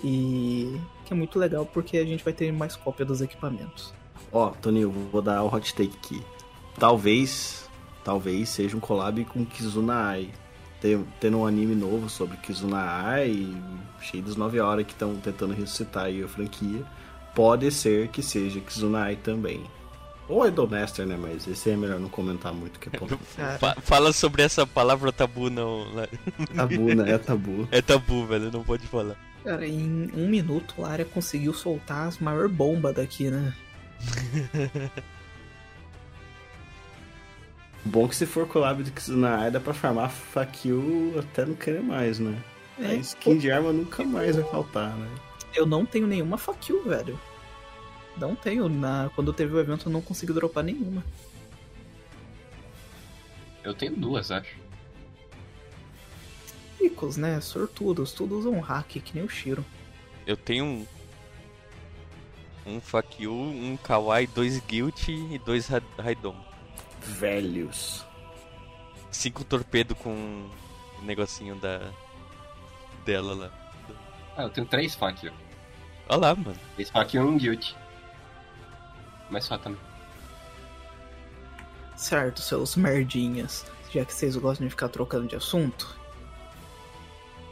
E que é muito legal porque a gente vai ter mais cópia dos equipamentos. Ó, oh, Toninho, vou dar o hot take aqui. Talvez, talvez seja um collab com Kizuna Ai. Tendo um anime novo sobre Kizuna Ai, cheio dos 9 horas que estão tentando ressuscitar aí a franquia. Pode ser que seja Kizuna Ai também. Ou Idolmaster, né? Mas esse é melhor não comentar muito que é ponto. (laughs) Fala sobre essa palavra tabu, não. Tabu, né? É tabu. (laughs) É tabu, velho, não pode falar. Cara, em um minuto a área conseguiu soltar as maior bomba daqui, né? (laughs) Bom que se for collab do Kizuna dá pra farmar Fakil até não querer mais, né? É, a skin pô... de arma nunca mais vai faltar, né? Eu não tenho nenhuma Fakil, velho. Não tenho. Na... Quando teve o evento eu não consegui dropar nenhuma. Eu tenho duas, acho. Ricos, né? Sortudos. Todos usam hack, que nem o Shiro. Eu tenho um. Um Fakyu, um Kawaii, dois Guilty e dois Raidon. Velhos. Cinco torpedo com o negocinho da. dela lá. Ah, eu tenho três Fakyu. Olha lá, mano. Três Fakyu e um Guilty mas só também. Certo, seus merdinhas. Já que vocês gostam de ficar trocando de assunto.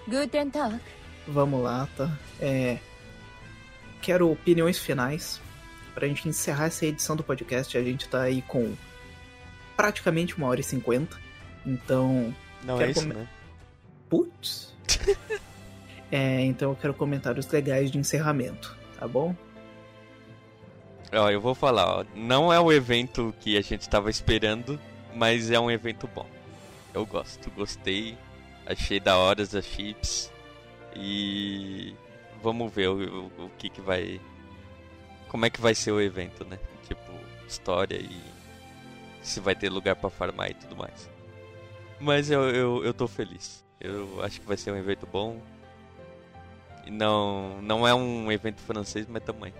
Guten Tag. Vamos lá, tá? É... Quero opiniões finais. Pra gente encerrar essa edição do podcast, a gente tá aí com praticamente uma hora e cinquenta. Então. Não é isso, com... né? Putz. (laughs) é, então eu quero comentários legais de encerramento, tá bom? Ó, eu vou falar, ó, não é o evento que a gente estava esperando, mas é um evento bom. Eu gosto, gostei, achei da hora as chips e vamos ver o, o, o, que que vai, como é que vai ser o evento, né? Tipo história e se vai ter lugar para farmar e tudo mais. Mas eu, eu, eu tô feliz. Eu acho que vai ser um evento bom. E não, não é um evento francês, mas também.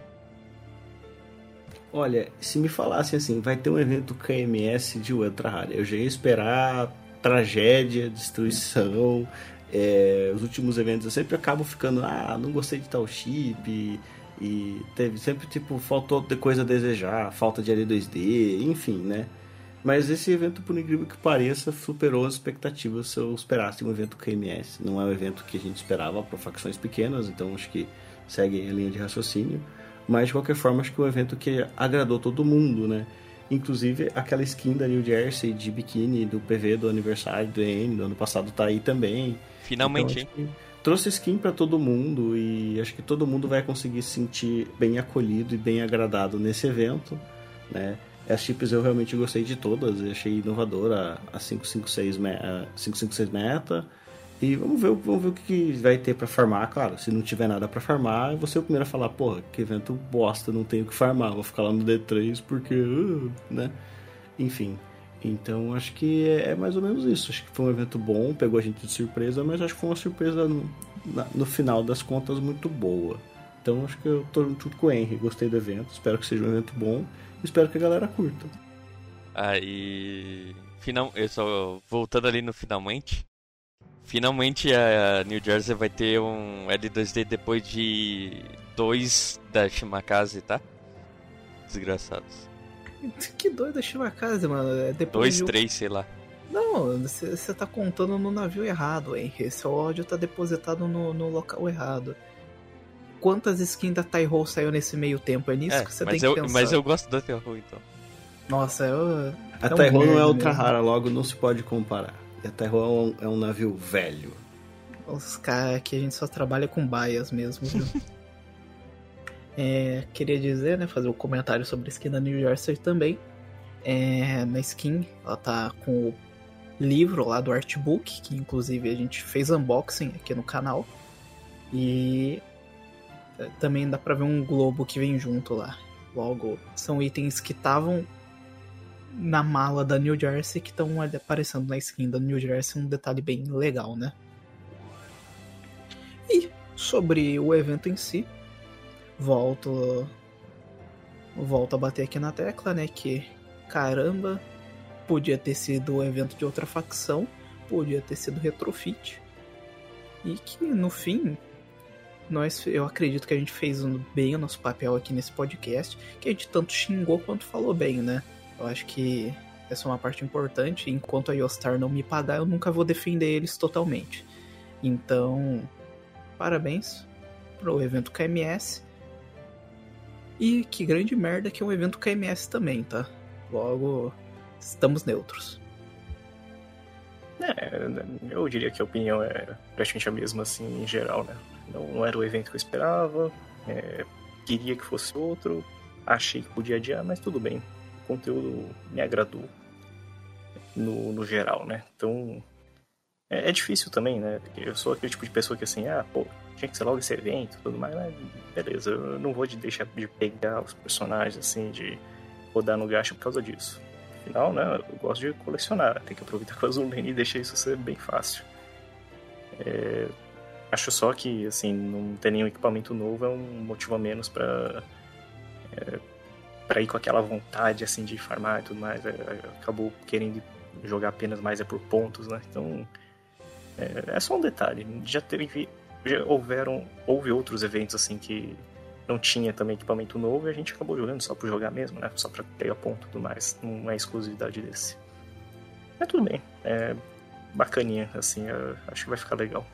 Olha, se me falassem assim, vai ter um evento KMS de Ultra Rara, eu já ia esperar tragédia, destruição. É, os últimos eventos eu sempre acabo ficando, ah, não gostei de tal chip. E, e teve sempre, tipo, faltou coisa a desejar, falta de L2D, enfim, né? Mas esse evento, por incrível que pareça, superou as expectativas se eu esperasse um evento KMS. Não é um evento que a gente esperava para facções pequenas, então acho que segue a linha de raciocínio. Mas de qualquer forma, acho que é um evento que agradou todo mundo, né? Inclusive aquela skin da New Jersey de biquíni do PV do aniversário do EN do ano passado tá aí também. Finalmente, então, trouxe skin para todo mundo e acho que todo mundo vai conseguir se sentir bem acolhido e bem agradado nesse evento, né? As chips eu realmente gostei de todas, achei inovadora a 556 meta, 556 meta. E vamos ver, vamos ver o que vai ter para farmar, claro. Se não tiver nada para farmar, você é o primeiro a falar, porra, que evento bosta, não tenho que farmar, vou ficar lá no D3 porque, uh, né? Enfim, então acho que é, é, mais ou menos isso. Acho que foi um evento bom, pegou a gente de surpresa, mas acho que foi uma surpresa no, na, no final das contas muito boa. Então acho que eu tô tudo com o Henry, gostei do evento, espero que seja um evento bom, espero que a galera curta. Aí, final, eu só voltando ali no finalmente. Finalmente a New Jersey vai ter um L2D depois de dois da Shimakase, tá? Desgraçados. (laughs) Que doido a casa, mano. É depois Dois, de... três, sei lá. Não, você tá contando no navio errado, hein? Esse ódio tá depositado no, no local errado. Quantas skins da Taiho saiu nesse meio tempo? É nisso é, que você tem eu, que pensar. Mas eu gosto da Taiho, então. Nossa, eu... A é Taiho um não é ultra rara, logo não se pode comparar. E a Taiho é um, é um navio velho. Os caras aqui a gente só trabalha com baias mesmo, viu? (laughs) É, queria dizer, né, fazer um comentário sobre a skin da New Jersey também. É, na skin, ela tá com o livro lá do artbook, que inclusive a gente fez unboxing aqui no canal. E é, também dá pra ver um globo que vem junto lá. Logo, são itens que estavam na mala da New Jersey que estão aparecendo na skin da New Jersey, um detalhe bem legal, né? E sobre o evento em si, volto volto a bater aqui na tecla, né, que caramba, podia ter sido o evento de outra facção, podia ter sido retrofit. E que no fim, nós eu acredito que a gente fez bem o nosso papel aqui nesse podcast, que a gente tanto xingou quanto falou bem, né? Eu acho que essa é uma parte importante. Enquanto a Yostar não me pagar, eu nunca vou defender eles totalmente. Então, parabéns pro evento KMS. E que grande merda que é um evento KMS também, tá? Logo, estamos neutros. É, eu diria que a opinião é praticamente a mesma, assim, em geral, né? Não, era o evento que eu esperava, é, queria que fosse outro, achei que podia adiar, mas tudo bem. Conteúdo me agradou no, no geral, né? Então, é, é difícil também, né? Eu sou aquele tipo de pessoa que, assim, ah, pô, tinha que ser logo esse evento tudo mais, mas beleza, eu não vou de deixar de pegar os personagens assim, de rodar no gacha por causa disso. Afinal, né, eu gosto de colecionar, tem que aproveitar com a Zulene e deixar isso ser bem fácil. É, acho só que, assim, não ter nenhum equipamento novo é um motivo a menos para é, para ir com aquela vontade, assim, de farmar e tudo mais. É, acabou querendo jogar apenas mais é por pontos, né? Então, é, é só um detalhe. Já teve já houveram, houve outros eventos assim que não tinha também equipamento novo e a gente acabou jogando só por jogar mesmo, né? Só pra pegar ponto e tudo mais. Não é exclusividade desse. Mas tudo bem. É bacaninha, assim. acho que vai ficar legal.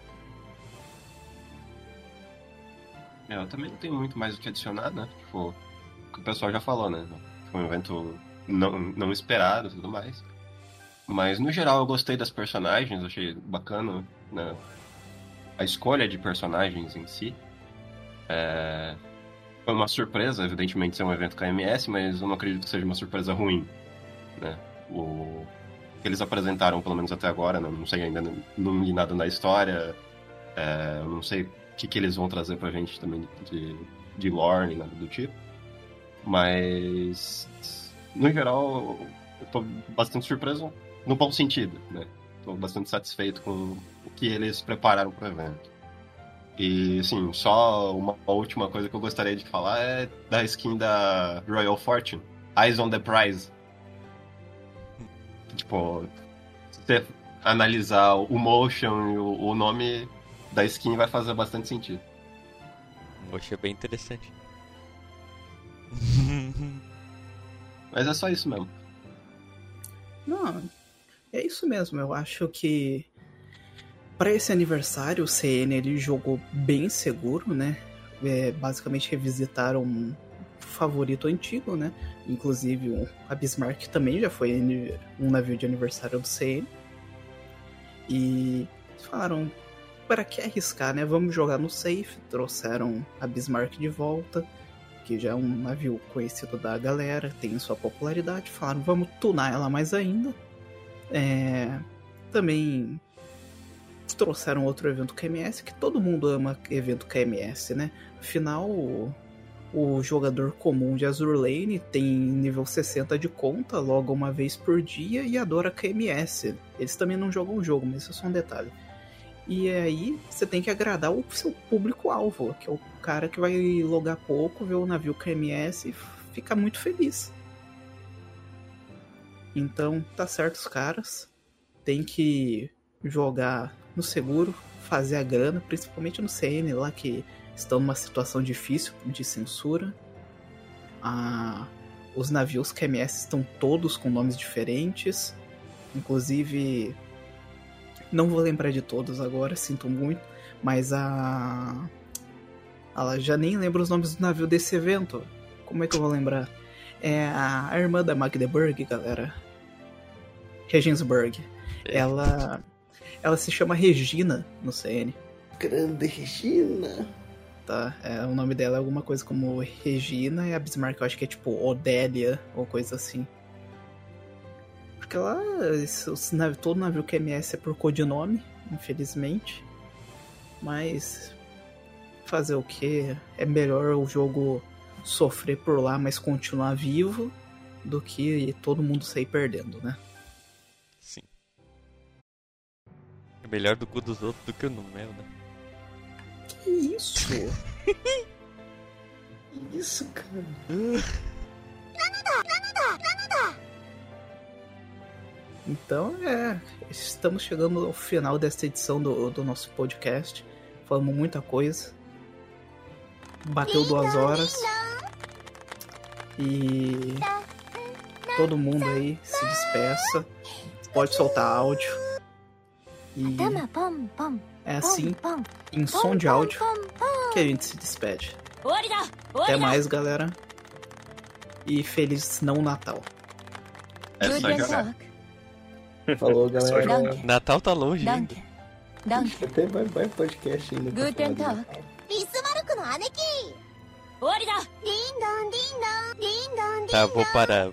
É, eu também não tenho muito mais o que adicionar, né? Tipo, que o pessoal já falou, né? Foi um evento não, não esperado e tudo mais. Mas no geral eu gostei das personagens, achei bacana, né? a escolha de personagens em si. É... Foi uma surpresa, evidentemente, ser um evento KMS, mas eu não acredito que seja uma surpresa ruim. Né? O que eles apresentaram, pelo menos até agora, não, não sei ainda, não, não li nada na história, é... não sei o que, que eles vão trazer pra gente também de, de lore, nada do tipo. Mas, no geral, eu tô bastante surpreso no bom sentido, né? Tô bastante satisfeito com o que eles prepararam para evento. E, assim, só uma última coisa que eu gostaria de falar é da skin da Royal Fortune, Eyes on the Prize. Tipo, se você analisar o motion e o, nome da skin vai fazer bastante sentido. Poxa, é bem interessante. (laughs) Mas é só isso mesmo. Não, é isso mesmo. Eu acho que para esse aniversário, o CN ele jogou bem seguro, né? É, basicamente revisitaram um favorito antigo, né? Inclusive a Bismarck também já foi um navio de aniversário do CN. E falaram, para que arriscar, né? Vamos jogar no safe. Trouxeram a Bismarck de volta, que já é um navio conhecido da galera, tem sua popularidade. Falaram, vamos tunar ela mais ainda. É... Também trouxeram outro evento KMS, que todo mundo ama evento KMS, né? Afinal, o, o jogador comum de Azur Lane tem nível 60 de conta, logo uma vez por dia e adora KMS. Eles também não jogam o jogo, mas isso é só um detalhe. E aí você tem que agradar o seu público-alvo, que é o cara que vai logar pouco, ver o navio KMS e ficar muito feliz. Então, tá certo os caras. Tem que jogar no seguro, fazer a grana, principalmente no CN lá que estão numa situação difícil de censura. Ah, os navios KMS estão todos com nomes diferentes. Inclusive, não vou lembrar de todos agora, sinto muito, mas a. Ela já nem lembra os nomes do navio desse evento. Como é que eu vou lembrar? É a, a irmã da Magdeburg, galera. Regensburg. É. Ela. Ela se chama Regina no CN. Grande Regina. Tá, é, o nome dela é alguma coisa como Regina e a Bismarck eu acho que é tipo Odélia ou coisa assim. Porque lá, navio, todo navio QMS é por codinome, infelizmente. Mas fazer o que? É melhor o jogo sofrer por lá, mas continuar vivo, do que todo mundo sair perdendo, né? Sim. É melhor do cu dos outros do que no meu, né? Que isso? (laughs) que isso, cara? Então, é, estamos chegando ao final desta edição do, do nosso podcast. Falamos muita coisa. Bateu duas horas. E todo mundo aí se despeça. Pode soltar áudio. E é assim, em som de áudio, que a gente se despede. Até mais, galera. E feliz não Natal. É só jogar. Falou, galera. Natal tá longe. Danke. Danke. Até vai, vai podcast ainda. Guten Tag. Bismarck no Aneki. Tá, vou parar.